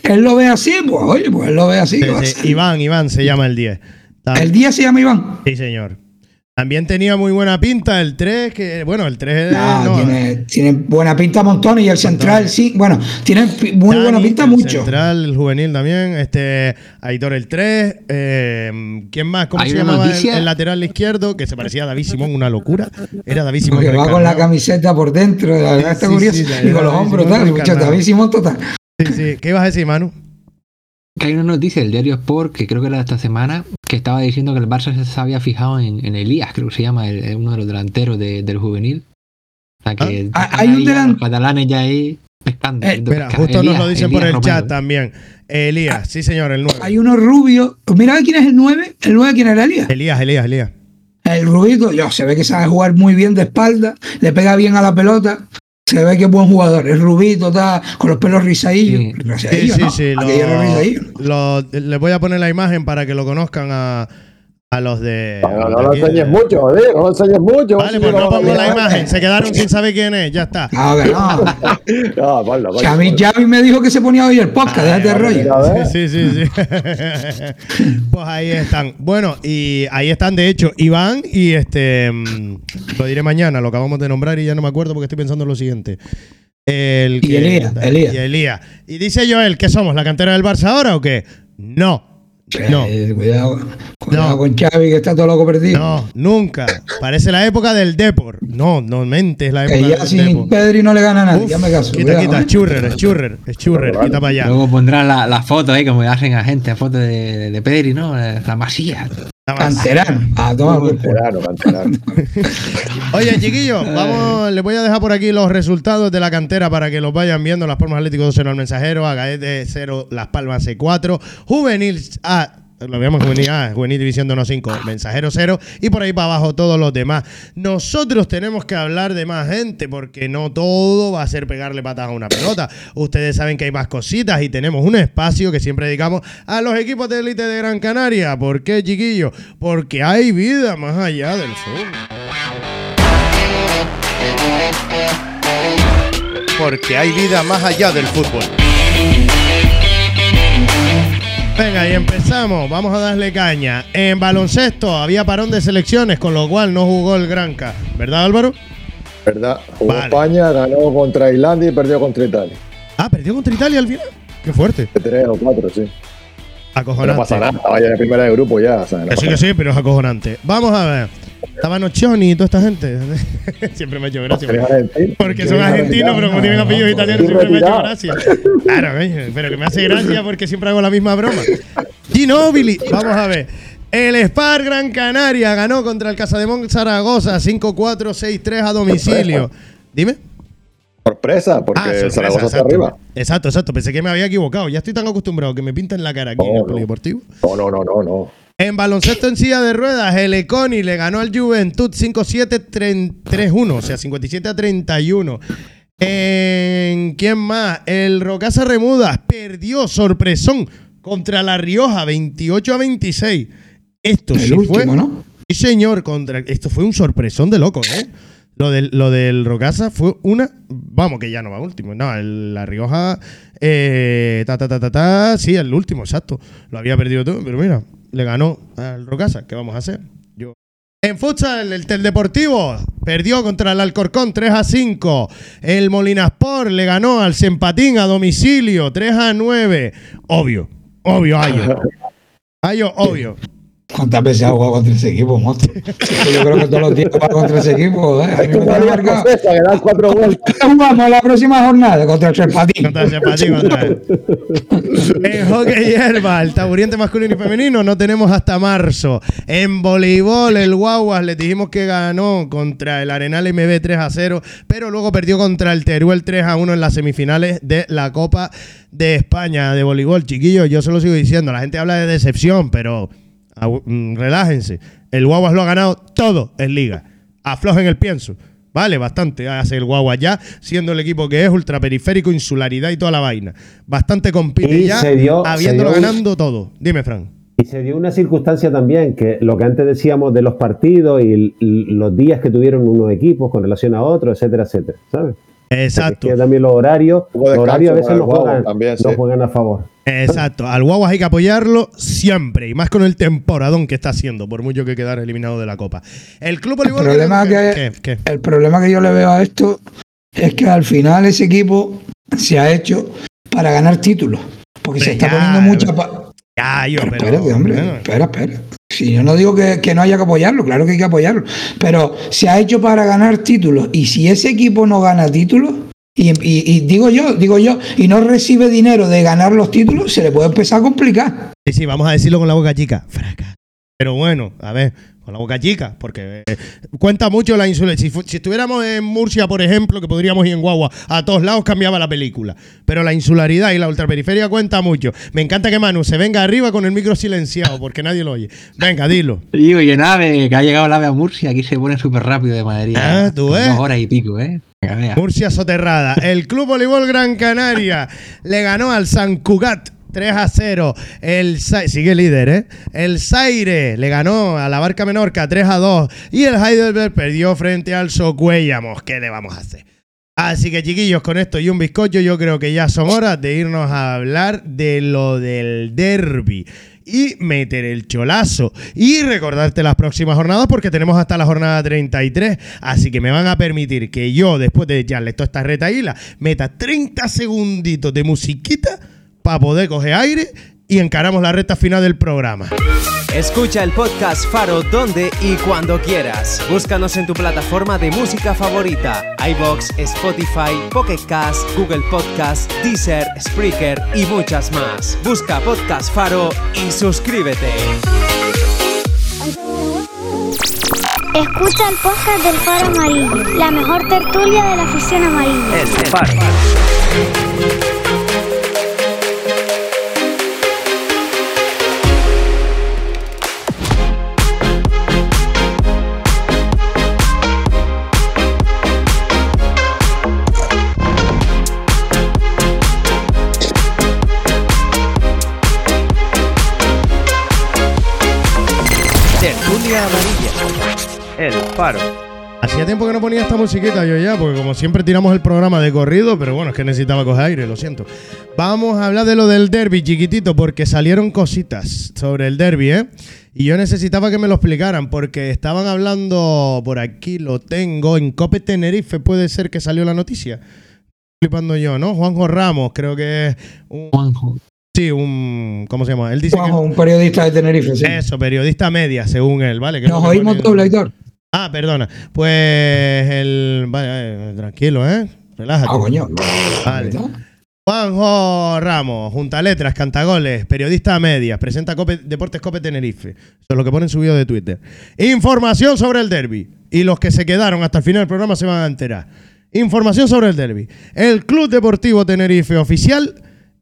Él lo ve así, pues oye, pues él lo ve así. Iván, Iván se llama el 10. Tam- El 10 se llama Iván. Sí, señor. También tenía muy buena pinta el 3, que bueno, el 3 No, no, tiene, tiene buena pinta montones y el central sí, bueno, tiene muy Dani, buena pinta el mucho. Central, el juvenil también. Este, Aitor el 3. eh, ¿Quién más? ¿Cómo se llamaba el, lateral izquierdo? Que se parecía a David Simón, una locura. Era David Simón. Porque va con la camiseta por dentro, la verdad está Sí, curioso. sí, y con los hombros tal. David Simón total. Sí, sí. ¿Qué ibas a decir, Manu? Que hay una noticia del diario Sport, que creo que era de esta semana, que estaba diciendo que el Barça se había fijado en, en Elías, creo que se llama, el- uno de los delanteros de- del juvenil. O sea que Ah, están hay un delan- los catalanes ya ahí pescando. Eh, justo nos lo dicen por el Romero. chat también. Elías, sí, señor, el 9. Hay uno rubio. Mira quién es el 9. El 9 quién era Elías. Elías, Elías, Elías. El rubito, yo, se ve que sabe jugar muy bien de espalda, le pega bien a la pelota. Se ve que es buen jugador. Es rubito, está con los pelos rizadillos. Sí. Sí, Rizadillos, sí, ¿no? sí. Lo, lo- les voy a poner la imagen para que lo conozcan a, a los de. No, no, no lo enseñes de- mucho, joder, no lo enseñes mucho. Vale, pues no pongo la imagen. Se quedaron sin saber quién es. Ya está. No, que no. Ah, vale, vale. Si a mí Javi me dijo que se ponía hoy el podcast, déjate de rollo. A ver. Sí, sí, sí. sí. pues ahí están. Bueno, y ahí están, de hecho, Iván y este. mm, Lo diré mañana, lo acabamos de nombrar y ya no me acuerdo porque estoy pensando en lo siguiente. El Y Elías, Elías. Y Elías. Y dice Joel, ¿qué somos? ¿La cantera del Barça ahora o qué? No. No. Eh, cuidado cuidado No. con Xavi que está todo loco perdido. No, nunca. Parece la época del Depor. No, no mentes la época que ya del sin Depor. Pedri no le gana a nadie. Uf, ya me caso. Quita, cuidado, quita, ¿eh? es churrer, es churrer, es churrer, quita para allá. Luego pondrán la, la foto ahí, como hacen a gente, foto de, de Pedri, ¿no? La masía. Canterano. A tomar por culo. Canterano, canterano. Oye, chiquillos, vamos, les voy a dejar por aquí los resultados de la cantera para que los vayan viendo. Las Palmas Atlético 2-0 al Mensajero, Agaete 0, Las Palmas C4, Juvenil A. Lo veamos juvenil A, juvenil división de 1-5, mensajero 0 y por ahí para abajo todos los demás. Nosotros tenemos que hablar de más gente porque no todo va a ser pegarle patas a una pelota. Ustedes saben que hay más cositas y tenemos un espacio que siempre dedicamos a los equipos de élite de Gran Canaria. ¿Por qué, chiquillos? Porque hay vida más allá del fútbol. porque hay vida más allá del fútbol. Venga, y empezamos. Vamos a darle caña. En baloncesto había parón de selecciones, con lo cual no jugó el Granca. ¿Verdad, Álvaro? ¿Verdad? Jugó Vale. España, ganó contra Islandia y perdió contra Italia. Ah, perdió contra Italia al final. Qué fuerte. De tres o cuatro, sí. Acojonante. No pasa nada, vaya de primera de grupo ya. o sea, no Que sí, que sí, pero es acojonante. Vamos a ver. Estaba Nocioni y toda esta gente. siempre me ha hecho gracia. Porque son ¿Eres argentinos, argentino? pero como tienen apellidos No, italianos, siempre me ha hecho gracia. Claro, pero que me hace gracia porque siempre hago la misma broma. Ginóbili, vamos a ver. El Spar Gran Canaria ganó contra el Casademón Zaragoza 5-4, 6-3 a domicilio. Dime. Sorpresa, porque Ah, sorpresa, Zaragoza está arriba. Exacto, exacto. Pensé que me había equivocado. Ya estoy tan acostumbrado que me pintan la cara aquí en el no. polideportivo. No, no, no, no, no. En baloncesto en silla de ruedas, el Econi le ganó al Juventud 5-7-3-1, o sea, 57 a 31. En ¿quién más? El Rocasa Remudas perdió sorpresón contra La Rioja 28 a 26. Esto El sí último, fue. ¿no? Sí, señor, contra esto fue un sorpresón de loco, ¿eh? Lo del, lo del Rocasa fue una. Vamos, que ya no va último. No, el- La Rioja. eh, ta, ta, ta, ta, ta. Sí, el último, exacto. Lo había perdido todo, pero mira, le ganó al Rocasa. ¿Qué vamos a hacer? Yo. En futsal, el Teldeportivo perdió contra el Alcorcón 3 a 5. El Molinasport le ganó al Sempatín a domicilio 3 a 9. Obvio, obvio, Ayo. Ayo, obvio. ¿Cuántas veces ha jugado contra ese equipo, monstruo? Yo creo que todos los días juega contra ese equipo. ¿eh? A mí me la marcado. escocesa, que dan cuatro vueltas. Vamos la próxima jornada contra el Serpatín. Contra el Sempatín otra vez. En hockey hierba, el taburiente masculino y femenino, no tenemos hasta marzo. En voleibol, el Guaguas le dijimos que ganó contra el Arenal MB 3 a 0, pero luego perdió contra el Teruel 3 a 1 en las semifinales de la Copa de España de voleibol. Chiquillos, yo se lo sigo diciendo, la gente habla de decepción, pero relájense. El Guaguas lo ha ganado todo en liga. Aflojen el pienso. Vale, bastante hace el Guagua ya, siendo el equipo que es ultraperiférico, insularidad y toda la vaina. Bastante compite Y ya, se dio- habiéndolo se dio un- ganando todo. Dime, Fran. Y se dio una circunstancia también, que lo que antes decíamos de los partidos y los días que tuvieron unos equipos con relación a otros, etcétera, etcétera, ¿sabes? Exacto. Que también los horarios, los horarios a veces también, juegan a favor. Exacto. Al Guaguas hay que apoyarlo siempre, y más con el temporadón que está haciendo, por mucho que quedara eliminado de la Copa. El Club El problema, que. ¿Qué? el problema que yo le veo a esto es que al final ese equipo se ha hecho para ganar títulos. Porque se está ya, poniendo mucha. pa- Ya, yo, Pero pero. espérate, hombre. bueno. Espera, espera. Si yo no digo que, que no haya que apoyarlo, claro que hay que apoyarlo. Pero se ha hecho para ganar títulos. Y si ese equipo no gana títulos, y, y- y digo yo, digo yo, y no recibe dinero de ganar los títulos, se le puede empezar a complicar. Sí, sí, vamos a decirlo con la boca chica. Fraca. Pero bueno, a ver, con la boca chica, porque eh, cuenta mucho la insularidad. Si, estuviéramos en Murcia, por ejemplo, que podríamos ir en Guagua, a todos lados cambiaba la película. Pero la insularidad y la ultraperiferia cuenta mucho. Me encanta que Manu se venga arriba con el micro silenciado, porque nadie lo oye. Venga, dilo. Digo, y nave, que ha llegado el ave a Murcia, aquí se pone súper rápido de Madrid. Ah, tú ves. Dos horas y pico, ¿eh? Murcia soterrada. El Club Voleibol Gran Canaria le ganó al San Cugat 3 a 0. El sigue líder, ¿eh? El Zaire le ganó a la Barca Menorca 3 a 2 y el Heidelberg perdió frente al Socuellamos. ¿Qué le vamos a hacer? Así que chiquillos, con esto y un bizcocho, yo creo que ya son horas de irnos a hablar de lo del derby y meter el cholazo. Y recordarte las próximas jornadas porque tenemos hasta la jornada 33, así que me van a permitir que yo, después de echarle toda esta retaíla, meta 30 segunditos de musiquita para poder coger aire y encaramos la recta final del programa. Escucha el podcast Faro donde y cuando quieras. Búscanos en tu plataforma de música favorita: iBox, Spotify, Pocket Cast, Google Podcast, Deezer, Spreaker y muchas más. Busca Podcast Faro y suscríbete. Escucha el podcast del Faro Amarillo, la mejor tertulia de la afición amarilla. El Faro. Faro. Hacía tiempo que no ponía esta musiquita yo ya, porque como siempre tiramos el programa de corrido, pero bueno, es que necesitaba coger aire, lo siento. Vamos a hablar de lo del derby, chiquitito, porque salieron cositas sobre el derby, ¿eh? Y yo necesitaba que me lo explicaran, porque estaban hablando, por aquí lo tengo, en Cope Tenerife puede ser que salió la noticia. Flipando yo, ¿no? Juanjo Ramos, creo que es un... Juanjo. Sí, un... ¿Cómo se llama? Él dice Juanjo, que... un periodista de Tenerife, sí. Eso, periodista media, según él, ¿vale? Que Nos oímos doble, Aitor. Ah, perdona. Pues el. Vale, eh, tranquilo, ¿eh? Relájate. Ah, coño. Vale. Juanjo Ramos, junta letras, cantagoles, periodista a medias, presenta Cope- Deportes Cope Tenerife. Eso es lo que pone en su video de Twitter. Información sobre el derby. Y los que se quedaron hasta el final del programa se van a enterar. Información sobre el derby. El Club Deportivo Tenerife oficial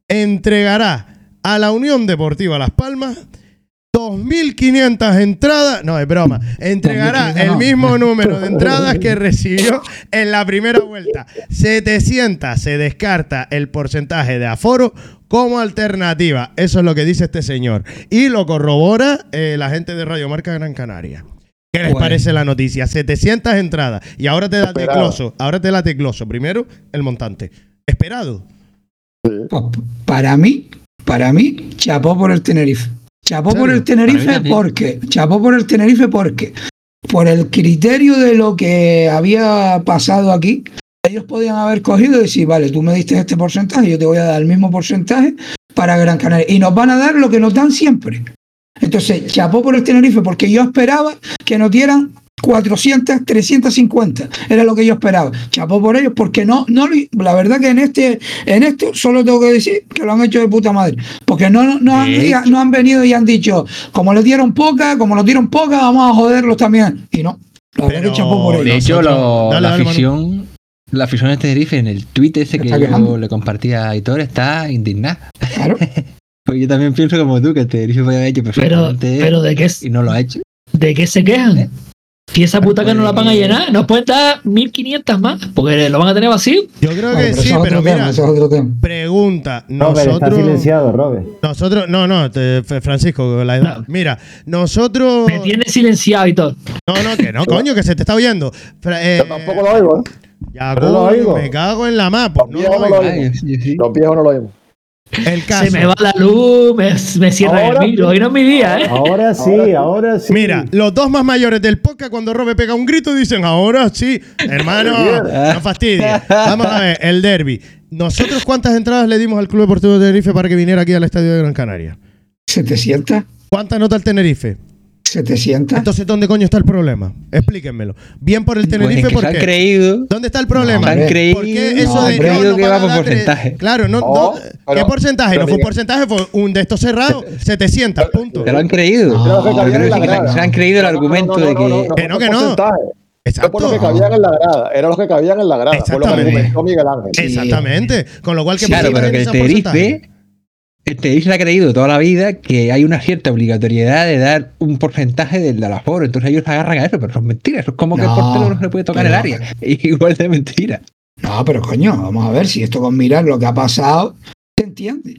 entregará a la Unión Deportiva Las Palmas 2.500 entradas. No, es broma. Entregará 2.500 el mismo número de entradas que recibió en la primera vuelta. 700 se descarta el porcentaje de aforo como alternativa. Eso es lo que dice este señor. Y lo corrobora eh, la gente de Radio Marca Gran Canaria. ¿Qué les Bueno. parece la noticia? 700 entradas. Y ahora te Esperado. desgloso. Ahora te la desgloso. Primero, el montante. Esperado. Pues, para mí, para mí, chapó por el Tenerife. Chapó ¿En por el Tenerife porque, chapó por el Tenerife porque, por el criterio de lo que había pasado aquí, ellos podían haber cogido y decir, vale, tú me diste este porcentaje, yo te voy a dar el mismo porcentaje para Gran Canaria. Y nos van a dar lo que nos dan siempre. Entonces, chapó por el Tenerife porque yo esperaba que nos dieran 400, 350. Era lo que yo esperaba. Chapó por ellos porque no, no la verdad que en este, en esto solo tengo que decir que lo han hecho de puta madre. Porque no, no, no han, no han venido y han dicho, como les dieron poca, como nos dieron poca, vamos a joderlos también. Y no. La verdad que chapó por de ellos. De hecho, Nosotros- lo- Dale, la dale, Manu. afición, la afición de Tenerife en el tweet ese que yo quejando. le compartí a Aitor está indignada. Claro. Pues yo también pienso como tú que el Tenerife podía haber hecho Pero, perfectamente pero ¿de qué, y no lo ha hecho. ¿de qué se quejan? Si esa puta que no la van a llenar, nos pueden dar 1500 más, porque lo van a tener vacío. Yo creo que pero sí, pero mira, eso es otro tema. pregunta. Robert, está Nosotros. silenciado, Robert. Nosotros, no, no, Francisco, la edad. No. Mira, nosotros. Me tiene silenciado y todo. No, no, que no, coño, que se te está oyendo. Fra- eh, Yo tampoco lo oigo, ¿eh? ya, me cago en la mapa. Los No viejos lo no lo oigo. oigo. Ay, sí, sí. Los viejos no lo oímos. El caso. Se me va la luz, me, me cierra Ahora el micro. Hoy no es mi día, ¿eh? Ahora sí, ahora sí. Mira, los dos más mayores del podcast, cuando Robe pega un grito, dicen, ahora sí, hermano, no fastidia. Vamos a ver, el derby. ¿Nosotros cuántas entradas le dimos al Club Deportivo de Tenerife para que viniera aquí al Estadio de Gran Canaria? 700, ¿Cuántas nota el Tenerife? 700. Entonces, ¿dónde coño está el problema? Explíquenmelo. Bien por el Pues Tenerife, es que ¿por se han qué? creído. ¿Dónde está el problema? No, Se han hombre. creído. ¿Por qué eso No, de no, creído no que va a por porcentaje. Claro, no, No, no- pero- ¿qué porcentaje? no fue un porcentaje, fue un de estos cerrados, 700, punto. Se lo han creído. Grada. se han creído el No, no, no, argumento no, de que- no, no, Que no, que no. por que Exacto. cabían en la grada. Era los que cabían en la grada. Fue lo que Exactamente. argumentó Miguel Ángel. Sí. Exactamente. Con lo cual, que Claro, pero que el Tenerife, el Tenerife se ha creído toda la vida que hay una cierta obligatoriedad de dar un porcentaje del del aforo. Entonces ellos se agarran a eso, pero eso es mentira. Eso es como que el portero no se le puede tocar el área. Igual de mentira. No, pero coño, vamos a ver si esto con mirar lo que ha pasado se entiende.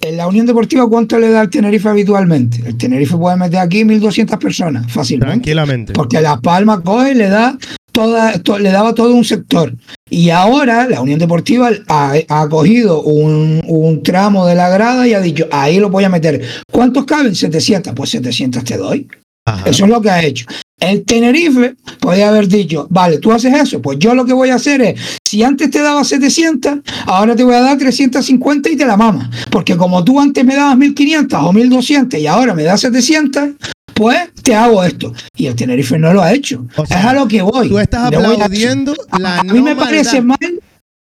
En la Unión Deportiva, ¿cuánto le da el Tenerife habitualmente? El Tenerife puede meter aquí 1.200 personas fácilmente. Tranquilamente. Porque Las Palmas coge y le da toda, to- le daba todo un sector. Y ahora la Unión Deportiva ha, ha cogido un, un tramo de la grada y ha dicho, ahí lo voy a meter. ¿Cuántos caben? 700. Pues 700 te doy. Ajá. Eso es lo que ha hecho. El Tenerife podría haber dicho, vale, tú haces eso, pues yo lo que voy a hacer es, si antes te daba 700, ahora te voy a dar 350 y te la mamas. Porque como tú antes me dabas 1500 o 1200 y ahora me das 700, pues te hago esto. Y el Tenerife no lo ha hecho. O sea, es a lo que voy. Tú estás Le voy a- aplaudiendo la a mí me no parece mal.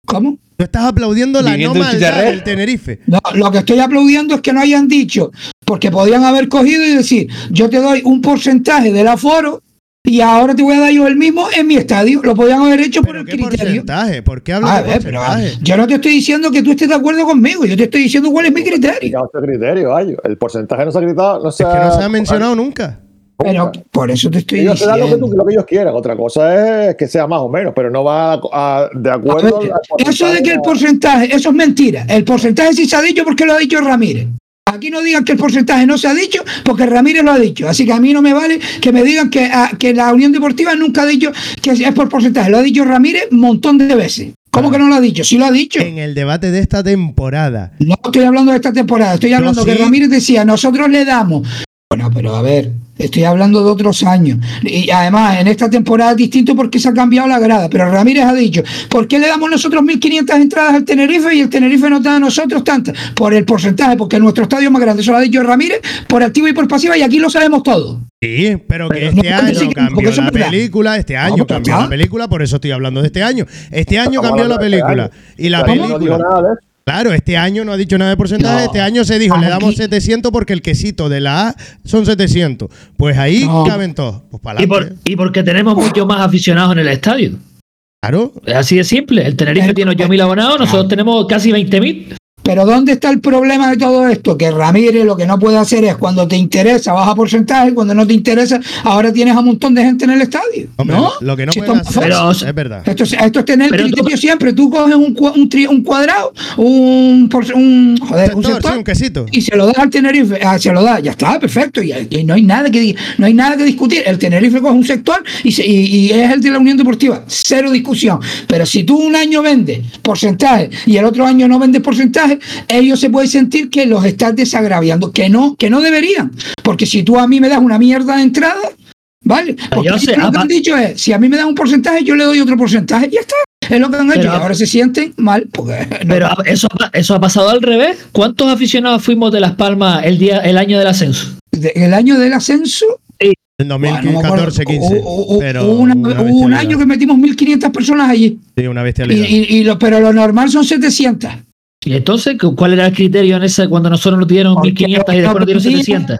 ¿Cómo? Tú estás aplaudiendo la no maldad del Tenerife. No, lo que estoy aplaudiendo es que no hayan dicho, porque podían haber cogido y decir, yo te doy un porcentaje del aforo y ahora te voy a dar yo el mismo en mi estadio. Lo podían haber hecho por el ¿Qué criterio. porcentaje? ¿Por qué hablas A de ver, pero, porcentaje? yo no te estoy diciendo que tú estés de acuerdo conmigo, yo te estoy diciendo cuál es mi criterio. No criterio. El porcentaje no se ha gritado. No se Es que no se ha mencionado nunca. Pero por eso te estoy Ellos te dan lo que, diciendo. tú- lo que ellos quieran. Otra cosa es que sea más o menos, pero no va a- a- de A acuerdo. ver, al eso de que el porcentaje, eso es mentira. El porcentaje sí se ha dicho porque lo ha dicho Ramírez. Aquí no digan que el porcentaje no se ha dicho porque Ramírez lo ha dicho. Así que a mí no me vale que me digan que, ah, que la Unión Deportiva nunca ha dicho que es por porcentaje. Lo ha dicho Ramírez un montón de veces. ¿Cómo que no lo ha dicho? Sí lo ha dicho. En el debate de esta temporada. No estoy hablando de esta temporada, estoy hablando sí. que Ramírez decía, nosotros le damos. Bueno, pero a ver, estoy hablando de otros años. Y además, en esta temporada es distinto porque se ha cambiado la grada. Pero Ramírez ha dicho, ¿por qué le damos nosotros 1.500 entradas al Tenerife y el Tenerife nos da a nosotros tantas? Por el porcentaje, porque nuestro estadio es más grande. Eso lo ha dicho Ramírez, por activa y por pasiva, y aquí lo sabemos todo. Sí, pero que Pero este no, año cambió la verdad. película, este año cambió la película, por eso estoy hablando de este año. Este año Estamos cambió la este película. año. Y la año no digo película. Claro, este año no ha dicho nada de porcentaje. No. Este año se dijo, le damos Aquí- 700 porque el quesito de la A son 700. Pues ahí No. caben todos. Pues Y, por- y porque tenemos muchos más aficionados en el estadio. Claro. Es así de simple. El Tenerife tiene 8.000 abonados, nosotros tenemos casi 20.000. Pero ¿dónde está el problema de todo esto? Que Ramírez lo que no puede hacer es cuando te interesa baja porcentaje, cuando no te interesa, ahora tienes a un montón de gente en el estadio. Hombre, ¿no? lo que no Si pueden esto hacer es Pero- es verdad. Esto es, esto es tener Pero criterio tú- siempre. Tú coges un, un, tri- un cuadrado, un, por- un, joder, un Sector, sector, sí, un quesito. y se lo das al Tenerife. ah, se lo da, ya está, perfecto. Y, y no hay nada que no hay nada que discutir. El Tenerife coge un sector y, se- y, y es el de la Unión Deportiva. Cero discusión. Pero si tú un año vendes porcentaje y el otro año no vendes porcentaje, ellos se pueden sentir que los estás desagraviando. Que no, que no deberían. Porque si tú a mí me das una mierda de entrada. ¿Vale? Porque yo sé, lo que han dicho es, si a mí me dan un porcentaje, yo le doy otro porcentaje. Y ya está. Es lo que han hecho. Pero- y ahora se sienten mal. Porque no- Pero eso, eso ha pasado al revés. ¿Cuántos aficionados fuimos de Las Palmas el día el año del ascenso? de- el año del ascenso, En bueno, no me acuerdo, 2014, 15. hubo- hubo- pero hubo una- una hubo un año que metimos 1.500 personas allí. Sí, una y- y lo, pero lo normal son 700. Y entonces, ¿cu- ¿cuál era el criterio en ese cuando nosotros nos dieron Porque 1.500 y después nos dieron no vendían. 700?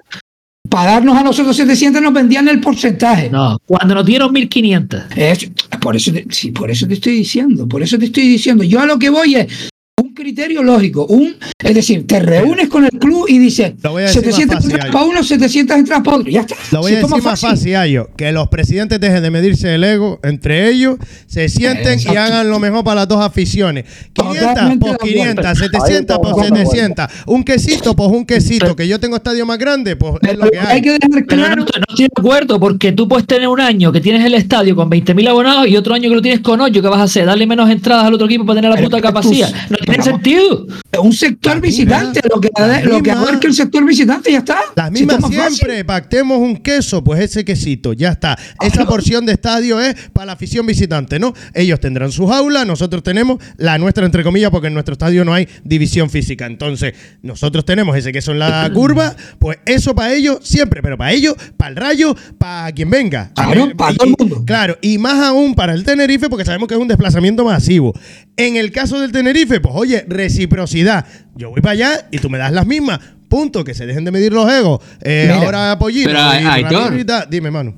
Para darnos a nosotros 700 nos vendían el porcentaje. No, cuando nos dieron 1.500. Es- por, eso te, sí, por eso te estoy diciendo, por eso te estoy diciendo. Yo a lo que voy es un criterio lógico, un, es decir, te reúnes con el club y dices Lo voy a decir más 700 fácil, entradas para uno, 700 entradas para otro, ya está. Lo voy a decir más fácil, Ayo, que los presidentes dejen de medirse el ego entre ellos, se sienten y hagan lo mejor para las dos aficiones. 500 Totalmente por de acuerdo. 500, 700 por Ahí estamos de 700. Un quesito, pues un quesito. Que yo tengo estadio más grande, pues es lo que hay. hay que dejar claro no, estoy- no estoy de acuerdo porque tú puedes tener un año que tienes el estadio con 20.000 abonados y otro año que lo tienes con 8. ¿Qué vas a hacer? ¿Darle menos entradas al otro equipo para tener la puta capacidad? No tiene pero- sentido. un sector visitante, lo que, lo que mismas. abarca el sector visitante, ya está. Más fácil. siempre, pactemos un queso, pues ese quesito, ya está. Esa Claro. porción de estadio es para la afición visitante, ¿no? Ellos tendrán sus aulas, nosotros tenemos la nuestra, entre comillas, porque en nuestro estadio no hay división física. Entonces, nosotros tenemos ese queso en la curva, pues eso para ellos siempre, pero para ellos, para el rayo, para quien venga. Claro, Eh, para todo el mundo. Claro, y más aún para el Tenerife, porque sabemos que es un desplazamiento masivo. En el caso del Tenerife, pues oye, reciprocidad. Yo voy para allá y tú me das las mismas. Punto, que se dejen de medir los egos. Eh, Mira, ahora Pollino pero, y Aitor. Dime, mano.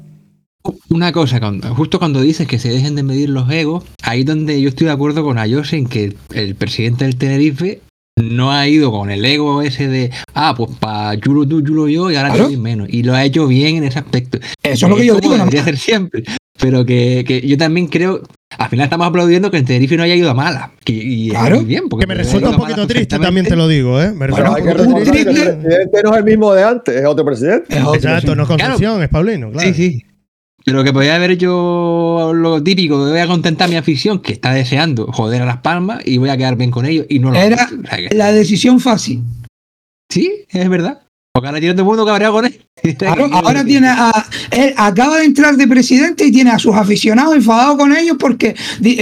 Una cosa, cuando- justo cuando dices que se dejen de medir los egos, ahí donde yo estoy de acuerdo con Ayose en que el presidente del Tenerife no ha ido con el ego ese de, ah, pues para Yulo tú, Yulo yo, y ahora Claro. te doy menos. Y lo ha hecho bien en ese aspecto. Eso es lo que yo digo. debería ser siempre. Pero que, que yo también creo, al final estamos aplaudiendo que el Tenerife no haya ido a mala. Que, y Claro. bien, porque Que me resulta un poquito triste, también te lo digo, ¿eh? Me Pero resulta hay un que poquito un recordar triste. que el triple- presidente no es el mismo de antes, es otro presidente. Es otro, Exacto, sí. no es concesión, es Paulino, claro. Sí, sí. Pero que podía haber hecho lo típico, que voy a contentar a mi afición que está deseando joder a las palmas y voy a quedar bien con ellos y no lo Era han hecho. O sea que- la decisión fácil. Sí, es verdad. Ahora tiene todo el mundo cabreado con él. Claro, ahora tiene a, él acaba de entrar de presidente y tiene a sus aficionados enfadados con ellos porque,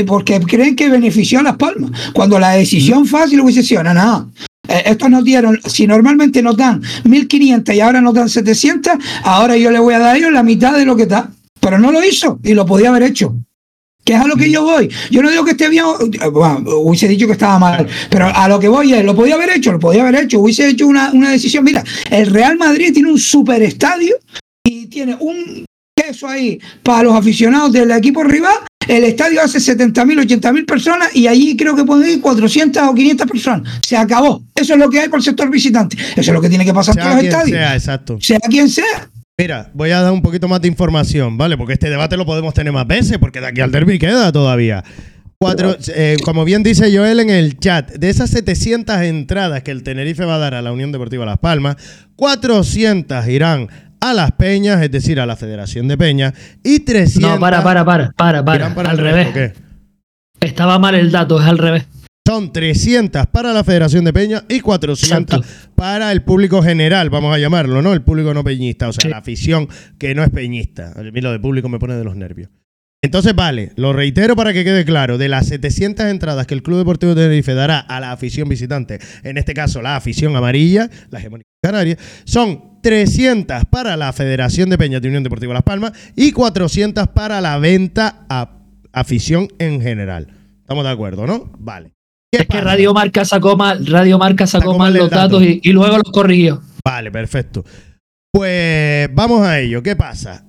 porque creen que benefició a Las Palmas. Cuando la decisión fácil hubiese sido, no, no. eh, Estos nos dieron, si normalmente nos dan 1.500 y ahora nos dan 700, ahora yo le voy a dar a ellos la mitad de lo que está. Pero no lo hizo y lo podía haber hecho. Que es a lo que yo voy. Yo no digo que esté bien, bueno, hubiese dicho que estaba mal, pero a lo que voy es, lo podía haber hecho, lo podía haber hecho, hubiese hecho una, una decisión. Mira, el Real Madrid tiene un super estadio y tiene un eso ahí para los aficionados del equipo rival, el estadio hace 70.000, 80.000 personas y allí creo que pueden ir 400 o 500 personas. Se acabó. Eso es lo que hay por el sector visitante. Eso es lo que tiene que pasar en todos los estadios. sea, exacto. Sea quien sea. Mira, voy a dar un poquito más de información, ¿vale? Porque este debate lo podemos tener más veces, porque de aquí al derby queda todavía. Cuatro, eh, como bien dice Joel en el chat, de esas 700 entradas que el Tenerife va a dar a la Unión Deportiva Las Palmas, 400 irán a las Peñas, es decir, a la Federación de Peñas, y 300 No, para, para, para, para, para. al revés. Estaba mal el dato, es al revés. Son 300 para la Federación de Peñas y 400 Exacto. para el público general, vamos a llamarlo, ¿no? El público no peñista, o sea, Sí. la afición que no es peñista. A mí lo de público me pone de los nervios. Entonces, vale, lo reitero para que quede claro, de las 700 entradas que el Club Deportivo de Tenerife dará a la afición visitante, en este caso la afición amarilla, la hegemónica canaria, son 300 para la Federación de Peñas de Unión Deportiva Las Palmas y 400 para la venta a afición en general. ¿Estamos de acuerdo, no? Vale. ¿Qué Es que? Radio Marca sacó mal, Radio Marca sacó, Sacó mal los dato. datos y, y luego los corrigió. Vale, perfecto. Pues vamos a ello. ¿Qué pasa?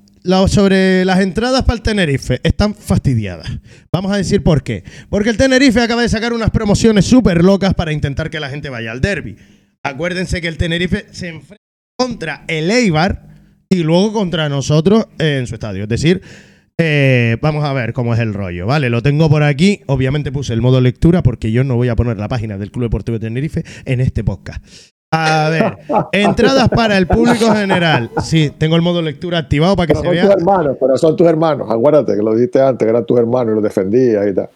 Sobre las entradas para el Tenerife están fastidiadas. Vamos a decir por qué. Porque el Tenerife acaba de sacar unas promociones súper locas para intentar que la gente vaya al derby. Acuérdense que el Tenerife se enfrenta contra el Eibar y luego contra nosotros en su estadio. Es decir, eh, vamos a ver cómo es el rollo, ¿vale? Lo tengo por aquí. Obviamente puse el modo lectura porque yo no voy a poner la página del Club Deportivo de Tenerife en este podcast. A ver, entradas para el público general. Sí, tengo el modo lectura activado para que Pero se son vea tus hermanos, pero son tus hermanos. Acuérdate que lo dijiste antes, que eran tus hermanos y los defendías y tal.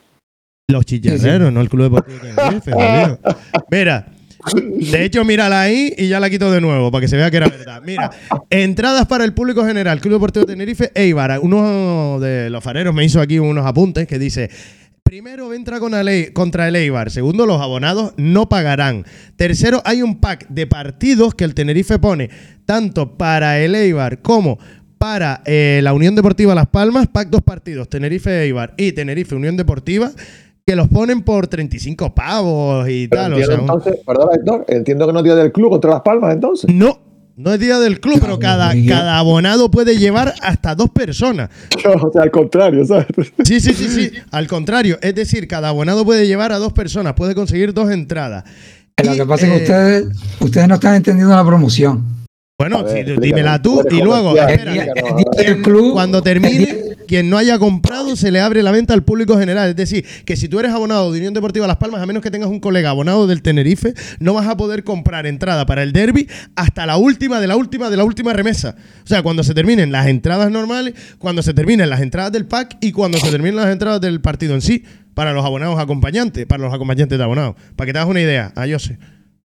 los chicharreros, no el Club Deportivo de Tenerife. Mira, de hecho, mírala ahí y ya la quito de nuevo para que se vea que era verdad. Mira, entradas para el público general, Club Deportivo de Tenerife, Eibar. Uno de los fareros me hizo aquí unos apuntes que dice. Primero entra con el Ei- contra el Eibar. Segundo, los abonados no pagarán. Tercero, hay un pack de partidos que el Tenerife pone tanto para el Eibar como para eh, la Unión Deportiva Las Palmas. Pack dos partidos, Tenerife Eibar y Tenerife Unión Deportiva, que los ponen por 35 pavos y Pero tal. o entiendo sea, un- entonces, perdona, Héctor, entiendo que no es día del club contra Las Palmas entonces. no, no es día del club, pero cada, cada abonado puede llevar hasta dos personas. o sea, al contrario, ¿sabes? Sí, sí, sí, sí. Al contrario, es decir, cada abonado puede llevar a dos personas, puede conseguir dos entradas. Lo Y, que pasa es eh, que ustedes, ustedes no están entendiendo la promoción. Bueno, ver, dímela tú y luego, explícanos, El ver. del club, cuando termine, quien no haya comprado se le abre la venta al público general. Es decir, que si tú eres abonado de Unión Deportiva Las Palmas, a menos que tengas un colega abonado del Tenerife, no vas a poder comprar entrada para el derby hasta la última de la última de la última remesa. O sea, cuando se terminen las entradas normales, cuando se terminen las entradas del pack y cuando se terminen las entradas del partido en sí, para los abonados acompañantes, para los acompañantes de abonados. Para que te hagas una idea, a yo sé.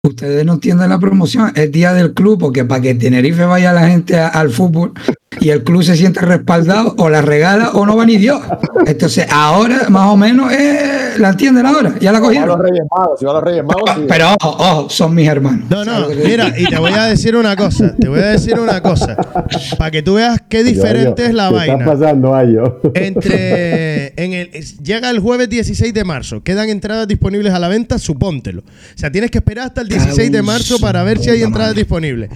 Ustedes no entienden la promoción, es día del club, porque para que Tenerife vaya la gente a- al fútbol y el club se sienta respaldado, o la regala o no va ni Dios. Entonces, ahora más o menos eh, la entienden ahora, ya la Si van los cogieron. Reyes Magos, si van los Reyes Magos, sí. Pero ojo, ojo, son mis hermanos. No, no, ¿Sabes lo que te mira, y te voy a decir una cosa, te voy a decir una cosa, para que tú veas qué diferente es la ¿Qué está vaina. pasando, Ayo? Entre en el, llega el jueves 16 de marzo, quedan entradas disponibles a la venta, supóntelo. O sea, tienes que esperar hasta el 16 de marzo para ver si hay entradas disponibles.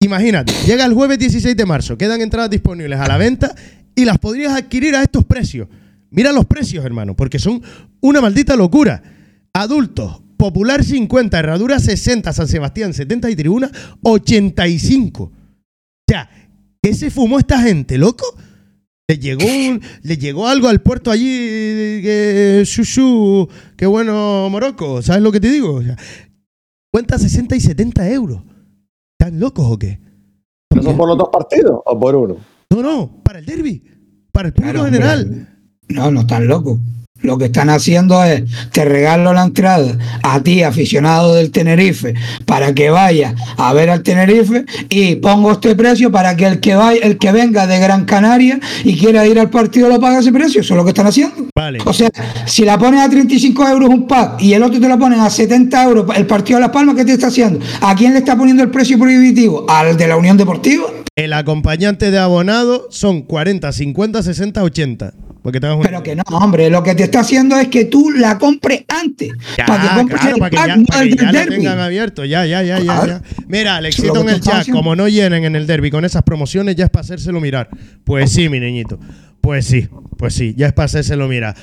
Imagínate, llega el jueves 16 de marzo, quedan entradas disponibles a la venta y las podrías adquirir a estos precios. Mira los precios, hermano, porque son una maldita locura. Adultos, Popular 50, Herradura 60, San Sebastián 70 y Tribuna 85. O sea, ¿qué se fumó esta gente, loco? Le llegó, un- le llegó algo al puerto allí, que shushu, qué bueno Morocco, ¿sabes lo que te digo? O sea, cuenta 60 y 70 euros. ¿Están locos o qué? ¿No son por los dos partidos o por uno? No, no, para el derby, para el público Claro, hombre. general. No, no están locos. Lo que están haciendo es, te regalo la entrada a ti, aficionado del Tenerife, para que vayas a ver al Tenerife y pongo este precio para que el que vaya, el que venga de Gran Canaria y quiera ir al partido lo pague ese precio. Eso es lo que están haciendo. Vale. O sea, si la pones a 35 euros un pack y el otro te lo ponen a 70 euros el partido de Las Palmas, ¿qué te está haciendo? ¿A quién le está poniendo el precio prohibitivo? ¿Al de la Unión Deportiva? El acompañante de abonado son 40, 50, 60, 80. Porque te Pero que no, hombre, lo que te está haciendo es que tú la compres antes. Ya, para que compres claro, el para que pack, ya, para que ya tengan abierto. Ya, ya, ya, ya, Claro. ya. Mira, Eso Alexito en el chat, haciendo. como no llenen en el derby con esas promociones, ya es para hacérselo mirar. Pues sí, mi niñito. Pues sí, pues sí, ya es para hacérselo mirar.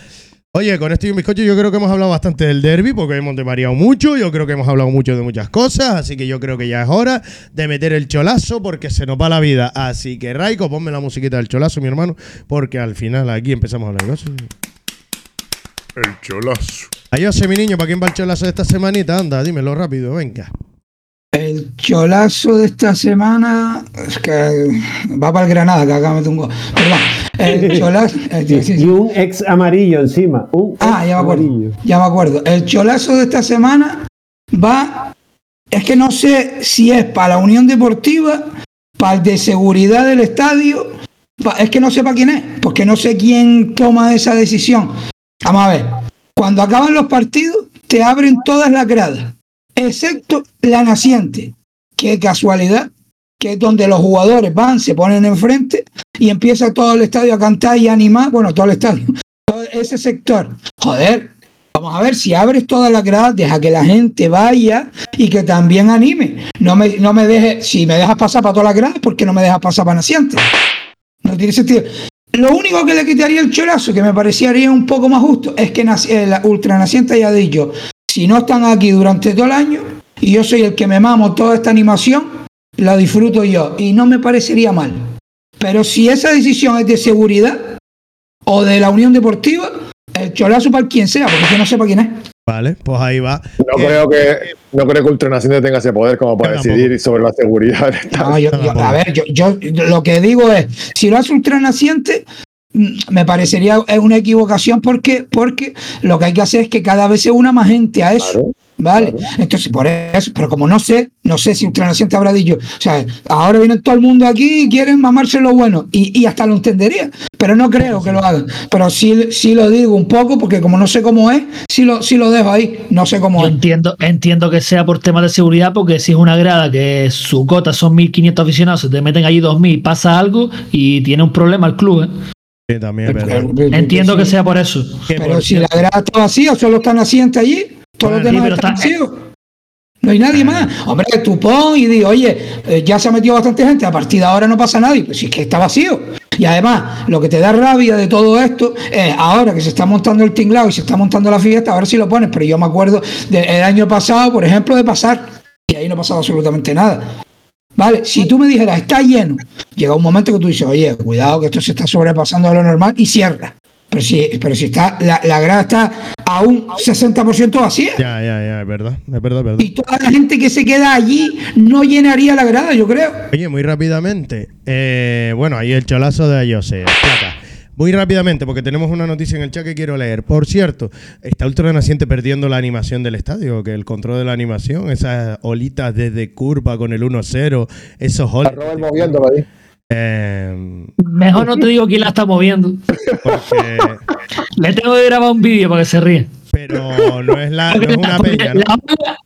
Oye, con esto y un bizcocho yo creo que hemos hablado bastante del derby porque hemos demariado mucho, yo creo que hemos hablado mucho de muchas cosas, así que yo creo que ya es hora de meter el cholazo porque se nos va la vida. Así que Raiko, ponme la musiquita del cholazo, mi hermano, porque al final aquí empezamos a hablar. ¿no? El cholazo. Adiós, mi niño, ¿para quién va el cholazo de esta semanita? Anda, dímelo rápido, venga. El cholazo de esta semana es que va para el Granada, que acá me un gol. Perdón. El cholazo. eh, sí, sí, sí. Y un ex amarillo encima. Un Ah, ex ya me acuerdo. amarillo. Ya me acuerdo. El cholazo de esta semana va. Es que no sé si es para la Unión Deportiva, para el de seguridad del estadio. pa- es que no sé para quién es, porque no sé quién toma esa decisión. Vamos a ver. Cuando acaban los partidos, te abren todas las gradas, excepto la naciente. Qué casualidad, que es donde los jugadores van, se ponen enfrente y empieza todo el estadio a cantar y animar. Bueno, todo el estadio ese sector. Joder, vamos a ver, si abres todas las gradas, deja que la gente vaya y que también anime. No me, no me dejes, si me dejas pasar para todas las gradas, ¿por qué no me dejas pasar para naciente? No tiene sentido. Lo único que le quitaría el cholazo, que me parecería un poco más justo, es que eh, la ultranaciente haya dicho, si no están aquí durante todo el año y yo soy el que me mamo toda esta animación, la disfruto yo. Y no me parecería mal. Pero si esa decisión es de seguridad, o de la Unión Deportiva, el cholazo para quien sea, porque yo no sé para quién es. Vale, pues ahí va. No creo que no creo que Ultranaciones tenga ese poder como para tampoco. decidir sobre la seguridad. del estadio. No, yo- yo- a ver, yo, yo lo que digo es, si lo hace ultranaciente, me parecería eh, una equivocación porque, porque lo que hay que hacer es que cada vez se una más gente a eso. Claro. ¿Vale? Entonces, por eso, pero como no sé, no sé si Ultranaciente habrá dicho, o sea, ahora viene todo el mundo aquí y quieren mamarse lo bueno, y, y hasta lo entendería, pero no creo que lo hagan. Pero sí, sí lo digo un poco, porque como no sé cómo es, sí lo, sí lo dejo ahí, no sé cómo Yo es. entiendo, entiendo que sea por temas de seguridad, porque si es una grada que su cota son 1.500 aficionados, se te meten allí 2.000, pasa algo y tiene un problema el club. ¿eh? Sí, también. Entiendo que sea por eso. Pero por si la grada está vacía, solo están nacientes allí, todos los Bueno, sí, demás pero están está- vacíos. No hay nadie más. Hombre, tú pon y di, oye, eh, ya se ha metido bastante gente, a partir de ahora no pasa nadie. Pues si es que está vacío. Y además, lo que te da rabia de todo esto es ahora que se está montando el tinglado y se está montando la fiesta, ahora sí lo pones. Pero yo me acuerdo del año pasado, por ejemplo, de pasar. Y ahí no pasaba absolutamente nada. Vale, si tú me dijeras, está lleno, llega un momento que tú dices, oye, cuidado que esto se está sobrepasando de lo normal y cierra. Pero si, pero si está, la, la grada está a un 60% vacía. Ya, ya, ya, es verdad, es verdad, es verdad. Y toda la gente que se queda allí no llenaría la grada, yo creo. Oye, muy rápidamente. eh, bueno, ahí el cholazo de Ayose. Placa. Muy rápidamente, porque tenemos una noticia en el chat que quiero leer. Por cierto, está Ultra Naciente perdiendo la animación del estadio, que el control de la animación, esas olitas desde curva con el 1-0, esos Está goles. Robert moviéndolo ahí. Eh, Mejor no te digo quién la está moviendo. porque- Le tengo que grabar un vídeo para que se ríe. pero no es, la, no es una peña, ¿no? la,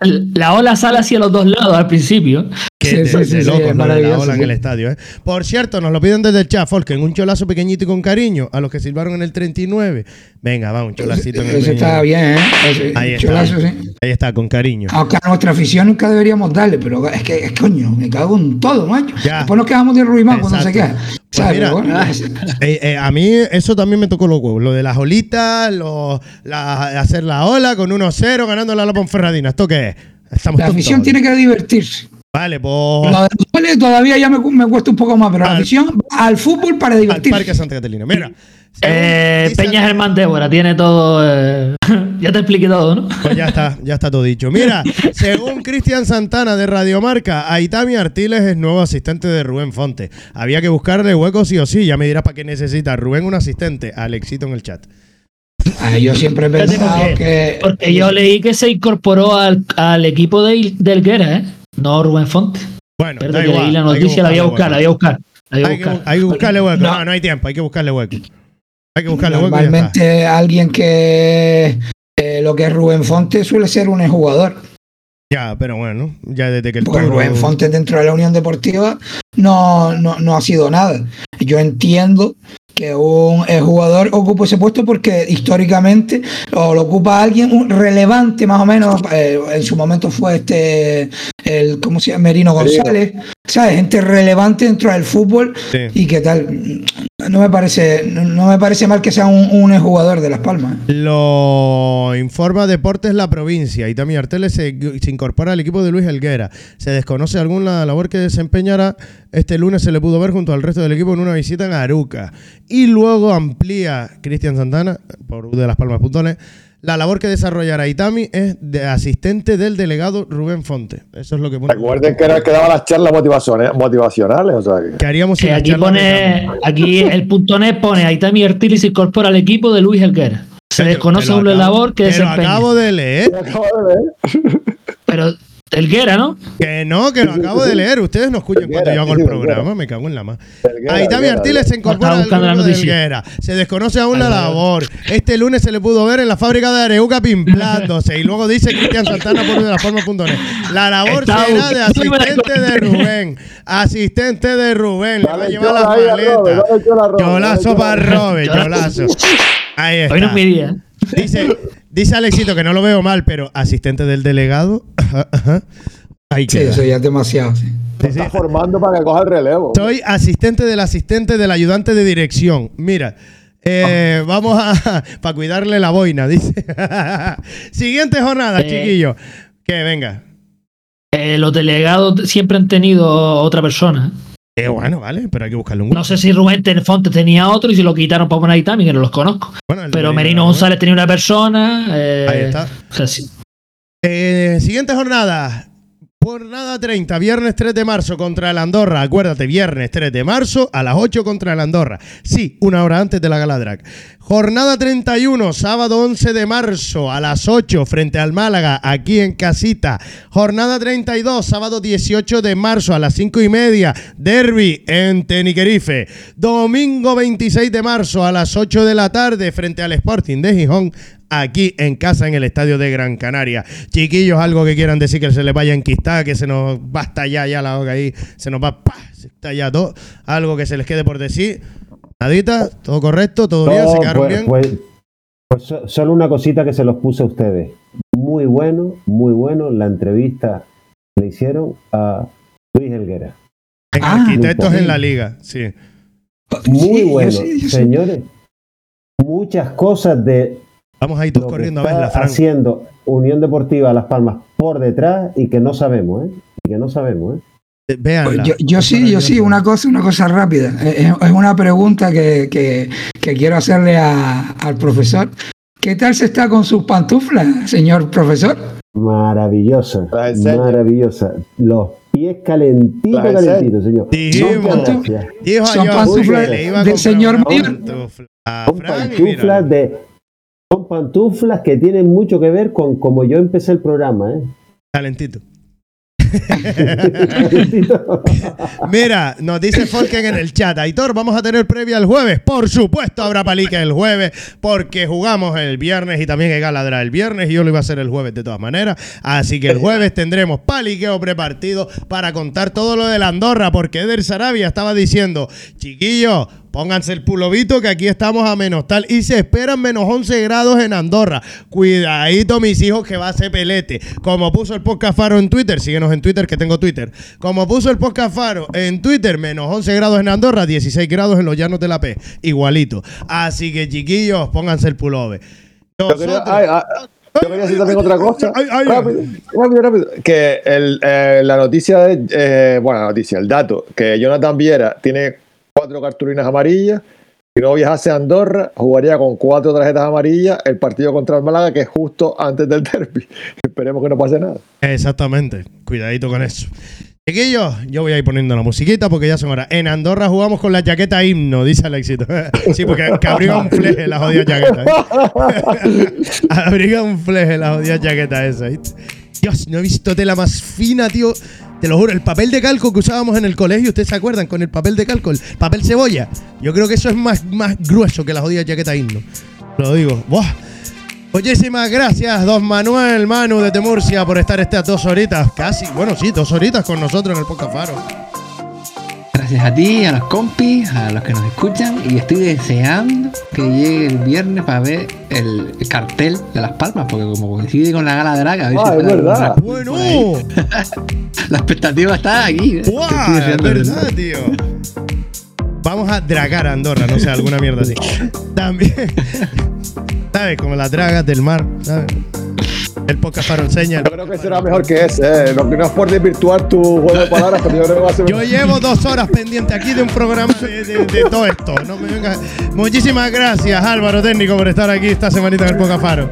ola, la ola sale hacia los dos lados al principio. Que Sí, de, sí, sí, de ¿no? De la maravilloso, ola en el estadio, ¿eh? Por cierto, nos lo piden desde el chat, Folken, un cholazo pequeñito y con cariño a los que silbaron en el 39. Venga, va, un cholacito en el Eso está bien, ¿eh? Ese Ahí está. sí. Ahí está, con cariño. Aunque a nuestra afición nunca deberíamos darle, pero es que, es coño, me cago en todo, macho. Ya. Después nos quedamos de Ruimán cuando se queda. Pues mira, bueno, es- Eh, eh, a mí eso también me tocó los huevos. Lo de las olitas, lo- la- hacer la ola con 1-0 ganando la Ponferradina. ¿Esto qué es? Estamos la afición tiene que divertirse. Vale, pues Lo de los goles todavía ya me, cu- me cuesta un poco más, pero la Al- va al fútbol para al divertirse. Parque Santa Catalina. Mira. Eh, Peña Germán Débora tiene todo. eh, ya te expliqué todo, ¿no? Pues ya está, ya está todo dicho. Mira, según Cristian Santana de Radiomarca, Aitami Artiles es nuevo asistente de Rubén Fonte. Había que buscarle hueco sí o sí. Ya me dirás para qué necesita Rubén un asistente. Alexito en el chat. Ah, yo siempre he pensado porque- que. Porque yo leí que se incorporó al, al equipo de, del Guerra, ¿eh? No Rubén Fonte. Bueno, que igual. leí la noticia, la voy a buscar, la voy a buscar. La voy a Hay que, buscar. hay que buscarle hueco. No. No. no, hay tiempo, hay que buscarle hueco. Hay que buscarle hueco. Normalmente alguien que eh, lo que es Rubén Fonte suele ser un jugador. Ya, pero bueno, ya desde que el Porque toro- Rubén Fonte dentro de la Unión Deportiva no, no, no ha sido nada. Yo entiendo que un jugador ocupe ese puesto porque históricamente o lo ocupa alguien un- relevante más o menos. eh, en su momento fue este, el, ¿cómo se llama? Merino González. ¿Sabes? Gente relevante dentro del fútbol Sí. y que tal. No me parece, no, me parece mal que sea un, un jugador de Las Palmas. Lo informa Deportes La Provincia y también Arteles se, se incorpora al equipo de Luis Helguera. Se desconoce alguna labor que desempeñará. Este lunes se le pudo ver junto al resto del equipo en una visita en Aruca. Y luego amplía Cristian Santana, por de las palmas.net, la labor que desarrollará Itami es de asistente del delegado Rubén Fonte. Eso es lo que pone. Recuerden que era el que daba las charlas motivacionales, motivacionales o sea que- que haríamos sin la aquí pone, aquí el punto net pone Aitami Ertili se incorpora al equipo de Luis Helguera. Se desconoce acabo- labor que te lo desempeña. acabo de leer. Acabo de ver. Pero Helguera, ¿no? Que no, que lo acabo de leer. Ustedes no escuchan cuando yo hago el programa. Me cago en la más. Helguera, Ahí Tami Helguera, Artiles se incorpora Estaba al grupo la de. Helguera. Se desconoce aún la labor. Este lunes se le pudo ver en la fábrica de Areuca pimplándose. y luego dice Cristian Santana por de la forma.net. La labor será de asistente de Rubén. Asistente de Rubén. Le va a llevar chola las ahí a Robert, maletas. dale chola a Robert, Cholazo dale chola. para Robert, cholazo. Ahí está. Hoy no es mi día. Dice, dice Alexito que no lo veo mal, pero asistente del delegado. Ahí Sí, queda. eso ya es demasiado. sí. Te está formando para que coja el relevo. Soy asistente del asistente del ayudante de dirección. Mira, eh, vamos a. para cuidarle la boina, dice. Siguiente jornada, Eh. chiquillo. Que venga. Eh, los delegados siempre han tenido otra persona. Eh, bueno, vale, pero hay que buscarle un No sé si Rubén Fonte tenía otro y se lo quitaron para poner a Aitami, que no los conozco. Bueno, Pero Merino, Merino ¿no? González tenía una persona. eh, Ahí está. o sea, sí. Eh, siguiente jornada. Jornada 30, viernes 3 de marzo contra el Andorra. Acuérdate, viernes 3 de marzo a las 8 contra el Andorra. Sí, una hora antes de la Gala Drag. Jornada 31, sábado 11 de marzo a las 8 frente al Málaga, aquí en casita. Jornada 32, sábado 18 de marzo a las 5 y media, derby en Teniquerife. Domingo 26 de marzo a las 8 de la tarde frente al Sporting de Gijón, aquí en casa en el estadio de Gran Canaria. Chiquillos, algo que quieran decir que se les vaya a enquistar, que se nos va a estallar ya la boca ahí, se nos va, ¡pah! se estalla todo. Algo que se les quede por decir. Nadita, todo correcto, todo bien, se quedaron pues, bien. pues- pues so- solo una cosita que se los puse a ustedes. Muy bueno, muy bueno la entrevista que le hicieron a Luis Helguera. En Ah, arquitectos en la liga, sí. Muy Sí, bueno, sí, yo sí. señores. Muchas cosas de Vamos ahí todos lo que corriendo a está verla, Fran. haciendo Unión Deportiva Las Palmas por detrás y que no sabemos, ¿eh? Y que no sabemos, ¿eh? Eh, Véanla. Yo, yo Es sí, yo sí, una cosa, una cosa rápida. Eh, Es es una pregunta que, que- que quiero hacerle a- al profesor. ¿Qué tal se está con sus pantuflas, señor profesor? Maravillosa, maravillosa. Los pies calentitos, calentitos, señor. Dijo Son yo, pantuflas del señor a Son pantuflas de. Pantuflas que tienen mucho que ver con como yo empecé el programa, ¿eh? Calentito. Mira, nos dice Folken en el chat. Aitor, vamos a tener previa el jueves. Por supuesto, habrá palique el jueves, porque jugamos el viernes y también hay galadra el viernes. Y yo lo iba a hacer el jueves de todas maneras. Así que el jueves tendremos paliqueo prepartido para contar todo lo de la Andorra, porque Eder Sarabia estaba diciendo, chiquillos. Pónganse el pulovito que aquí estamos a menos tal. Y se esperan menos 11 grados en Andorra. Cuidadito, mis hijos, que va a ser pelete. Como puso el podcast Faro en Twitter, síguenos en Twitter, que tengo Twitter. Como puso el podcast Faro en Twitter, menos 11 grados en Andorra, 16 grados en los llanos de la P. Igualito. Así que, chiquillos, pónganse el Nosotros- ay, ay, yo quería decir también otra cosa. Ay, ay, ay. rápido, rápido, rápido. Que el, eh, la noticia, de, eh, bueno, la noticia, el dato, que Jonathan Viera tiene cuatro cartulinas amarillas. Si no viajase a Andorra, jugaría con cuatro tarjetas amarillas el partido contra el Málaga, que es justo antes del derby. Esperemos que no pase nada. Exactamente. Cuidadito con eso. Chiquillos, yo voy a ir poniendo la musiquita porque ya son horas. En Andorra jugamos con la chaqueta himno, dice Alexito. sí, porque que abriga un fleje la jodida chaqueta. ¿eh? abriga un fleje la jodida chaqueta esa. Dios, no he visto tela más fina, tío. Te lo juro, el papel de calco que usábamos en el colegio, ¿ustedes se acuerdan? Con el papel de calco, el papel cebolla. Yo creo que eso es más, más grueso que la jodida chaqueta himno. Lo digo. ¡Buah! Muchísimas gracias, don Manuel Manu de Temurcia, por estar estas dos horitas, casi, bueno, sí, dos horitas con nosotros en el Podcast Faro. Gracias a ti, a los compis, a los que nos escuchan y estoy deseando que llegue el viernes para ver el cartel de Las Palmas, porque como coincide con la gala de Draga, a ver Ah, si es puede haber verdad. una- Bueno. La expectativa está aquí. ¿eh? Verdad, tío. Vamos a dragar a Andorra, no sé, alguna mierda así. También. ¿Sabes? Como las dragas del mar, ¿sabes? El podcast Faro enseña. Yo creo que será mejor que ese, ¿eh? No, no es por desvirtuar tu juego de palabras, pero yo creo que va a ser. Yo llevo dos horas pendiente aquí de un programa de, de- de todo esto. No me venga. Muchísimas gracias, Álvaro Técnico, por estar aquí esta semanita en el Podcast Faro.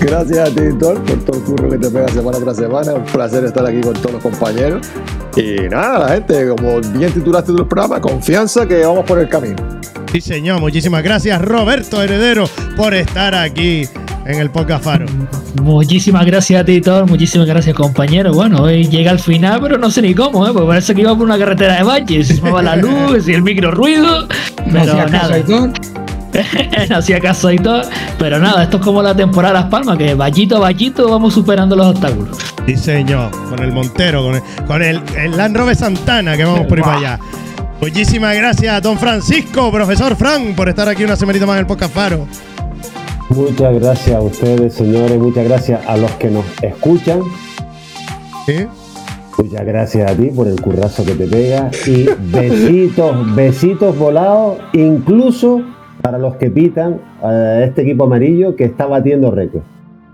Gracias a ti, Thor, por todo el curro que te pega semana tras semana. Un placer estar aquí con todos los compañeros. Y nada, la gente, como bien titulaste tu programa, confianza que vamos por el camino. Sí, señor. Muchísimas gracias, Roberto Heredero, por estar aquí en el Podcast Faro. Muchísimas gracias a ti, Thor. Muchísimas gracias, compañero. Bueno, hoy llega al final, pero no sé ni cómo, ¿eh? Porque parece que iba por una carretera de valles. Se la luz y el micro ruido. Pero hacía caso nada. no hacía caso y todo. Pero nada, esto es como la temporada de Las Palmas, que vallito a vallito vamos superando los obstáculos. Sí, señor. Con el Montero, con el, con el, el Land Rover Santana, que vamos por ahí para allá. Muchísimas gracias don Francisco, profesor Fran, por estar aquí una semanita más en el Podcast Faro. Muchas gracias a ustedes, señores. Muchas gracias a los que nos escuchan. ¿Sí? Muchas gracias a ti por el currazo que te pega. Y besitos, besitos volados, incluso para los que pitan a este equipo amarillo que está batiendo récord.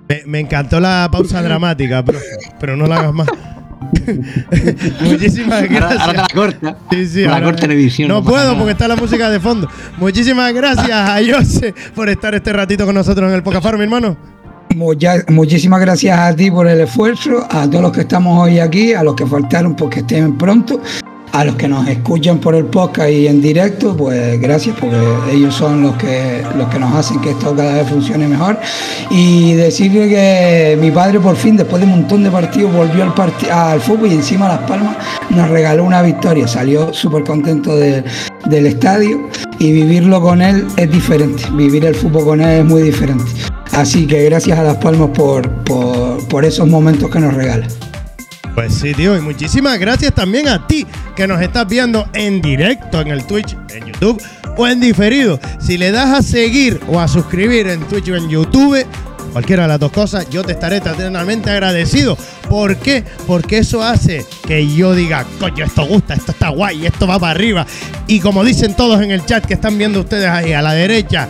Me, me encantó la pausa dramática, profe, pero no la hagas más. Muchísimas gracias. ahora te la corta. Sí, sí, la corta televisión. No puedo nada. porque está la música de fondo. Muchísimas gracias a Jose por estar este ratito con nosotros en el Pocafaro, mi hermano. Mucha- muchísimas gracias a ti por el esfuerzo, a todos los que estamos hoy aquí, a los que faltaron porque estén pronto, a los que nos escuchan por el podcast y en directo, pues gracias porque ellos son los que, los que nos hacen que esto cada vez funcione mejor. Y decirle que mi padre por fin, después de un montón de partidos, volvió al, fútbol y encima Las Palmas nos regaló una victoria. Salió súper contento de- del estadio y vivirlo con él es diferente. Vivir el fútbol con él es muy diferente. Así que gracias a Las Palmas por, por, por esos momentos que nos regala. Pues sí, tío, y muchísimas gracias también a ti que nos estás viendo en directo en el Twitch, en YouTube o en diferido. Si le das a seguir o a suscribir en Twitch o en YouTube, cualquiera de las dos cosas, yo te estaré eternamente agradecido. ¿Por qué? Porque eso hace que yo diga, coño, esto gusta, esto está guay, esto va para arriba. Y como dicen todos en el chat que están viendo ustedes ahí a la derecha,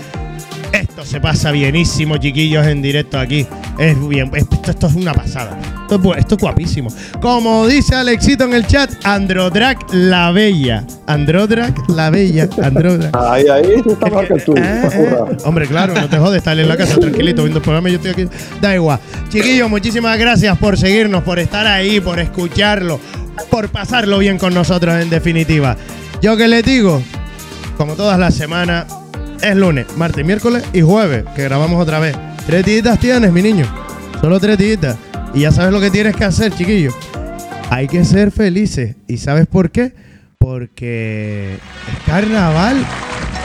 esto se pasa bienísimo, chiquillos, en directo aquí. Es bien, esto, esto es una pasada. Esto esto es guapísimo. Como dice Alexito en el chat, Androdrac la Bella. Androdrac la Bella. Androdrac. Ahí, ahí, estás mejor que tú. Eh, eh. currado. Hombre, claro, no te jodes, estar en la casa tranquilito viendo el programa yo estoy aquí. Da igual. Chiquillos, muchísimas gracias por seguirnos, por estar ahí, por escucharlo, por pasarlo bien con nosotros en definitiva. Yo que les digo, como todas las semanas, es lunes, martes, miércoles y jueves, que grabamos otra vez. Tres días tienes, mi niño. Solo tres días. Y ya sabes lo que tienes que hacer, chiquillo. Hay que ser felices. ¿Y sabes por qué? Porque es carnaval.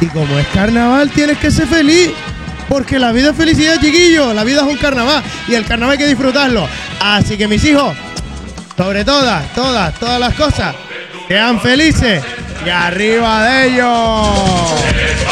Y como es carnaval, tienes que ser feliz. Porque la vida es felicidad, chiquillo. La vida es un carnaval. Y el carnaval hay que disfrutarlo. Así que mis hijos, sobre todas, todas, todas las cosas, sean felices. Y arriba de ellos.